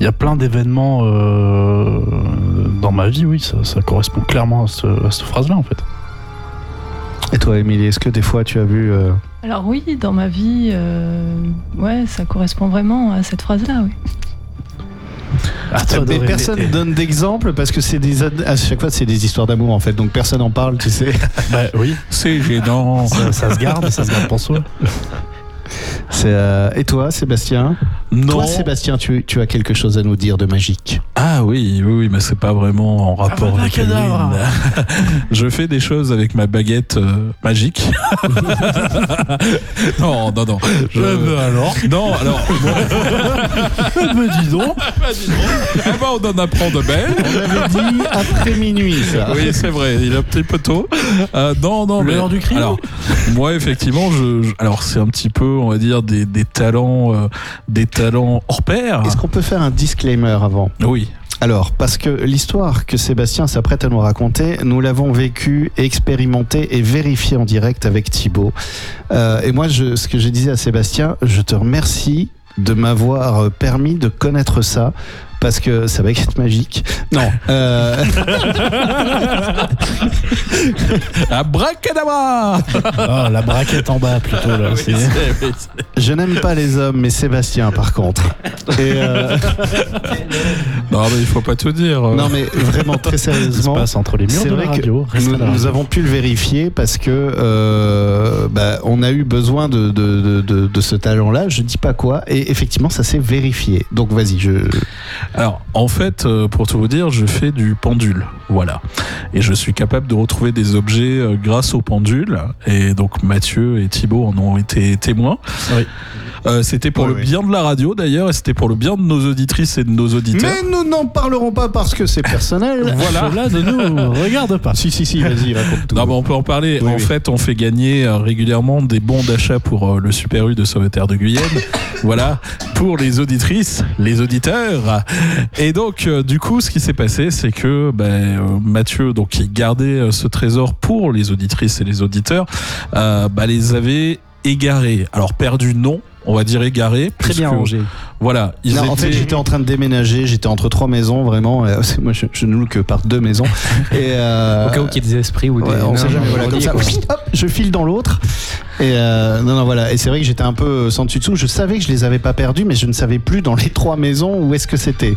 Il y a plein d'événements euh, dans ma vie, oui, ça, correspond clairement à cette phrase-là, en fait. Et toi, Émilie, est-ce que des fois tu as vu. euh, Alors oui, dans ma vie, euh, ouais, ça correspond vraiment à cette phrase-là, oui. Mais personne donne d'exemple parce que c'est des ad- à chaque fois c'est des histoires d'amour en fait donc personne en parle tu sais. Bah oui. C'est gênant. Ça, ça se garde, ça se garde pour soi. C'est, euh, Et toi Sébastien? Non. Toi Sébastien tu, tu as quelque chose à nous dire de magique. Ah oui, oui, oui, mais c'est pas vraiment en rapport avec Abracadabra. Halloween. Je fais des choses avec ma baguette euh, magique. non, non, non. Je- Eh ben alors Non, alors. Mais dis donc Eh ben, on en apprend de belles. On avait dit après minuit ça. Oui, c'est vrai, il est un petit peu tôt. Euh, non, non, mais. L'heure du crime Alors, moi, effectivement, je, je- alors c'est un petit peu, on va dire, des, des talents, euh, des talents hors pair. Est-ce qu'on peut faire un disclaimer avant Oui. Alors, parce que l'histoire que Sébastien s'apprête à nous raconter, nous l'avons vécue, expérimentée et vérifiée en direct avec Thibaut. Euh, et moi, je, ce que je disais à Sébastien, je te remercie de m'avoir permis de connaître ça. Parce que ça va être magique. Non. euh, Abracadabra Ah, la braquette en bas plutôt là. je n'aime pas les hommes, mais Sébastien, par contre. Et euh, Non, mais il faut pas tout dire. non, mais vraiment, très Ça se sérieusement. passe entre les murs C'est de la vrai radio. que nous, la avons pu le vérifier parce que euh, bah, on a eu besoin de, de, de, de- de ce talent-là. Je dis pas quoi. Et effectivement, ça s'est vérifié. Donc vas-y, je. Alors, en fait, euh, pour tout vous dire, je fais du pendule. Voilà. Et je suis capable de retrouver des objets euh, grâce au pendule. Et donc, Mathieu et Thibaut en ont été témoins. Oui. Euh, c'était pour Oui, le oui. bien de la radio d'ailleurs, et c'était pour le bien de nos auditrices et de nos auditeurs. Mais nous n'en parlerons pas parce que c'est personnel. Voilà. Cela ne nous regarde pas. Si, si, si, vas-y, raconte tout. Non, mais on peut en parler. Oui, en fait, on fait gagner régulièrement des bons d'achat pour le Super U de Sauveterre de Guyenne. voilà, pour les auditrices, les auditeurs. Et donc, euh, du coup, ce qui s'est passé, c'est que ben, euh, Mathieu, donc, qui gardait euh, ce trésor pour les auditrices et les auditeurs, euh, bah, les avait égarés. Alors, perdu, non. On va dire égarés. Très bien. Voilà, ils Non, en fait, j'étais en train de déménager, j'étais entre trois maisons, vraiment. euh, moi, je, je ne loue que par deux maisons. Et, euh, Au cas où il y ait des esprits ou des. Ouais, on sait jamais, voilà, comme ça, hop, je file dans l'autre. Et euh, non, non, voilà. Et c'est vrai que j'étais un peu sans dessus dessous. Je savais que je les avais pas perdus, mais je ne savais plus dans les trois maisons où est-ce que c'était.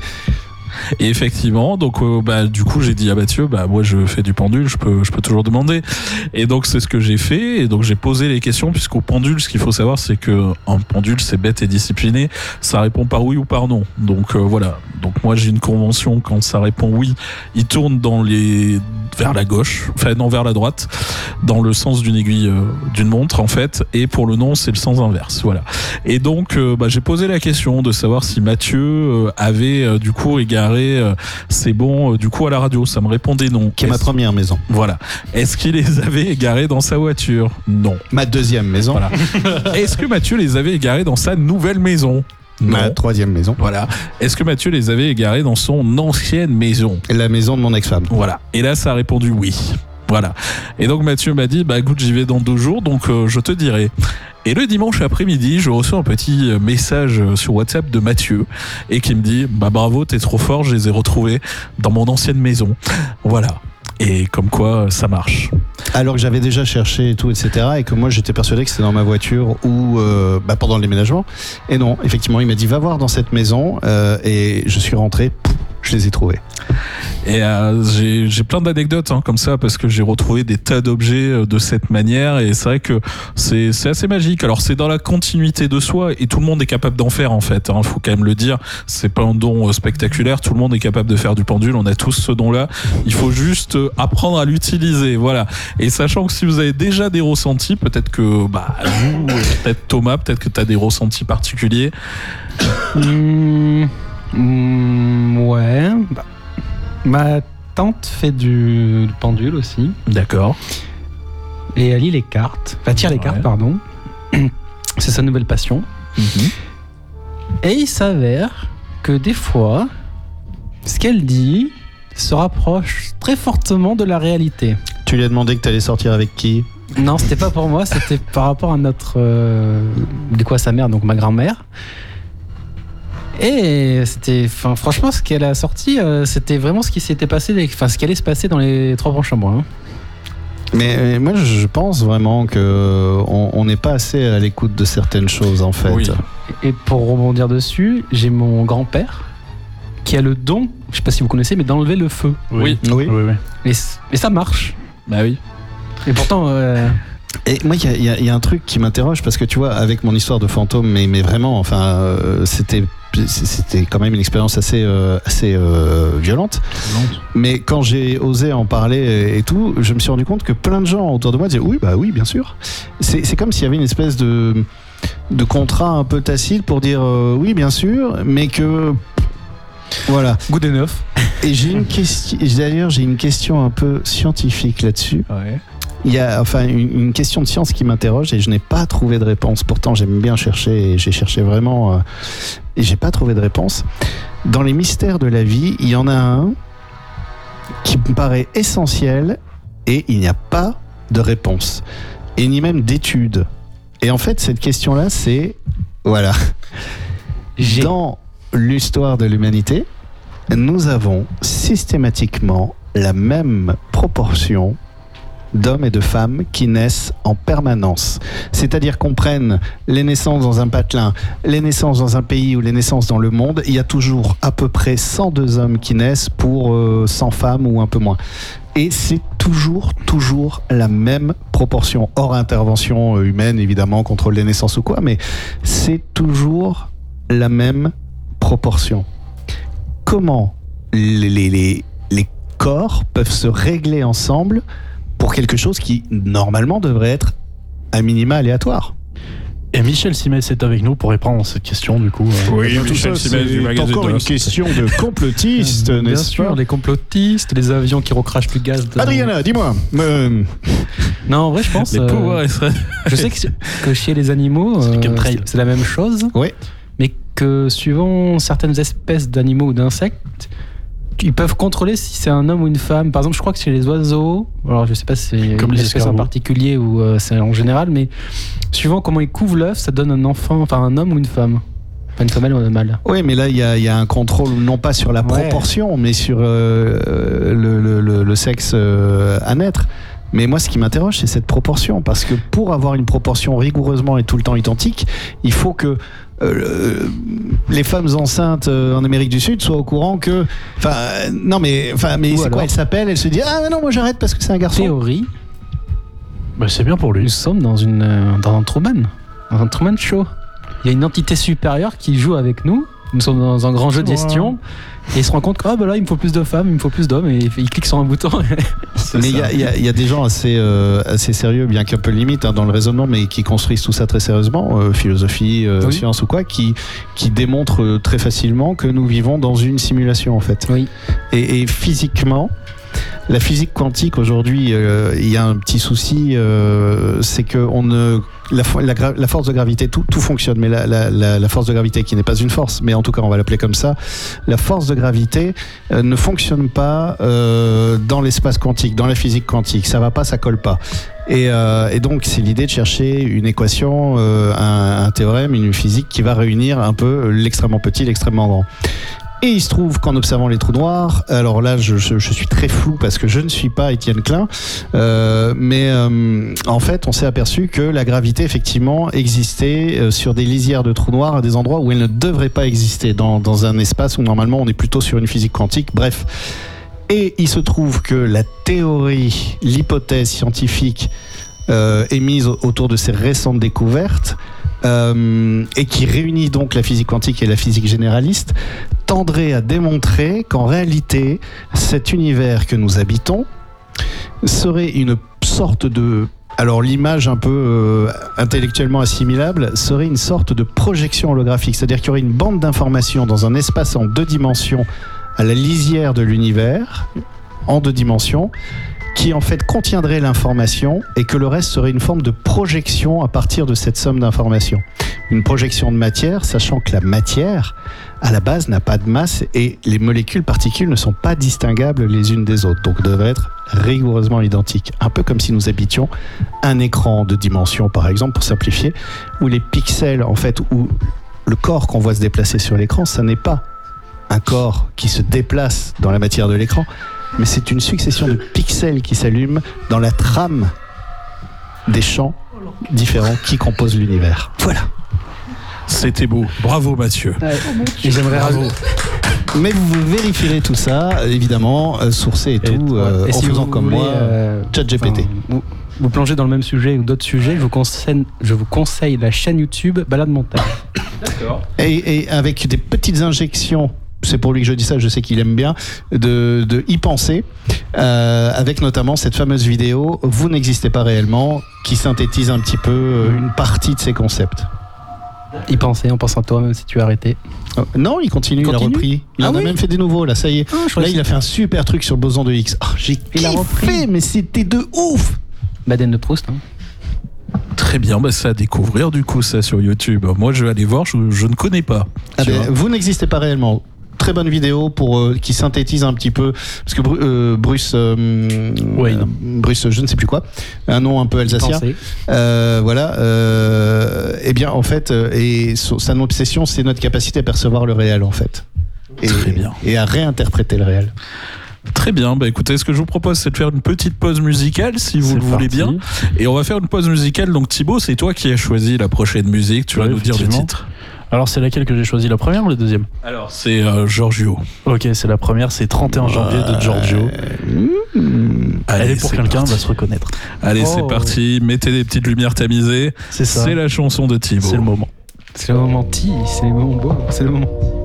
Et effectivement, donc euh, bah, du coup j'ai dit à Mathieu, bah moi je fais du pendule, je peux, je peux toujours demander. Et donc c'est ce que j'ai fait. Et donc j'ai posé les questions puisqu'au pendule, ce qu'il faut savoir, c'est que un pendule c'est bête et discipliné, ça répond par oui ou par non. Donc euh, voilà. Donc moi j'ai une convention quand ça répond oui, il tourne dans les vers la gauche, enfin non vers la droite, dans le sens d'une aiguille euh, d'une montre en fait. Et pour le non c'est le sens inverse. Voilà. Et donc, bah, j'ai posé la question de savoir si Mathieu avait du coup euh, c'est bon euh, du coup à la radio. Ça me répondait non. Qui est ma première maison. Voilà. Est-ce qu'il les avait égarés dans sa voiture? Non. Ma deuxième maison. Voilà. Est-ce que Mathieu les avait égarés dans sa nouvelle maison? Ma troisième maison. Voilà. Est-ce que Mathieu les avait égarés dans son ancienne maison? La maison de mon ex-femme. Voilà. Et là, ça a répondu oui. Voilà. Et donc Mathieu m'a dit, bah écoute, j'y vais dans deux jours, donc euh, je te dirai. Et le dimanche après-midi, je reçois un petit euh, message euh, sur WhatsApp de Mathieu et qui me dit, bah bravo, t'es trop fort, je les ai retrouvés dans mon ancienne maison. Voilà. Et comme quoi, ça marche. Alors que j'avais déjà cherché et tout, etc. Et que moi, j'étais persuadé que c'était dans ma voiture ou bah, pendant le déménagement. Et non, effectivement, il m'a dit va voir dans cette maison. et je suis rentré, je les ai trouvés. Et euh, j'ai j'ai plein d'anecdotes hein, comme ça parce que j'ai retrouvé des tas d'objets euh, de cette manière et c'est vrai que c'est c'est assez magique. Alors c'est dans la continuité de soi et tout le monde est capable d'en faire en fait. Il faut quand même le dire. C'est pas un don euh, spectaculaire. Tout le monde est capable de faire du pendule. On a tous ce don-là. Il faut juste apprendre à l'utiliser. Voilà. Et sachant que si vous avez déjà des ressentis, peut-être que bah vous, peut-être Thomas, peut-être que tu as des ressentis particuliers. Hmm, hmm, ouais. Bah, ma tante fait du, du pendule aussi. D'accord. Et elle lit les cartes. Enfin, tire les cartes, pardon. C'est sa nouvelle passion. Et il s'avère que des fois, ce qu'elle dit se rapproche très fortement de la réalité. Tu lui as demandé que tu allais sortir avec qui? Non, c'était pas pour moi, c'était par rapport à notre. euh, de quoi sa mère, donc ma grand-mère. Et c'était. Enfin, franchement, ce qu'elle a sorti, euh, c'était vraiment ce qui s'était passé, enfin, ce qui allait se passer dans les trois prochains mois. hein. Mais moi, je pense vraiment que on n'est pas assez à l'écoute de certaines choses, en fait. Oui. Et pour rebondir dessus, j'ai mon grand-père qui a le don, je sais pas si vous connaissez, mais d'enlever le feu. Oui. Oui. Et, c- et ça marche. Bah oui. Et pourtant. euh, Et moi, il y a- y, y un truc qui m'interroge parce que tu vois, avec mon histoire de fantôme, mais, mais vraiment, enfin, euh, c'était c'était quand même une expérience assez euh, assez euh, violente. Mais quand j'ai osé en parler et, tout, je me suis rendu compte que plein de gens autour de moi disaient oui, bah oui, bien sûr. C'est comme s'il y avait une espèce de de contrat un peu tacite pour dire euh, oui, bien sûr, mais que voilà. Good enough. Et j'ai une question. D'ailleurs, j'ai une question un peu scientifique là-dessus. Il y a enfin une, question de science qui m'interroge et je n'ai pas trouvé de réponse. Pourtant, j'aime bien chercher et j'ai cherché vraiment euh, et j'ai pas trouvé de réponse. Dans les mystères de la vie, il y en a un qui me paraît essentiel et il n'y a pas de réponse et ni même d'étude. Et en fait, cette question-là, c'est voilà. Dans l'histoire de l'humanité, nous avons systématiquement la même proportion d'hommes et de femmes qui naissent en permanence. C'est-à-dire qu'on prenne les naissances dans un patelin, les naissances dans un pays ou les naissances dans le monde, il y a toujours à peu près 102 hommes qui naissent pour euh, 100 femmes ou un peu moins. Et c'est toujours, toujours la même proportion. Hors intervention euh, humaine, évidemment, contrôle des naissances ou quoi, mais c'est toujours la même proportion. Comment les corps peuvent se régler ensemble pour quelque chose qui, normalement, devrait être à minima aléatoire Et Michel Simès est avec nous pour répondre à cette question, du coup. euh. Oui, Tout Michel ça, Simès du encore de une question de complotiste, Bien n'est-ce sûr, pas les complotistes, les avions qui recrachent du gaz. dans- Adriana, dis-moi. euh, Non, en vrai, je pense. Les euh, pouvoirs extra- je sais que, que chez les animaux, euh, c'est la même chose. Ouais. Mais que suivant certaines espèces d'animaux ou d'insectes, ils peuvent contrôler si c'est un homme ou une femme. Par exemple, je crois que chez les oiseaux, alors je sais pas si c'est Comme une les espèce en particulier ou euh, c'est en général, mais suivant comment ils couvrent l'œuf, ça donne un enfant, enfin un homme ou une femme. Pas une femelle ou un mâle. Oui, mais là, il y, a- il y a un contrôle, non pas sur la Ouais. proportion, mais sur euh, le, le- le- le sexe euh, à naître. Mais moi, ce qui m'interroge, c'est cette proportion. Parce que pour avoir une proportion rigoureusement et tout le temps identique, il faut que euh, les femmes enceintes euh, en Amérique du Sud soient au courant que. Enfin, euh, non, mais, enfin, mais c'est alors- quoi Elle s'appelle, elle se dit Ah, non, moi j'arrête parce que c'est un garçon. Théorie, Bah, c'est bien pour nous lui. sommes dans, une, dans un Truman, dans un Truman Show. Il y a une entité supérieure qui joue avec nous. Nous sommes dans un grand jeu de gestion. Et il se rend compte que ah, bah là, il me faut plus de femmes, il me faut plus d'hommes. Et il clique sur un bouton. Mais il y a, y y des gens assez, euh, assez sérieux, bien qu'un peu limite hein, dans le raisonnement, mais qui construisent tout ça très sérieusement, euh, philosophie, euh, Oui. science ou quoi, qui, qui démontrent très facilement que nous vivons dans une simulation en fait. Oui. Et, et physiquement, la physique quantique aujourd'hui, euh, il y a un petit souci, euh, c'est que on ne, la, force de gravité, tout, fonctionne, mais la, force de gravité, qui n'est pas une force, mais en tout cas on va l'appeler comme ça, la force de gravité euh, ne fonctionne pas dans l'espace quantique, dans la physique quantique. Ça va pas, ça colle pas. Et, donc c'est l'idée de chercher une équation, un, un théorème, une physique qui va réunir un peu l'extrêmement petit, l'extrêmement grand. Et il se trouve qu'en observant les trous noirs, alors là je, suis très flou parce que je ne suis pas Étienne Klein, euh, mais euh, en fait on s'est aperçu que la gravité effectivement existait euh, sur des lisières de trous noirs à des endroits où elle ne devrait pas exister, dans, un espace où normalement on est plutôt sur une physique quantique, bref. Et il se trouve que la théorie, l'hypothèse scientifique émise autour de ces récentes découvertes, euh, et qui réunit donc la physique quantique et la physique généraliste, tendrait à démontrer qu'en réalité, cet univers que nous habitons serait une sorte de... Alors l'image un peu euh, intellectuellement assimilable serait une sorte de projection holographique, c'est-à-dire qu'il y aurait une bande d'informations dans un espace en deux dimensions à la lisière de l'univers, en deux dimensions, qui en fait contiendrait l'information et que le reste serait une forme de projection à partir de cette somme d'informations. Une projection de matière, sachant que la matière, à la base, n'a pas de masse et les molécules particules ne sont pas distinguables les unes des autres, donc devraient être rigoureusement identiques. Un peu comme si nous habitions un écran de dimension, par exemple, pour simplifier, où les pixels, en fait, où le corps qu'on voit se déplacer sur l'écran, ça n'est pas un corps qui se déplace dans la matière de l'écran, mais c'est une succession de pixels qui s'allument dans la trame des champs différents qui composent l'univers. Voilà. C'était beau. Bravo Mathieu. Et j'aimerais Bravo. rajouter- Mais vous vérifierez tout ça, évidemment, euh, sourcé et tout, euh, Et en si faisant vous comme voulez, moi, euh, ChatGPT. enfin, vous, vous plongez dans le même sujet ou d'autres sujets, je vous conseille, je vous conseille la chaîne YouTube Balade Montagne. Et, et avec des petites injections, c'est pour lui que je dis ça, je sais qu'il aime bien, de, de y penser, euh, avec notamment cette fameuse vidéo Vous n'existez pas réellement, qui synthétise un petit peu euh, une partie de ces concepts. Y penser en pensant à toi, même si tu as arrêté. Euh, non, il continue, il, a repris. Il Ah en a oui même fait des nouveaux, là, ça y est. Ah, là, il a fait un super truc sur le boson de Higgs. Ah, J'ai Il a kiffé, repris. mais c'était de ouf Baden de Proust. hein. Très bien, bah, c'est à découvrir du coup ça sur YouTube. Moi je vais aller voir, je, je ne connais pas. Ah ben, vous n'existez pas réellement. Très bonne vidéo pour euh, qui synthétise un petit peu parce que Bru- euh, Bruce euh, euh, Bruce je ne sais plus quoi un nom un peu alsacien. Euh, voilà euh, eh bien en fait et son- sa obsession c'est notre capacité à percevoir le réel en fait et, Très bien. et à réinterpréter le réel Très bien, bah écoutez, ce que je vous propose, c'est de faire une petite pause musicale, si vous le voulez bien. Et on va faire une pause musicale. Donc Thibaut, c'est toi qui as choisi la prochaine musique. Tu vas nous dire le titre. Alors, c'est laquelle que j'ai choisi La première ou la deuxième Alors, c'est euh, Giorgio. Ok, c'est la première, c'est 31 janvier de Giorgio. Allez, Elle est pour c'est quelqu'un, va se reconnaître. Allez, c'est Oh. parti. Mettez des petites lumières tamisées. C'est ça. C'est la chanson de Thibaut. C'est le moment. C'est le moment ti, c'est le moment beau, c'est le moment.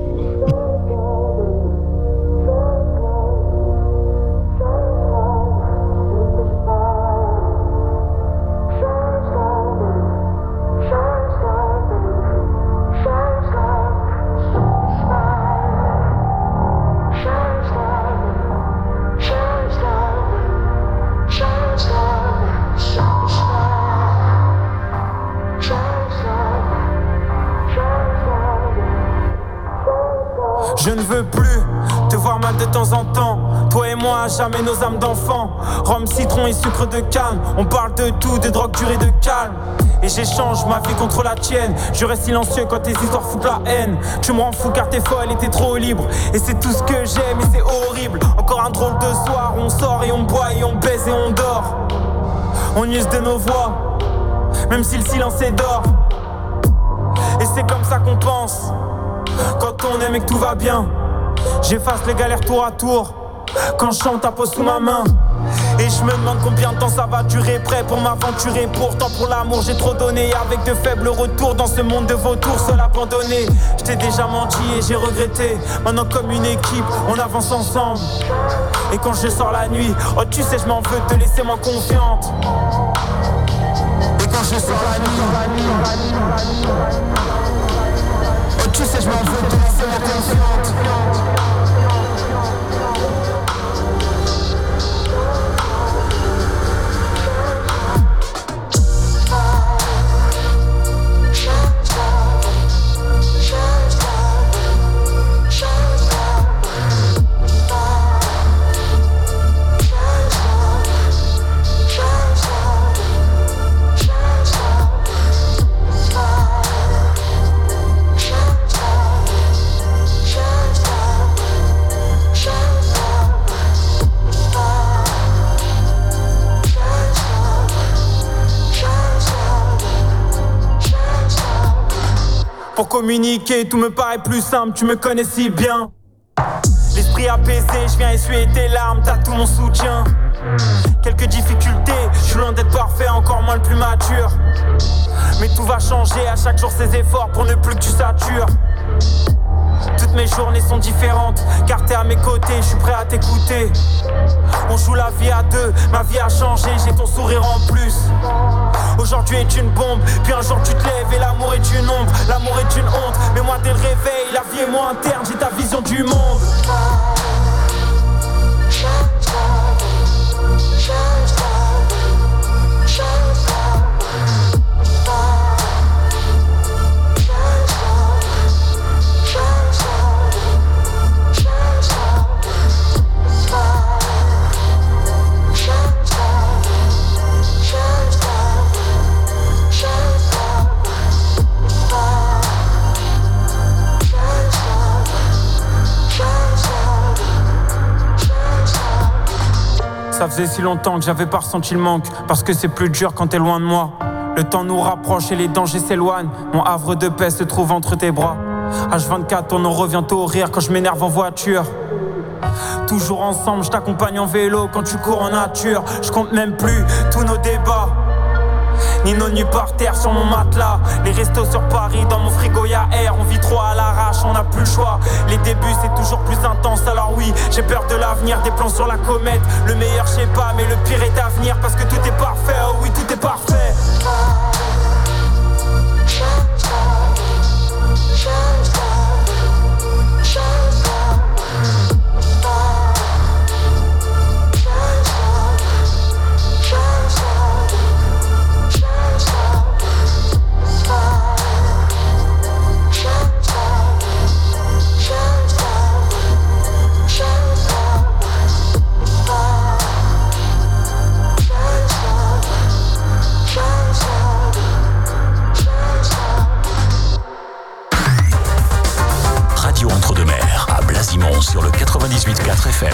Contre la tienne. Je reste silencieux quand tes histoires foutent la haine. Tu me rends fou car t'es folle et t'es trop libre. Et c'est tout ce que j'aime et c'est horrible. Encore un drôle de soir, on sort et on boit et on baise et on dort. On use de nos voix, même si le silence est d'or. Et c'est comme ça qu'on pense. Quand on aime et que tout va bien, j'efface les galères tour à tour. Quand je chante, ta pose sous ma main. Et je me demande combien de temps ça va durer, prêt pour m'aventurer. Pourtant, pour l'amour, j'ai trop donné. Avec de faibles retours dans ce monde de vautours, seul abandonné. Je t'ai déjà menti et j'ai regretté. Maintenant, comme une équipe, on avance ensemble. Et quand je sors la nuit, oh, tu sais, je m'en veux te laisser moins confiante. Et quand je sors la nuit, oh, tu sais, je m'en veux te laisser moins confiante. Pour communiquer, tout me paraît plus simple, tu me connais si bien. L'esprit apaisé, je viens essuyer tes larmes, t'as tout mon soutien. Quelques difficultés, je suis loin d'être parfait, encore moins le plus mature. Mais tout va changer à chaque jour ses efforts pour ne plus que tu satures. Mes journées sont différentes, car t'es à mes côtés, je suis prêt à t'écouter. On joue la vie à deux, ma vie a changé, j'ai ton sourire en plus. Aujourd'hui est une bombe, puis un jour tu te lèves et l'amour est une ombre, l'amour est une honte. Mais moi dès le réveil, la vie est moins interne, j'ai ta vision du monde. Ça faisait si longtemps que j'avais pas ressenti le manque. Parce que c'est plus dur quand t'es loin de moi. Le temps nous rapproche et les dangers s'éloignent. Mon havre de paix se trouve entre tes bras. H24, on en revient au rire quand je m'énerve en voiture. Toujours ensemble, je t'accompagne en vélo quand tu cours en nature. Je compte même plus tous nos débats. Ni nos nuits par terre sur mon matelas. Les restos sur Paris, dans mon frigo y'a air. On vit trop à l'arrache, on n'a plus le choix. Les débuts c'est toujours plus intense, alors oui, j'ai peur de l'avenir. Des plans sur la comète. Le meilleur, je sais pas, mais le pire est à venir parce que tout est parfait. Oh oui, tout est parfait. Sur le 98.4 FM.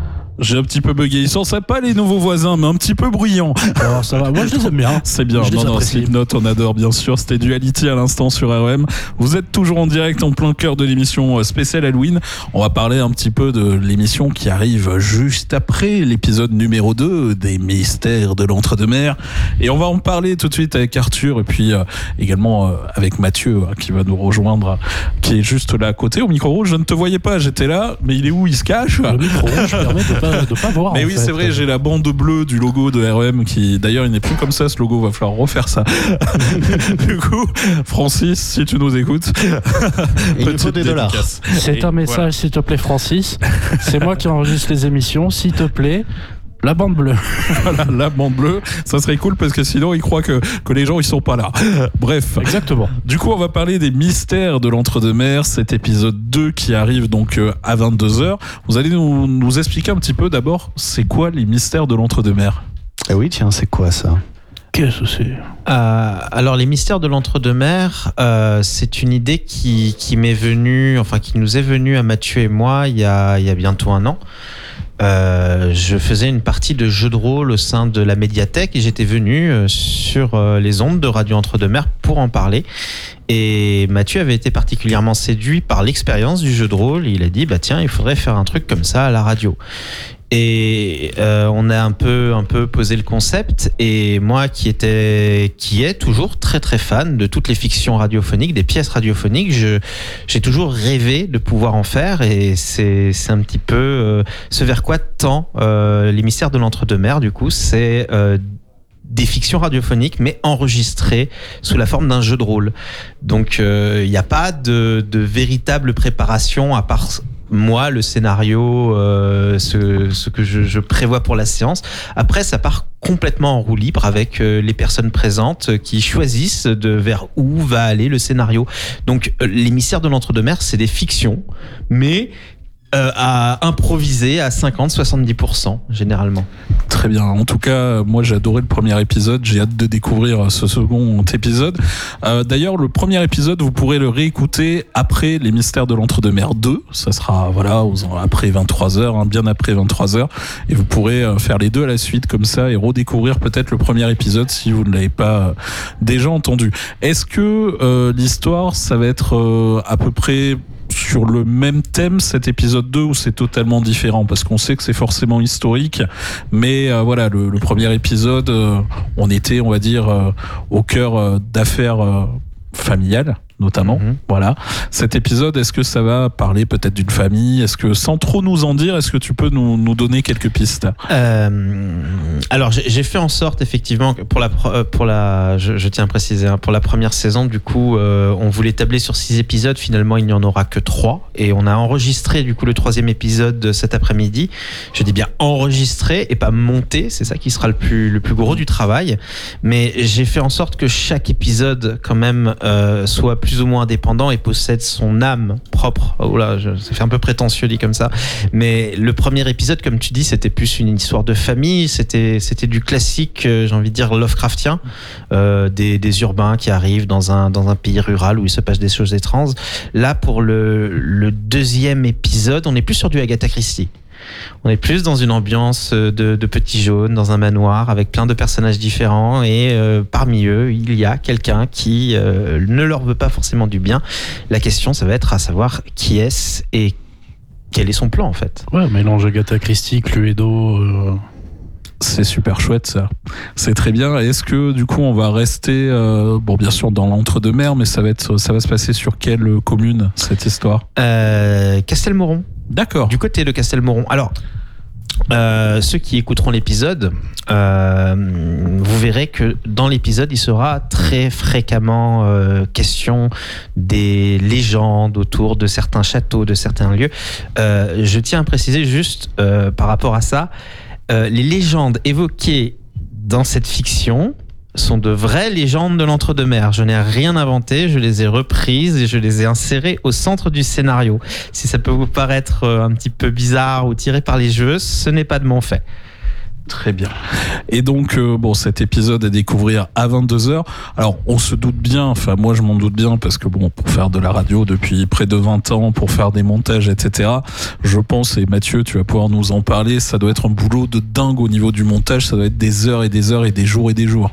J'ai un petit peu bugué. Ils sont sympas les nouveaux voisins, mais un petit peu bruyants. Alors ça va, moi je les aime bien. C'est bien. Je Non, non. Slipknot, on adore bien sûr. C'était Duality à l'instant sur REM. Vous êtes toujours en direct en plein cœur de l'émission euh, spéciale Halloween. On va parler un petit peu de l'émission qui arrive juste après l'épisode numéro 2 des mystères de l'entre-deux-mer. Et on va en parler tout de suite avec Arthur et puis euh, également euh, avec Mathieu hein, qui va nous rejoindre, qui est juste là à côté au micro rouge. Je ne te voyais pas, j'étais là, mais il est où? Il se cache? Le micro rouge permet de pas, de pas voir. mais oui, c'est vrai, j'ai la bande bleue du logo de REM qui, d'ailleurs, il n'est plus comme ça ce logo, va falloir refaire ça. du coup, Francis, si tu nous écoutes, Il nous faut petite des dollars. C'est un message, voilà. s'il te plaît, Francis. C'est moi qui enregistre les émissions, s'il te plaît. La bande bleue. Voilà, la bande bleue, ça serait cool parce que sinon, ils croient que, que les gens, ils sont pas là. Bref. Exactement. Du coup, on va parler des mystères de l'entre-deux-mer, cet épisode 2 qui arrive donc euh, à 22h. Vous allez nous, nous expliquer un petit peu d'abord, c'est quoi les mystères de l'entre-deux-mer Ah oui, tiens, c'est quoi ça? Qu'est-ce que c'est? Euh, alors les mystères de l'entre-deux-mer, euh, c'est une idée qui, qui m'est venue, enfin qui nous est venue à Mathieu et moi il y a, il y a bientôt un an. Euh, je faisais une partie de jeu de rôle au sein de la médiathèque et j'étais venu euh, sur euh, les ondes de Radio Entre-deux-Mers pour en parler. Et Mathieu avait été particulièrement séduit par l'expérience du jeu de rôle. Il a dit bah tiens, il faudrait faire un truc comme ça à la radio. Et euh, on a un peu, un peu posé le concept. Et moi, qui était, qui est toujours très très fan de toutes les fictions radiophoniques, des pièces radiophoniques, j'ai toujours rêvé de pouvoir en faire. Et c'est, un petit peu euh, ce vers quoi tend euh, les de l'entre-deux-mers. Du coup, c'est euh, des fictions radiophoniques, mais enregistrées sous la forme d'un jeu de rôle. Donc, il n'y a pas de, de véritable préparation à part moi, le scénario, euh, ce, que je, prévois pour la séance. Après, ça part complètement en roue libre avec euh, les personnes présentes qui choisissent de vers où va aller le scénario. Donc, euh, mystères de l'entre-deux-mers, c'est des fictions, mais euh, à improviser à 50-70% généralement. Très bien. En tout cas, moi j'ai adoré le premier épisode. J'ai hâte de découvrir ce second épisode. Euh, D'ailleurs, le premier épisode, vous pourrez le réécouter après les mystères de l'entre-deux-mer 2. Ça sera voilà après 23 heures, hein, bien après 23 heures, et vous pourrez euh, faire les deux à la suite comme ça et redécouvrir peut-être le premier épisode si vous ne l'avez pas euh, déjà entendu. Est-ce que euh, l'histoire, ça va être euh, à peu près sur le même thème cet épisode 2 ou c'est totalement différent? Parce qu'on sait que c'est forcément historique mais euh, voilà le, le premier épisode euh, on était on va dire euh, au cœur euh, d'affaires euh, familiales notamment. Voilà. Cet épisode est-ce que ça va parler peut-être d'une famille? Est-ce que sans trop nous en dire est-ce que tu peux nous, nous donner quelques pistes? Euh, alors j'ai fait en sorte effectivement pour la euh, pour la je, je tiens à préciser hein, pour la première saison du coup euh, on voulait tabler sur six épisodes. Finalement il n'y en aura que trois. Et on a enregistré du coup le troisième épisode de cet après-midi. Je dis bien enregistré et pas monté. C'est ça qui sera le plus le plus gros du travail. Mais j'ai fait en sorte que chaque épisode quand même euh, soit plus ou moins indépendant et possède son âme propre. Oh là je, ça fait un peu prétentieux dit comme ça. Mais le premier épisode comme tu dis c'était plus une histoire de famille. C'était c'était du classique euh, j'ai envie de dire Lovecraftien. Euh, des, des urbains qui arrivent dans un dans un pays rural où il se passe des choses étranges. Là pour le le deuxième épisode on est plus sur du Agatha Christie on est plus dans une ambiance de, de petits jaunes, dans un manoir avec plein de personnages différents et euh, parmi eux, il y a quelqu'un qui euh, ne leur veut pas forcément du bien. La question, ça va être à savoir qui est-ce et quel est son plan en fait. Ouais, mélange Agatha Christie, Cluedo. euh, c'est super chouette ça. C'est très bien. Est-ce que du coup on va rester, euh, bon bien sûr dans l'entre-deux-mer, mais ça va être, ça va se passer sur quelle commune cette histoire? Euh, Castelmoron. D'accord. Du côté de Castelmoron. Alors, euh, ceux qui écouteront l'épisode, euh, vous verrez que dans l'épisode, il sera très fréquemment question des légendes autour de certains châteaux, de certains lieux. Je tiens à préciser juste par rapport à ça, euh, les légendes évoquées dans cette fiction sont de vraies légendes de l'entre-deux-mer. Je n'ai rien inventé, je les ai reprises et je les ai insérées au centre du scénario. Si ça peut vous paraître euh, un petit peu bizarre ou tiré par les jeux, ce n'est pas de mon fait. Très bien. Et donc, euh, bon, cet épisode à découvrir à 22h. Alors, on se doute bien, enfin, moi, je m'en doute bien, parce que, bon, pour faire de la radio depuis près de 20 ans, pour faire des montages, etc., je pense, et Mathieu, tu vas pouvoir nous en parler, ça doit être un boulot de dingue au niveau du montage, ça doit être des heures et des heures et des jours et des jours.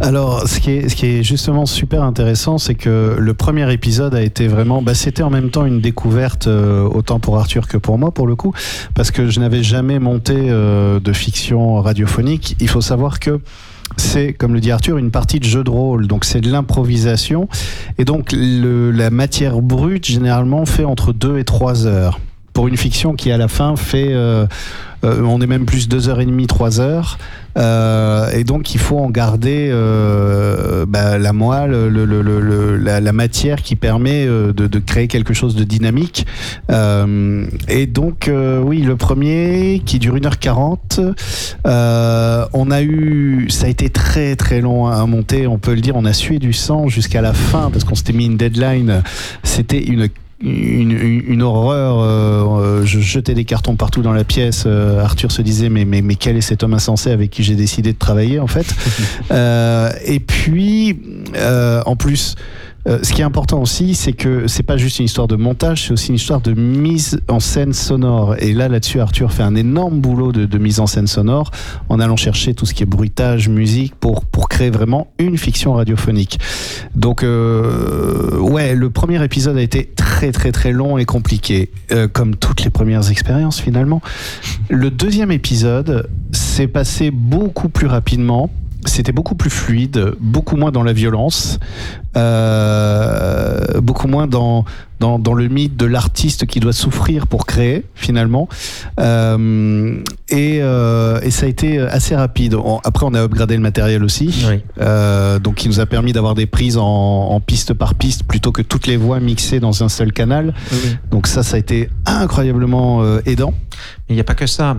Alors, ce qui est, ce qui est justement super intéressant, c'est que le premier épisode a été vraiment, bah, c'était en même temps une découverte, euh, autant pour Arthur que pour moi, pour le coup, parce que je n'avais jamais monté euh, de fiction radiophonique. Il faut savoir que c'est, comme le dit Arthur, une partie de jeu de rôle. Donc c'est de l'improvisation. Et donc la matière brute, généralement, fait entre 2 et 3 heures. Pour une fiction qui, à la fin, fait... euh, euh, on est même plus 2h30, 3 heures. Euh, et donc il faut en garder euh, bah, la moelle, le- le- le- la, la matière qui permet euh, de, de créer quelque chose de dynamique. Euh, et donc oui, le premier qui dure 1h40, euh, on a eu, ça a été très très long à monter, on peut le dire, on a sué du sang jusqu'à la fin parce qu'on s'était mis une deadline. C'était une une, une- une horreur. euh, euh, je jetais des cartons partout dans la pièce. Euh, Arthur se disait mais, mais, mais quel est cet homme insensé avec qui j'ai décidé de travailler en fait. Euh, et puis euh, en plus. Euh, ce qui est important aussi, c'est que c'est pas juste une histoire de montage, c'est aussi une histoire de mise en scène sonore. Et là, là-dessus, Arthur fait un énorme boulot de, mise en scène sonore en allant chercher tout ce qui est bruitage, musique, pour, pour créer vraiment une fiction radiophonique. Donc, euh, ouais, le premier épisode a été très, très, très long et compliqué, euh, comme toutes les premières expériences finalement. Le deuxième épisode s'est passé beaucoup plus rapidement. C'était beaucoup plus fluide, beaucoup moins dans la violence, euh, beaucoup moins dans, dans, dans le mythe de l'artiste qui doit souffrir pour créer, finalement. Euh, et, euh, et ça a été assez rapide. On- après, on a upgradé le matériel aussi, euh, donc qui nous a permis d'avoir des prises en, en piste par piste plutôt que toutes les voix mixées dans un seul canal. Donc ça, ça a été incroyablement aidant. Mais il n'y a pas que ça.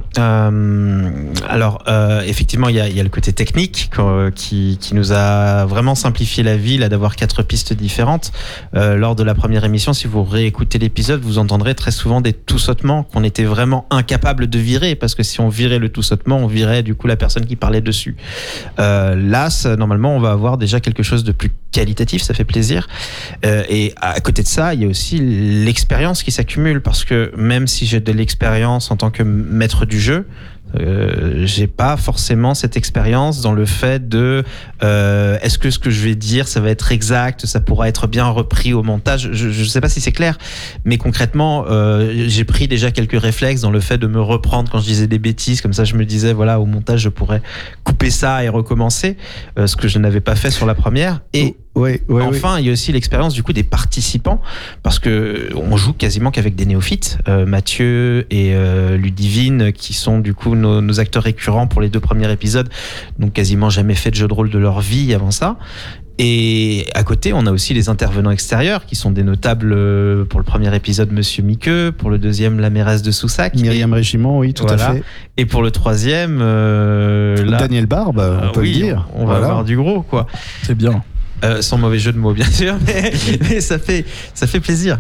Alors, effectivement, il y y a le côté technique qui, qui nous a vraiment simplifié la vie, là, d'avoir quatre pistes différentes. Euh, lors de la première émission, si vous réécoutez l'épisode, vous entendrez très souvent des tout sautements qu'on était vraiment incapable de virer, parce que si on virait le tout sautement, on virait du coup la personne qui parlait dessus. Euh, là, normalement, on va avoir déjà quelque chose de plus qualitatif, ça fait plaisir. Euh, et à côté de ça, il y a aussi l'expérience qui s'accumule, parce que même si j'ai de l'expérience en tant que maître du jeu, euh, j'ai pas forcément cette expérience dans le fait de euh, est-ce que ce que je vais dire ça va être exact ça pourra être bien repris au montage. Je, je sais pas si c'est clair mais concrètement euh, j'ai pris déjà quelques réflexes dans le fait de me reprendre quand je disais des bêtises comme ça je me disais voilà au montage je pourrais couper ça et recommencer euh, ce que je n'avais pas fait sur la première. Et enfin il y a aussi l'expérience du coup des participants parce que on joue quasiment qu'avec des néophytes Euh, Mathieu et euh, Ludivine qui sont du coup nos, nos acteurs récurrents pour les deux premiers épisodes donc quasiment jamais fait de jeu de rôle de leur vie avant ça et à côté, on a aussi les intervenants extérieurs qui sont des notables euh, pour le premier épisode, Monsieur Miqueux, pour le deuxième, la mairesse de Soussac. Myriam Régiment, oui, tout à fait. Et pour le troisième, euh, là- Daniel Barbe, on Ah peut le dire. On va Voilà. avoir du gros, quoi. C'est bien. Euh, sans mauvais jeu de mots, bien sûr, mais, mais ça, fait, ça fait plaisir.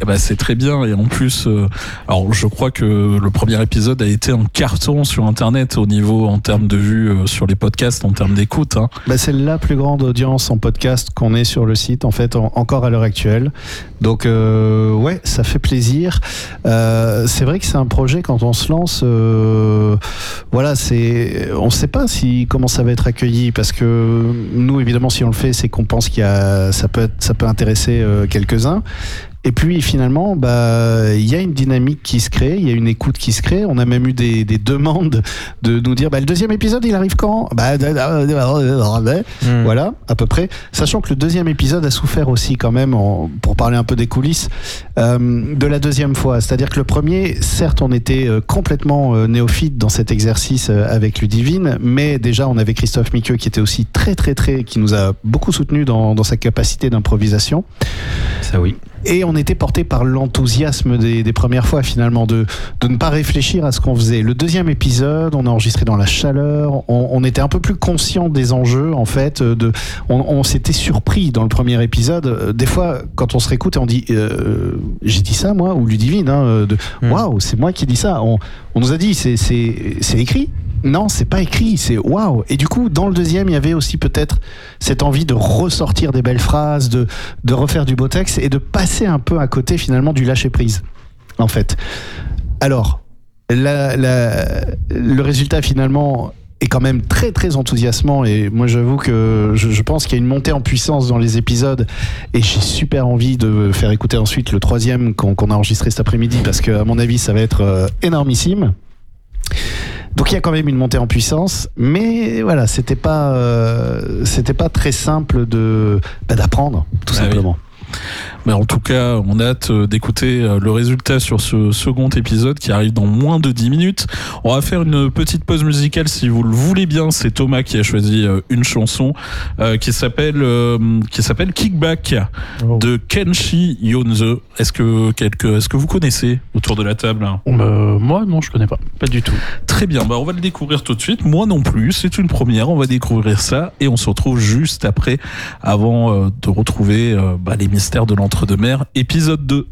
Eh ben, c'est très bien et en plus, euh, alors je crois que le premier épisode a été un carton sur Internet au niveau en termes de vues euh, sur les podcasts, en termes d'écoute. hein. Bah, c'est la plus grande audience en podcast qu'on ait sur le site, en fait, en- encore à l'heure actuelle. Donc, euh, ouais, ça fait plaisir. Euh, c'est vrai que c'est un projet, quand on se lance, euh, voilà, c'est, on ne sait pas si, comment ça va être accueilli, parce que nous, évidemment, si on le fait, c'est qu'on pense qu'il y a, ça peut, être- ça peut intéresser euh, quelques-uns. Et puis finalement, bah, il y a une dynamique qui se crée, il y a une écoute qui se crée. On a même eu des, des demandes de nous dire, bah, le deuxième épisode, il arrive quand? Bah, Voilà, à peu près. Sachant que le deuxième épisode a souffert aussi quand même, en- pour parler un peu des coulisses, euh, de la deuxième fois. C'est-à-dire que le premier, certes, on était euh, complètement euh, néophyte dans cet exercice avec Ludivine, mais déjà, on avait Christophe Miqueux qui était aussi très, très, très, qui nous a beaucoup soutenu dans, dans sa capacité d'improvisation. Ça oui. Et on était porté par l'enthousiasme des, des premières fois finalement de, de ne pas réfléchir à ce qu'on faisait. Le deuxième épisode, on a enregistré dans la chaleur, on, on était un peu plus conscient des enjeux en fait. De, on on s'était surpris dans le premier épisode. Des fois, quand on se réécoute et on dit euh, j'ai dit ça moi ou Ludivine, hein, de waouh c'est moi qui dis ça. On, on nous a dit c'est c'est c'est écrit. Non, c'est pas écrit, c'est waouh. Et du coup, dans le deuxième, il y avait aussi peut-être cette envie de ressortir des belles phrases, de, refaire du beau texte et de passer un peu à côté finalement du lâcher prise, en fait. Alors, le résultat finalement est quand même très très enthousiasmant et moi j'avoue que je, pense qu'il y a une montée en puissance dans les épisodes et j'ai super envie de faire écouter ensuite le troisième qu'on qu'on a enregistré cet après-midi parce que à mon avis ça va être euh, énormissime. Donc il y a quand même une montée en puissance, mais voilà, c'était pas, euh, c'était pas très simple de bah, d'apprendre, tout Ah oui. Mais en tout cas, on a hâte euh, d'écouter euh, le résultat sur ce second épisode qui arrive dans moins de 10 minutes. On va faire une petite pause musicale si vous le voulez bien. C'est Thomas qui a choisi euh, une chanson qui s'appelle qui s'appelle Kickback de Kenshi Yonze. Est-ce que quelque est-ce que vous connaissez autour de la table? Euh, moi, non, je connais pas. Pas du tout. Très bien, bah on va le découvrir tout de suite. Moi non plus, c'est une première. On va découvrir ça et on se retrouve juste après, avant de retrouver bah, les mystères de l'entre-deux-mer, épisode 2.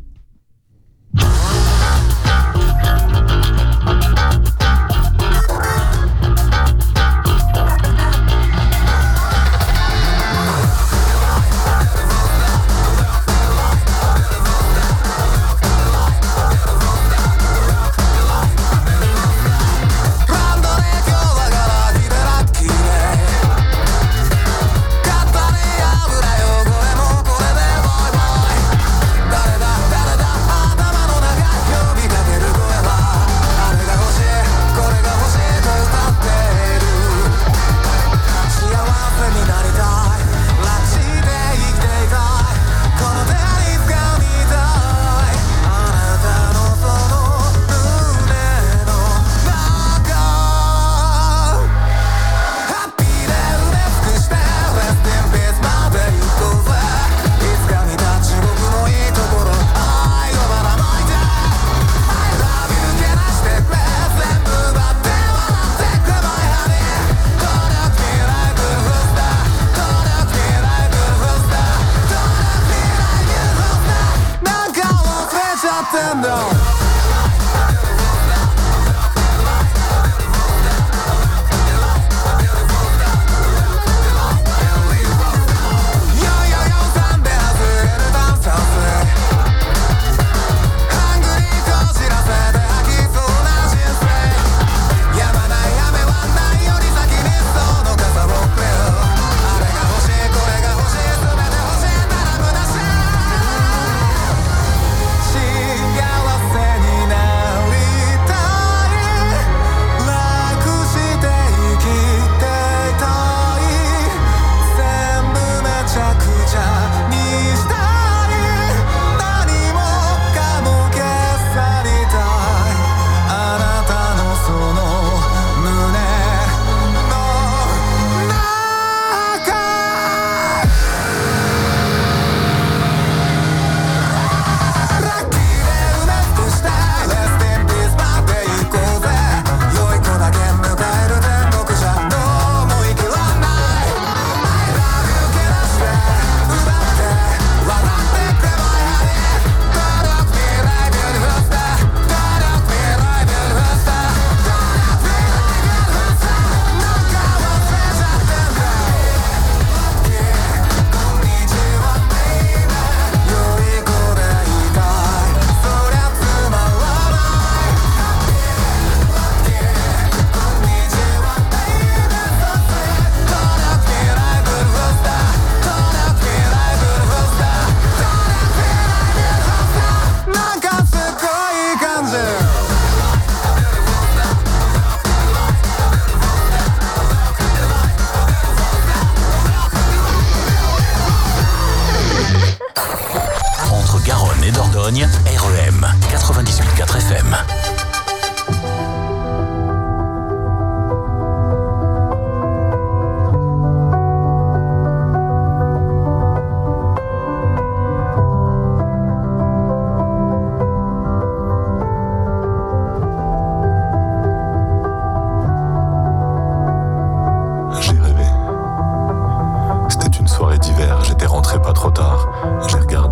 Rentré pas trop tard. J'ai regardé.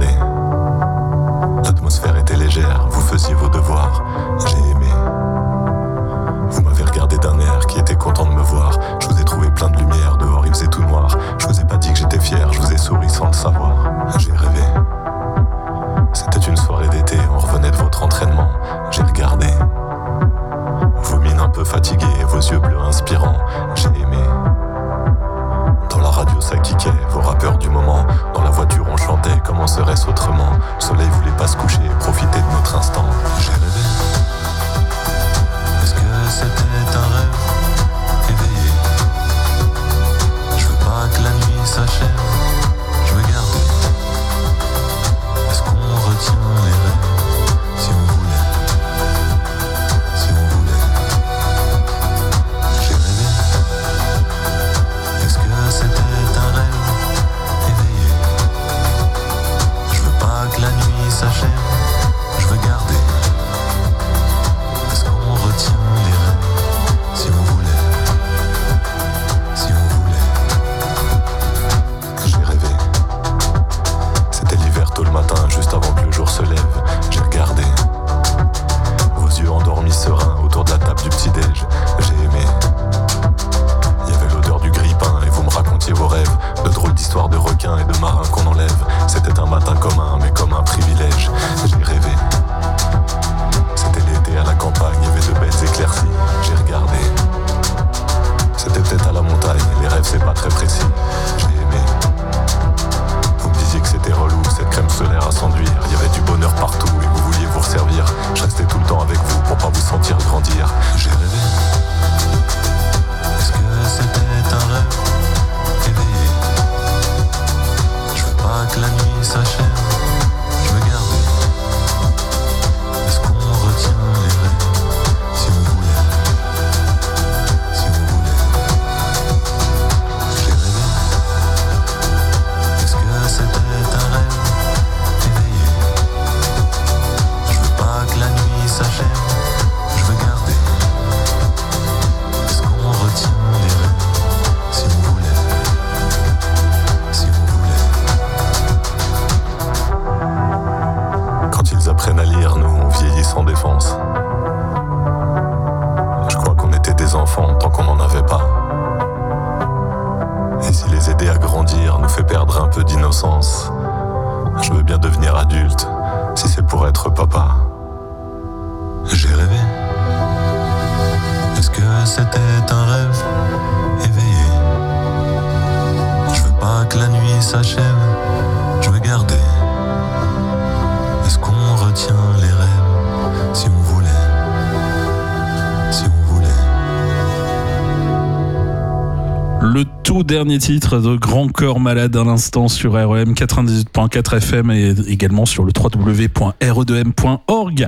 Tout dernier titre de Grand Corps Malade à l'instant sur REM 98.4 FM et également sur le www.re2m.org.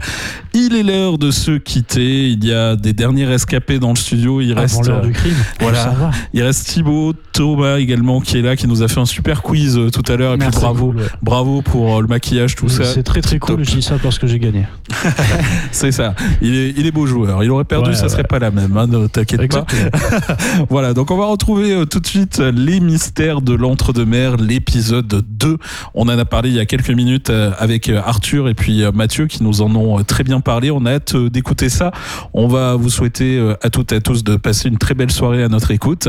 Il est l'heure de se quitter. Il y a des derniers rescapés dans le studio. Il reste, l'heure du crime. Voilà. Il reste Thibaut, Thomas également qui est là, qui nous a fait un super quiz euh, tout à l'heure. Et puis bravo, Cool, ouais. bravo pour euh, le maquillage, tout ça. C'est très très Top. cool, je dis ça parce que j'ai gagné. C'est ça. Il est, il est beau joueur. Il aurait perdu, Ouais, ça serait pas la même. hein, ne t'inquiète pas. Voilà. Donc on va retrouver euh, tout de suite euh, les mystères de l'entre-deux-mer, l'épisode 2. On en a parlé il y a quelques minutes euh, avec Arthur et puis Mathieu qui nous en ont très bien parlé. On a hâte d'écouter ça. On va vous souhaiter à toutes et à tous de passer une très belle soirée à notre écoute.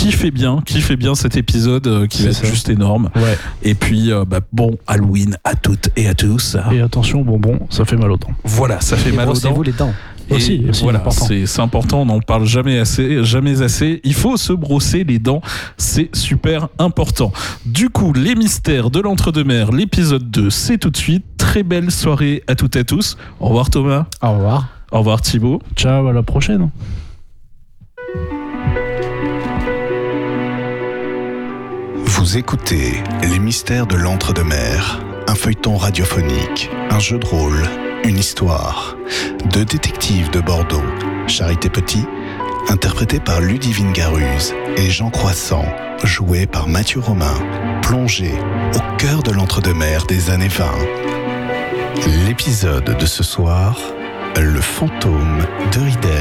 Kiffez bien, kiffez bien cet épisode euh, qui va être ça. juste énorme. Ouais. Et puis, euh, bah, bon Halloween à toutes et à tous. Et attention, bonbon, ça fait mal aux dents. Voilà, ça fait Et mal aux dents. brossez-vous les dents. Et Aussi, aussi, voilà, important. c'est c'est important, on n'en parle jamais assez, jamais assez. Il faut se brosser les dents, c'est super important. Du coup, les mystères de l'entre-deux-mer, l'épisode 2, c'est tout de suite. Très belle soirée à toutes et à tous. Au revoir Thomas. Au revoir. Au revoir Thibaut. Ciao, à la prochaine. Écoutez Les Mystères de l'Entre-deux-Mers, un feuilleton radiophonique, un jeu de rôle, une histoire. Deux détectives de Bordeaux, Charité Petit, interprété par Ludivine Garuse, et Jean Croissant, joué par Mathieu Romain, plongé au cœur de l'Entre-deux-Mers des années 20. L'épisode de ce soir, Le fantôme de Ridel.